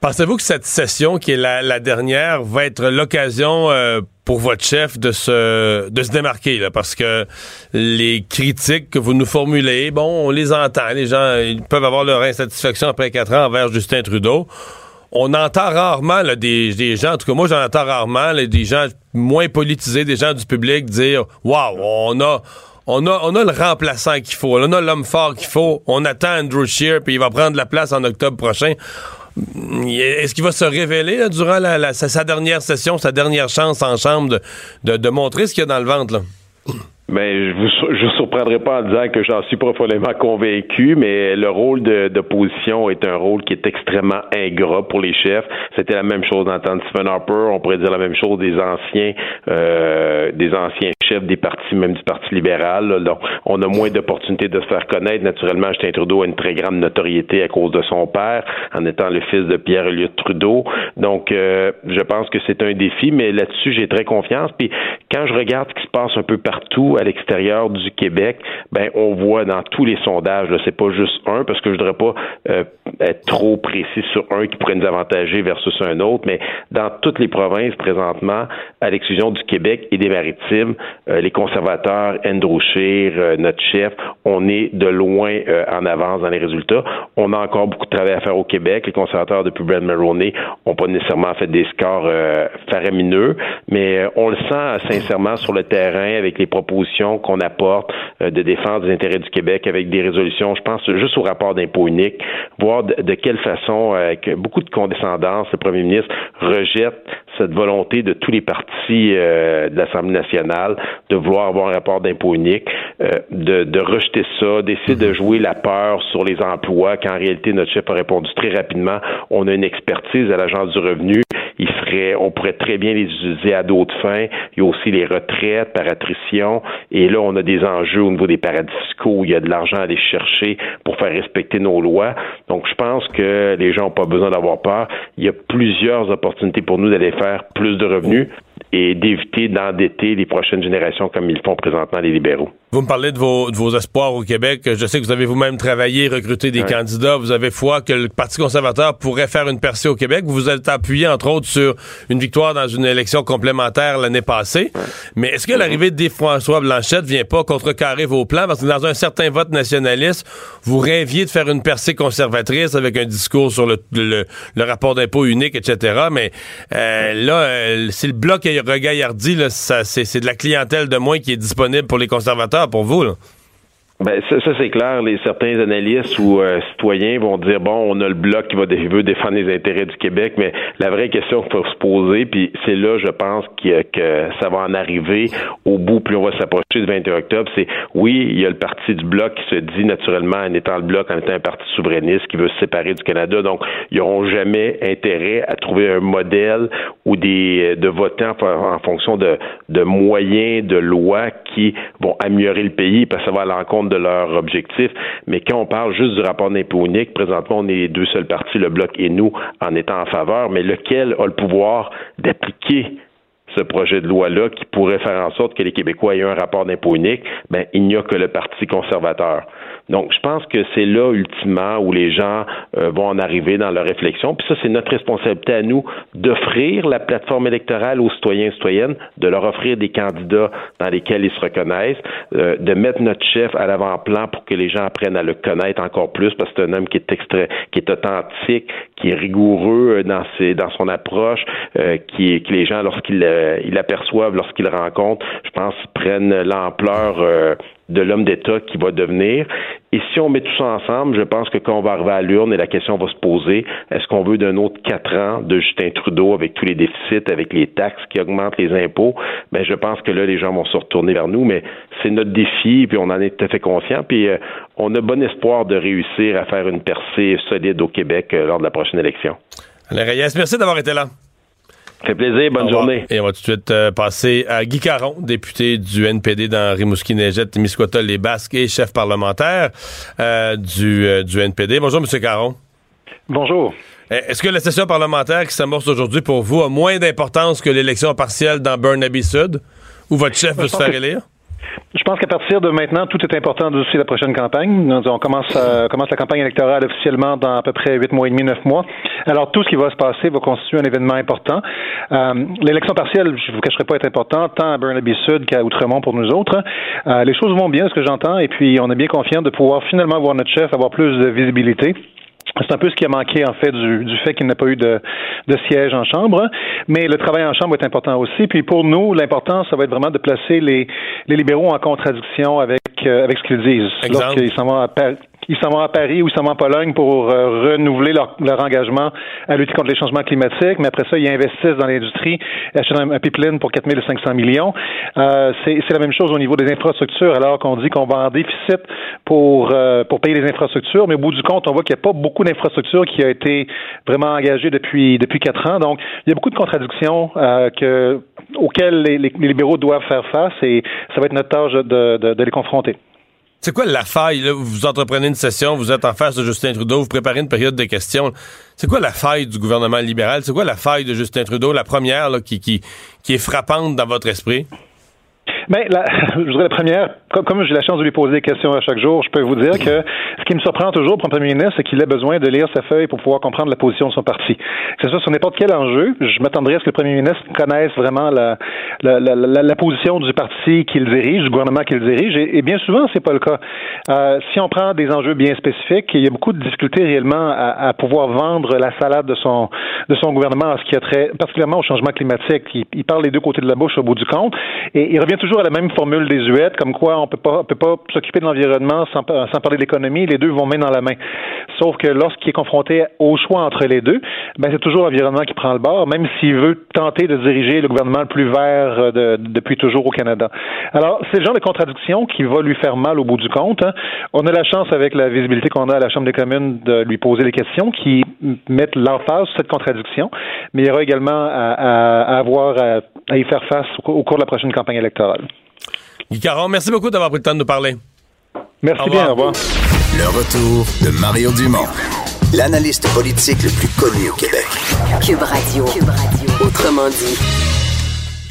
Pensez-vous que cette session, qui est la, dernière, va être l'occasion euh, pour votre chef de se, de se démarquer? Là, parce que les critiques que vous nous formulez, bon, on les entend. Les gens ils peuvent avoir leur insatisfaction après quatre ans envers Justin Trudeau. On entend rarement là, des, des, gens, en tout cas moi j'en entends rarement, là, des gens moins politisés, des gens du public dire Waouh, on a on a, on a le remplaçant qu'il faut, on a l'homme fort qu'il faut, on attend Andrew Shear, puis il va prendre la place en octobre prochain. Est-ce qu'il va se révéler durant sa, dernière session, sa dernière chance en chambre de, de montrer ce qu'il y a dans le ventre? Là? Ben, je vous, je vous surprendrai pas en disant que j'en suis profondément convaincu, mais le rôle d'opposition est un rôle qui est extrêmement ingrat pour les chefs. C'était la même chose dans de Stephen Harper. On pourrait dire la même chose des anciens, euh, des anciens chefs des partis, même du Parti libéral. Donc, on a moins d'opportunités de se faire connaître. Naturellement, Justin Trudeau a une très grande notoriété à cause de son père, en étant le fils de Pierre Elliott Trudeau. Donc, euh, je pense que c'est un défi, mais là-dessus, j'ai très confiance. Puis, quand je regarde ce qui se passe un peu partout à l'extérieur du Québec, ben on voit dans tous les sondages, c'est pas juste un, parce que je voudrais pas euh, être trop précis sur un qui pourrait nous avantager versus un autre, mais dans toutes les provinces présentement, à l'exclusion du Québec et des Maritimes, euh, les conservateurs, Andrew Scheer, euh, notre chef, on est de loin en avance dans les résultats. On a encore beaucoup de travail à faire au Québec. Les conservateurs depuis Brad Maroney n'ont pas nécessairement fait des scores faramineux, mais on le sent sincèrement sur le terrain avec les propositions qu'on apporte euh, de défense des intérêts du Québec avec des résolutions. Je pense juste au rapport d'impôt unique, voir de, quelle façon, avec beaucoup de condescendance, le premier ministre rejette cette volonté de tous les partis euh, de l'Assemblée nationale de vouloir avoir un rapport d'impôt unique, euh, de, rejeter ça, d'essayer de jouer la peur sur les emplois, quand en réalité, notre chef a répondu très rapidement, on a une expertise à l'Agence du revenu, il ferait, on pourrait très bien les utiliser à d'autres fins. Il y a aussi les retraites par attrition. Et là, on a des enjeux au niveau des paradis fiscaux. où Il y a de l'argent à aller chercher pour faire respecter nos lois. Donc, je pense que les gens n'ont pas besoin d'avoir peur. Il y a plusieurs opportunités pour nous d'aller faire plus de revenus et d'éviter d'endetter les prochaines générations comme ils font présentement les libéraux. Vous me parlez de vos, de vos espoirs au Québec. Je sais que vous avez vous-même travaillé, recruté des candidats. Vous avez foi que le Parti conservateur pourrait faire une percée au Québec. Vous vous êtes appuyé, entre autres, sur une victoire dans une élection complémentaire l'année passée. Mais est-ce que l'arrivée de François Blanchette vient pas contrecarrer vos plans? Parce que dans un certain vote nationaliste, vous rêviez de faire une percée conservatrice avec un discours sur le, le, le rapport d'impôt unique, etc. Mais euh, là, euh, si le bloc est regaillardi, là, ça, c'est, c'est de la clientèle de moins qui est disponible pour les conservateurs, pour vous. Là. Ben, ça, ça c'est clair. Les certains analystes ou euh, citoyens vont dire bon, on a le bloc qui va veut défendre les intérêts du Québec, mais la vraie question qu'il faut se poser, puis c'est là, je pense que, que ça va en arriver au bout, plus on va s'approcher du 21 octobre, c'est oui, il y a le parti du bloc qui se dit naturellement en étant le bloc, en étant un parti souverainiste qui veut se séparer du Canada, donc ils n'auront jamais intérêt à trouver un modèle ou des de votants en fonction de, de moyens, de lois qui vont améliorer le pays parce que ça va à l'encontre de leur objectif. Mais quand on parle juste du rapport d'impôt unique, présentement, on est les deux seuls partis, le Bloc et nous, en étant en faveur, mais lequel a le pouvoir d'appliquer ce projet de loi-là qui pourrait faire en sorte que les Québécois aient un rapport d'impôt unique, ben, il n'y a que le Parti conservateur. Donc, je pense que c'est là, ultimement, où les gens euh, vont en arriver dans leur réflexion. Puis ça, c'est notre responsabilité à nous d'offrir la plateforme électorale aux citoyens et citoyennes, de leur offrir des candidats dans lesquels ils se reconnaissent, euh, de mettre notre chef à l'avant-plan pour que les gens apprennent à le connaître encore plus, parce que c'est un homme qui est extrait, qui est authentique, qui est rigoureux euh, dans ses, dans son approche, euh, qui, que les gens, lorsqu'ils euh, l'aperçoivent, lorsqu'ils le rencontrent, je pense, prennent l'ampleur euh, de l'homme d'État qui va devenir. Et si on met tout ça ensemble, je pense que quand on va arriver à l'urne et la question va se poser, est-ce qu'on veut d'un autre quatre ans de Justin Trudeau avec tous les déficits, avec les taxes qui augmentent les impôts? Ben, je pense que là, les gens vont se retourner vers nous, mais c'est notre défi, puis on en est tout à fait conscient, puis euh, on a bon espoir de réussir à faire une percée solide au Québec euh, lors de la prochaine élection. Alain Reyes, merci d'avoir été là. Fait plaisir, bonne journée. Et on va tout de suite euh, passer à Guy Caron, député du NPD dans Rimouski-Neigette, Témiscouata, les Basques et chef parlementaire euh, du, euh, du NPD. Bonjour, M. Caron. Bonjour. Euh, Est-ce que la session parlementaire qui s'amorce aujourd'hui pour vous a moins d'importance que l'élection partielle dans Burnaby Sud, où votre chef veut se faire que- élire? Je pense qu'à partir de maintenant, tout est important d'ici la prochaine campagne. On commence, euh, commence la campagne électorale officiellement dans à peu près huit mois et demi, neuf mois. Alors, tout ce qui va se passer va constituer un événement important. Euh, L'élection partielle, je vous cacherai pas, est importante, tant à Burnaby Sud qu'à Outremont pour nous autres. Euh, les choses vont bien, ce que j'entends, et puis on est bien confiant de pouvoir finalement voir notre chef avoir plus de visibilité. C'est un peu ce qui a manqué, en fait, du, du fait qu'il n'a pas eu de, de siège en chambre. Mais le travail en chambre est important aussi. Puis pour nous, l'important, ça va être vraiment de placer les, les libéraux en contradiction avec, euh, avec ce qu'ils disent. Lorsqu'ils s'en vont à Paris. Ils s'en vont à Paris ou ils s'en vont en Pologne pour euh, renouveler leur, leur engagement à lutter contre les changements climatiques, mais après ça, ils investissent dans l'industrie, achètent un, un pipeline pour 4500 millions. Euh, c'est la même chose au niveau des infrastructures, alors qu'on dit qu'on va en déficit pour, euh, pour payer les infrastructures, mais au bout du compte, on voit qu'il n'y a pas beaucoup d'infrastructures qui a été vraiment engagées depuis, depuis quatre ans. Donc, il y a beaucoup de contradictions euh, que, auxquelles les, les- les libéraux doivent faire face et ça va être notre tâche de, de- de les confronter. C'est quoi la faille? Vous entreprenez une session, vous êtes en face de Justin Trudeau, vous préparez une période de questions. C'est quoi la faille du gouvernement libéral? C'est quoi la faille de Justin Trudeau, la première là, qui, qui, qui est frappante dans votre esprit? Ben, la, je voudrais la première, comme, comme j'ai la chance de lui poser des questions à chaque jour, je peux vous dire que ce qui me surprend toujours pour un premier ministre, c'est qu'il a besoin de lire sa feuille pour pouvoir comprendre la position de son parti. Que ce soit sur n'importe quel enjeu, je m'attendrais à ce que le premier ministre connaisse vraiment la, la, la, la, position du parti qu'il dirige, du gouvernement qu'il dirige, et, bien souvent, c'est pas le cas. Euh, si on prend des enjeux bien spécifiques, il y a beaucoup de difficultés réellement à, à pouvoir vendre la salade de son, de son gouvernement en ce qui a trait particulièrement au changement climatique. Il, il parle les deux côtés de la bouche au bout du compte, et il revient toujours la même formule désuète, comme quoi on peut pas, on peut pas s'occuper de l'environnement sans, sans parler de l'économie. Les deux vont main dans la main. Sauf que lorsqu'il est confronté au choix entre les deux, ben c'est toujours l'environnement qui prend le bord, même s'il veut tenter de diriger le gouvernement le plus vert euh, de, depuis toujours au Canada. Alors, c'est le genre de contradiction qui va lui faire mal au bout du compte. hein. On a la chance, avec la visibilité qu'on a à la Chambre des communes, de lui poser des questions qui mettent l'emphase sur cette contradiction, mais il y aura également à, à- à avoir à, y faire face au cours de la prochaine campagne électorale. Guy Caron, merci beaucoup d'avoir pris le temps de nous parler. Merci Au bien, au revoir. Le retour de Mario Dumont, l'analyste politique le plus connu au Québec. Cube Radio. Autrement dit.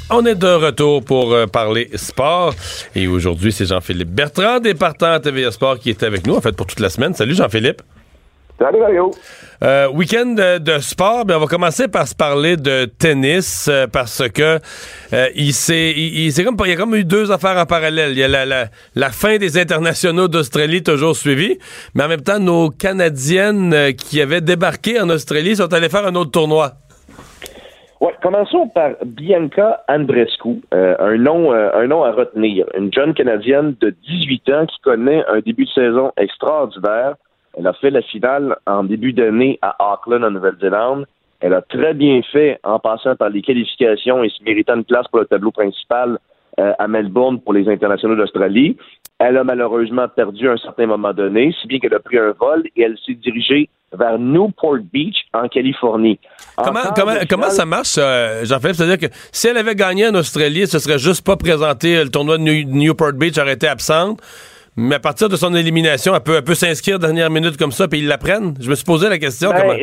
On est de retour pour euh, parler sport. Et aujourd'hui, c'est Jean-Philippe Bertrand, des partants à TVA Sport, qui est avec nous, en fait, pour toute la semaine. Salut, Jean-Philippe. Salut, Mario. Euh, week-end de, de sport, ben on va commencer par se parler de tennis euh, parce que euh, il s'est il, comme il y a comme eu deux affaires en parallèle. Il y a la, la, la fin des internationaux d'Australie toujours suivie, mais en même temps nos canadiennes euh, qui avaient débarqué en Australie sont allées faire un autre tournoi. Ouais, commençons par Bianca Andrescu, euh, un nom euh, un nom à retenir. Une jeune canadienne de 18 ans qui connaît un début de saison extraordinaire. Elle a fait la finale en début d'année à Auckland, en Nouvelle-Zélande. Elle a très bien fait en passant par les qualifications et se méritant une place pour le tableau principal euh, à Melbourne pour les internationaux d'Australie. Elle a malheureusement perdu à un certain moment donné, si bien qu'elle a pris un vol et elle s'est dirigée vers Newport Beach, en Californie. En Comment, ça marche, euh, Jean-Philippe? C'est-à-dire que si elle avait gagné en Australie, ce serait juste pas présenté le tournoi de New- Newport Beach, aurait été absente. Mais à partir de son élimination, elle peut, elle peut s'inscrire dernière minute comme ça, puis ils la prennent. Je me suis posé la question. Ben,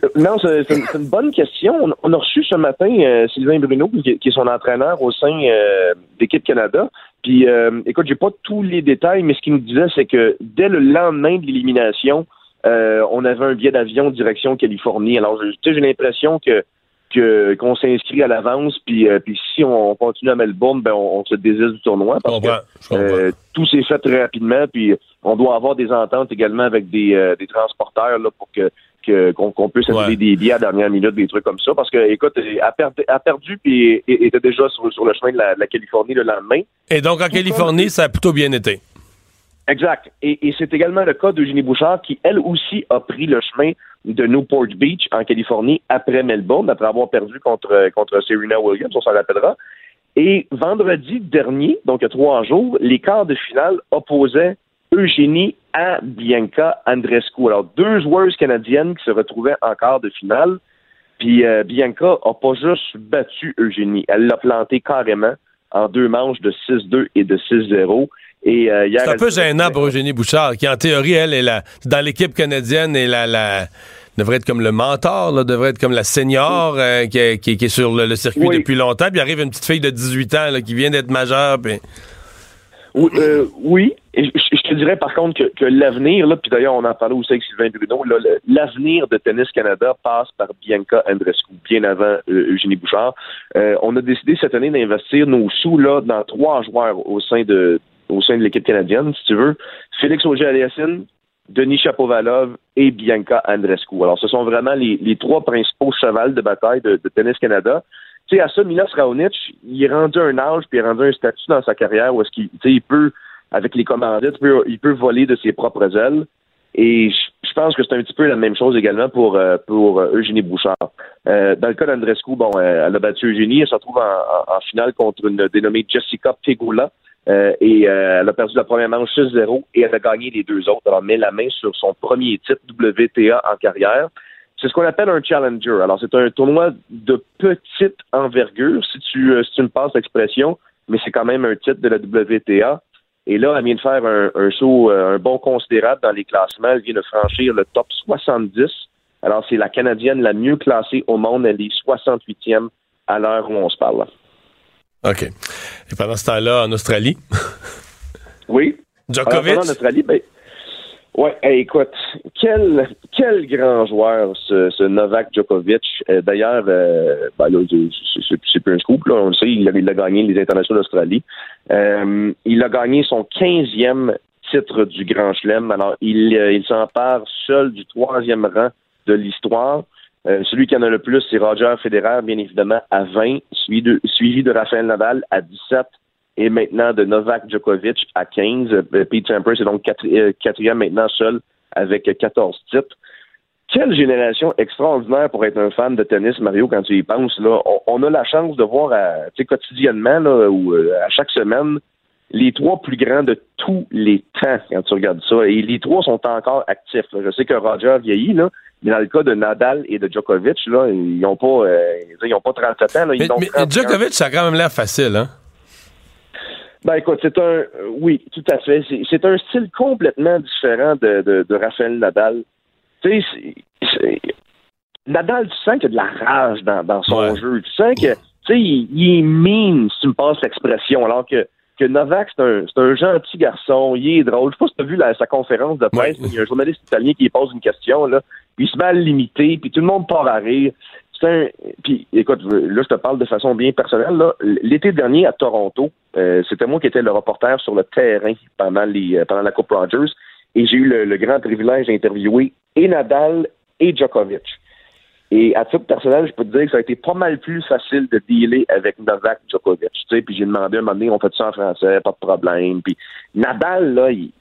comment... non, c'est une, une bonne question. On, on a reçu ce matin euh, Sylvain Bruno, qui, qui est son entraîneur au sein euh, d'équipe Canada. Puis, euh, écoute, j'ai pas tous les détails, mais ce qu'il nous disait, c'est que dès le lendemain de l'élimination, euh, on avait un billet d'avion direction Californie. Alors, tu sais, j'ai l'impression que que- qu'on s'inscrit à l'avance, puis, euh, puis si on continue à Melbourne, ben on, on se désiste du tournoi parce que euh, tout s'est fait très rapidement, puis on doit avoir des ententes également avec des, euh, des transporteurs là, pour que qu'on puisse annuler des billets à la dernière minute, des trucs comme ça. Parce que, écoute, a perdu, a perdu puis était déjà sur, sur le chemin de la, de la Californie le lendemain. Et donc, en Californie, ça a plutôt bien été. Exact. Et, et c'est également le cas d'Eugénie Bouchard qui, elle aussi, a pris le chemin de Newport Beach en Californie après Melbourne, après avoir perdu contre, contre Serena Williams, on s'en rappellera. Et vendredi dernier, donc il trois jours, les quarts de finale opposaient Eugénie à Bianca Andrescu. Alors, deux joueuses canadiennes qui se retrouvaient en quart de finale. Puis euh, Bianca a pas juste battu Eugénie, elle l'a planté carrément en deux manches de 6-2 et de 6-0. Et euh, hier, C'est un peu gênant pour Eugénie Bouchard, qui en théorie, elle est la, dans l'équipe canadienne et la, la devrait être comme le mentor, là, devrait être comme la senior euh, qui, est, qui est- est sur le, le circuit Oui. depuis longtemps. Puis arrive une petite fille de 18 ans là, qui vient d'être majeure. Puis... Oui, euh, oui. Et je, je te dirais par contre que, que l'avenir, là, puis d'ailleurs on en parlait aussi avec Sylvain Bruno, là, le- l'avenir de Tennis Canada passe par Bianca Andrescu, bien avant euh, Eugénie Bouchard. On a décidé cette année d'investir nos sous là dans trois joueurs au sein de au sein de l'équipe canadienne, si tu veux. Félix Auger-Aliassime, Denis Chapovalov et Bianca Andrescu. Alors, ce sont vraiment les, trois principaux chevals de bataille de, Tennis Canada. Tu sais, à ça, Milos Raonic, il est rendu un âge puis il est rendu un statut dans sa carrière où est-ce qu'il il peut, avec les commandites, il peut, voler de ses propres ailes. Et je, pense que c'est un petit peu la même chose également pour, euh, euh, Eugénie Bouchard. Euh, dans le cas d'Andrescu, bon, elle a battu Eugénie, elle se retrouve en finale contre une dénommée Jessica Pegula. Euh, et euh, elle a perdu la première manche 6-0 et elle a gagné les deux autres. Elle a mis la main sur son premier titre WTA en carrière. C'est ce qu'on appelle un challenger. Alors, c'est un tournoi de petite envergure, si tu, euh, si tu me passes l'expression, mais c'est quand même un titre de la WTA. Et là, elle vient de faire un, un saut, euh, un bon considérable dans les classements. Elle vient de franchir le top 70. Alors, c'est la Canadienne la mieux classée au monde. Elle est 68e à l'heure où on se parle. OK. Et pendant ce temps-là, en Australie, Oui. Djokovic? Alors, en Australie, ben, ouais, hey, écoute, quel, quel grand joueur, ce, ce Novak Djokovic. Euh, D'ailleurs, euh, ben là, c'est- plus un scoop, là, on le sait, il a, il a gagné les internationaux d'Australie. Euh, il a gagné son 15e titre du Grand Chelem. Alors, il, il s'empare seul du troisième rang de l'histoire. Euh, celui qui en a le plus, c'est Roger Federer, bien évidemment, à 20, suivi de, suivi de Rafael Nadal à 17 et maintenant de Novak Djokovic à 15. Euh, Pete Sampras est donc euh, quatrième maintenant seul avec 14 titres. Quelle génération extraordinaire pour être un fan de tennis, Mario, quand tu y penses. Là. On, a la chance de voir à, quotidiennement là, ou à chaque semaine les trois plus grands de tous les temps quand tu regardes ça. Et les trois sont encore actifs. là. Je sais que Roger vieillit, là, mais dans le cas de Nadal et de Djokovic, là, ils n'ont pas, euh, ils ont pas 37 ans. Là, ils Mais, ont mais 31. Djokovic, ça a quand même l'air facile, hein? Ben écoute, c'est un euh, oui, tout à fait. C'est- un style complètement différent de, de, de Raphaël Nadal. Tu sais, Nadal, tu sens qu'il y a de la rage dans, dans son jeu. Tu sens que tu sais, il, il est mean, si tu me passes l'expression, alors que que Novak, c'est un, c'est un gentil garçon, il est drôle. Je sais pas si tu as vu la- sa conférence de presse, il y a un journaliste italien qui lui pose une question, là, puis il se met à limiter, puis tout le monde part à rire. C'est un. Puis, écoute, là, je te parle de façon bien personnelle. L'été dernier à Toronto, euh, c'était moi qui étais le reporter sur le terrain pendant les euh, pendant la Coupe Rogers, et j'ai eu le, le grand privilège d'interviewer et Nadal et Djokovic. Et à titre personnel, je peux te dire que ça a été pas mal plus facile de dealer avec Novak Djokovic. Tu sais, puis j'ai demandé un moment donné, on fait ça en français, pas de problème. Puis Nadal, là, il,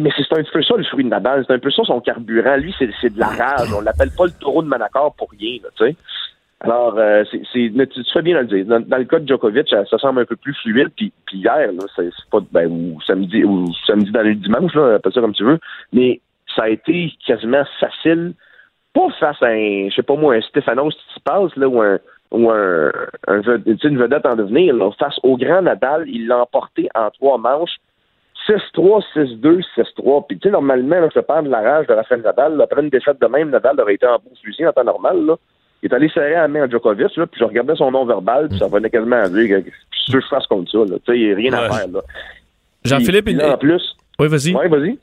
mais c'est un peu ça le fruit de Nadal, c'est un peu ça son carburant. Lui, c'est de la rage. On l'appelle pas le taureau de Manacor pour rien, tu sais. Alors, euh, c'est, tu, tu fais bien le dire. Dans, le cas de Djokovic, ça, semble un peu plus fluide. Puis, puis hier, c'est pas ben, ou samedi ou samedi dans le dimanche, là, appelle ça comme tu veux. Mais ça a été quasiment facile, pas face à un, je sais pas moi, un Stéphanos Tsitsipas, là, ou un ou un, une vedette en devenir, là, face au grand Nadal, il l'a emporté en trois manches. 6-3, 6-2, 6-3. Puis, tu sais, normalement, là, je te parle de la rage de Rafael Nadal. Là, après une défaite de même, Nadal aurait été en beau fusil en temps normal. Là. Il est allé serrer la main à Djokovic, là, puis je regardais son nom verbal, puis ça venait quasiment à dire que je fasse contre ça. Là. Tu sais, il n'y a rien à faire. Là. Jean-Philippe, il- là, en plus. Oui, vas-y. Oui, vas-y.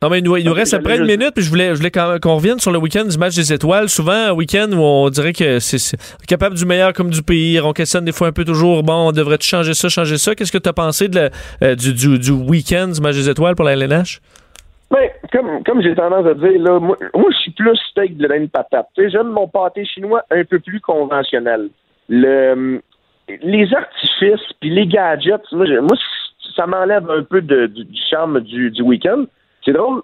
Non, mais il nous, il nous Ok, reste à près une minute, puis je voulais, je voulais qu'on revienne sur le week-end du match des étoiles. Souvent, un week-end où on dirait que c'est capable du meilleur comme du pire. On questionne des fois un peu toujours, bon, on devrait changer ça, changer ça? Qu'est-ce que tu as pensé de la- euh, du, du, du week-end du match des étoiles pour la LNH? Ben, comme, comme j'ai tendance à dire, là, moi, moi je suis plus steak de laine patate. J'aime mon pâté chinois un peu plus conventionnel. Le, les artifices puis les gadgets, moi, je- moi, ça m'enlève un peu de, du, du charme du, du week-end. C'est drôle.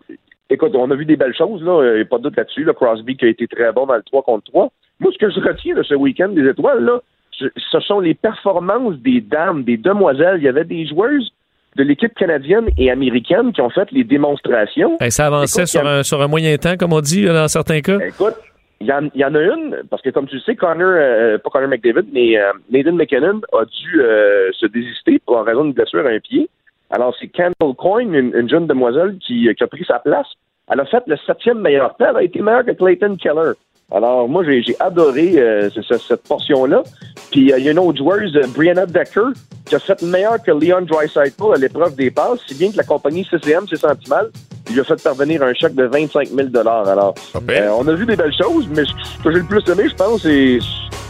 Écoute, on a vu des belles choses, là. Il n'y a pas de doute là-dessus. Là. Crosby qui a été très bon dans le 3 contre 3. Moi, ce que je retiens de ce week-end des étoiles, là, ce sont les performances des dames, des demoiselles. Il y a des joueuses de l'équipe canadienne et américaine qui ont fait les démonstrations. Ça avançait Écoute, sur, a- un, sur un moyen temps, comme on dit, dans certains cas. Écoute, il y, en- il y en a une, parce que comme tu le sais, Connor, euh, pas Connor McDavid, mais euh, Nathan McKinnon a dû euh, se désister pour en raison d'une blessure à un pied. Alors, c'est Kendall Coyne, une, une jeune demoiselle qui, qui a pris sa place. Elle a fait le septième meilleur temps. Elle a été meilleure que Clayton Keller. Alors, moi, j'ai adoré euh, ce- ce- cette portion-là. Puis, euh, il y a une autre joueuse, euh, Brianna Decker, qui a fait meilleur que Leon Draisaitl à l'épreuve des passes, si bien que la compagnie CCM s'est senti mal. Il a fait parvenir un chèque de 25 000 Alors, euh, on a vu des belles choses, mais ce que j'ai le plus aimé, je pense, c'est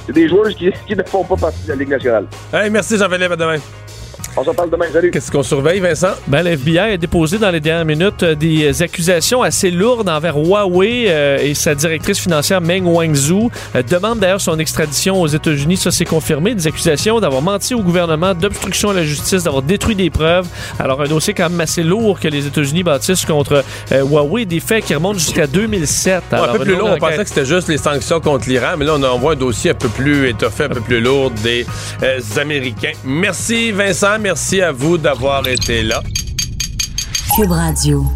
c'est des joueurs qui, qui ne font pas partie de la Ligue nationale. Hey, merci Jean-Philippe, à demain. On s'en parle demain, salut. Qu'est-ce qu'on surveille, Vincent? Ben, le FBI a déposé dans les dernières minutes euh, des accusations assez lourdes envers Huawei euh, et sa directrice financière Meng Wanzhou. Euh, demande d'ailleurs son extradition aux États-Unis. Ça, c'est confirmé. Des accusations d'avoir menti au gouvernement, d'obstruction à la justice, d'avoir détruit des preuves. Alors, un dossier quand même assez lourd que les États-Unis bâtissent contre euh, Huawei. Des faits qui remontent jusqu'à 2007. Ouais, Alors, un peu plus lourd, on pensait que c'était juste les sanctions contre l'Iran, mais là, on envoie un dossier un peu plus étoffé, un peu plus lourd des euh, Américains. Merci Vincent, merci à vous d'avoir été là. Cube Radio.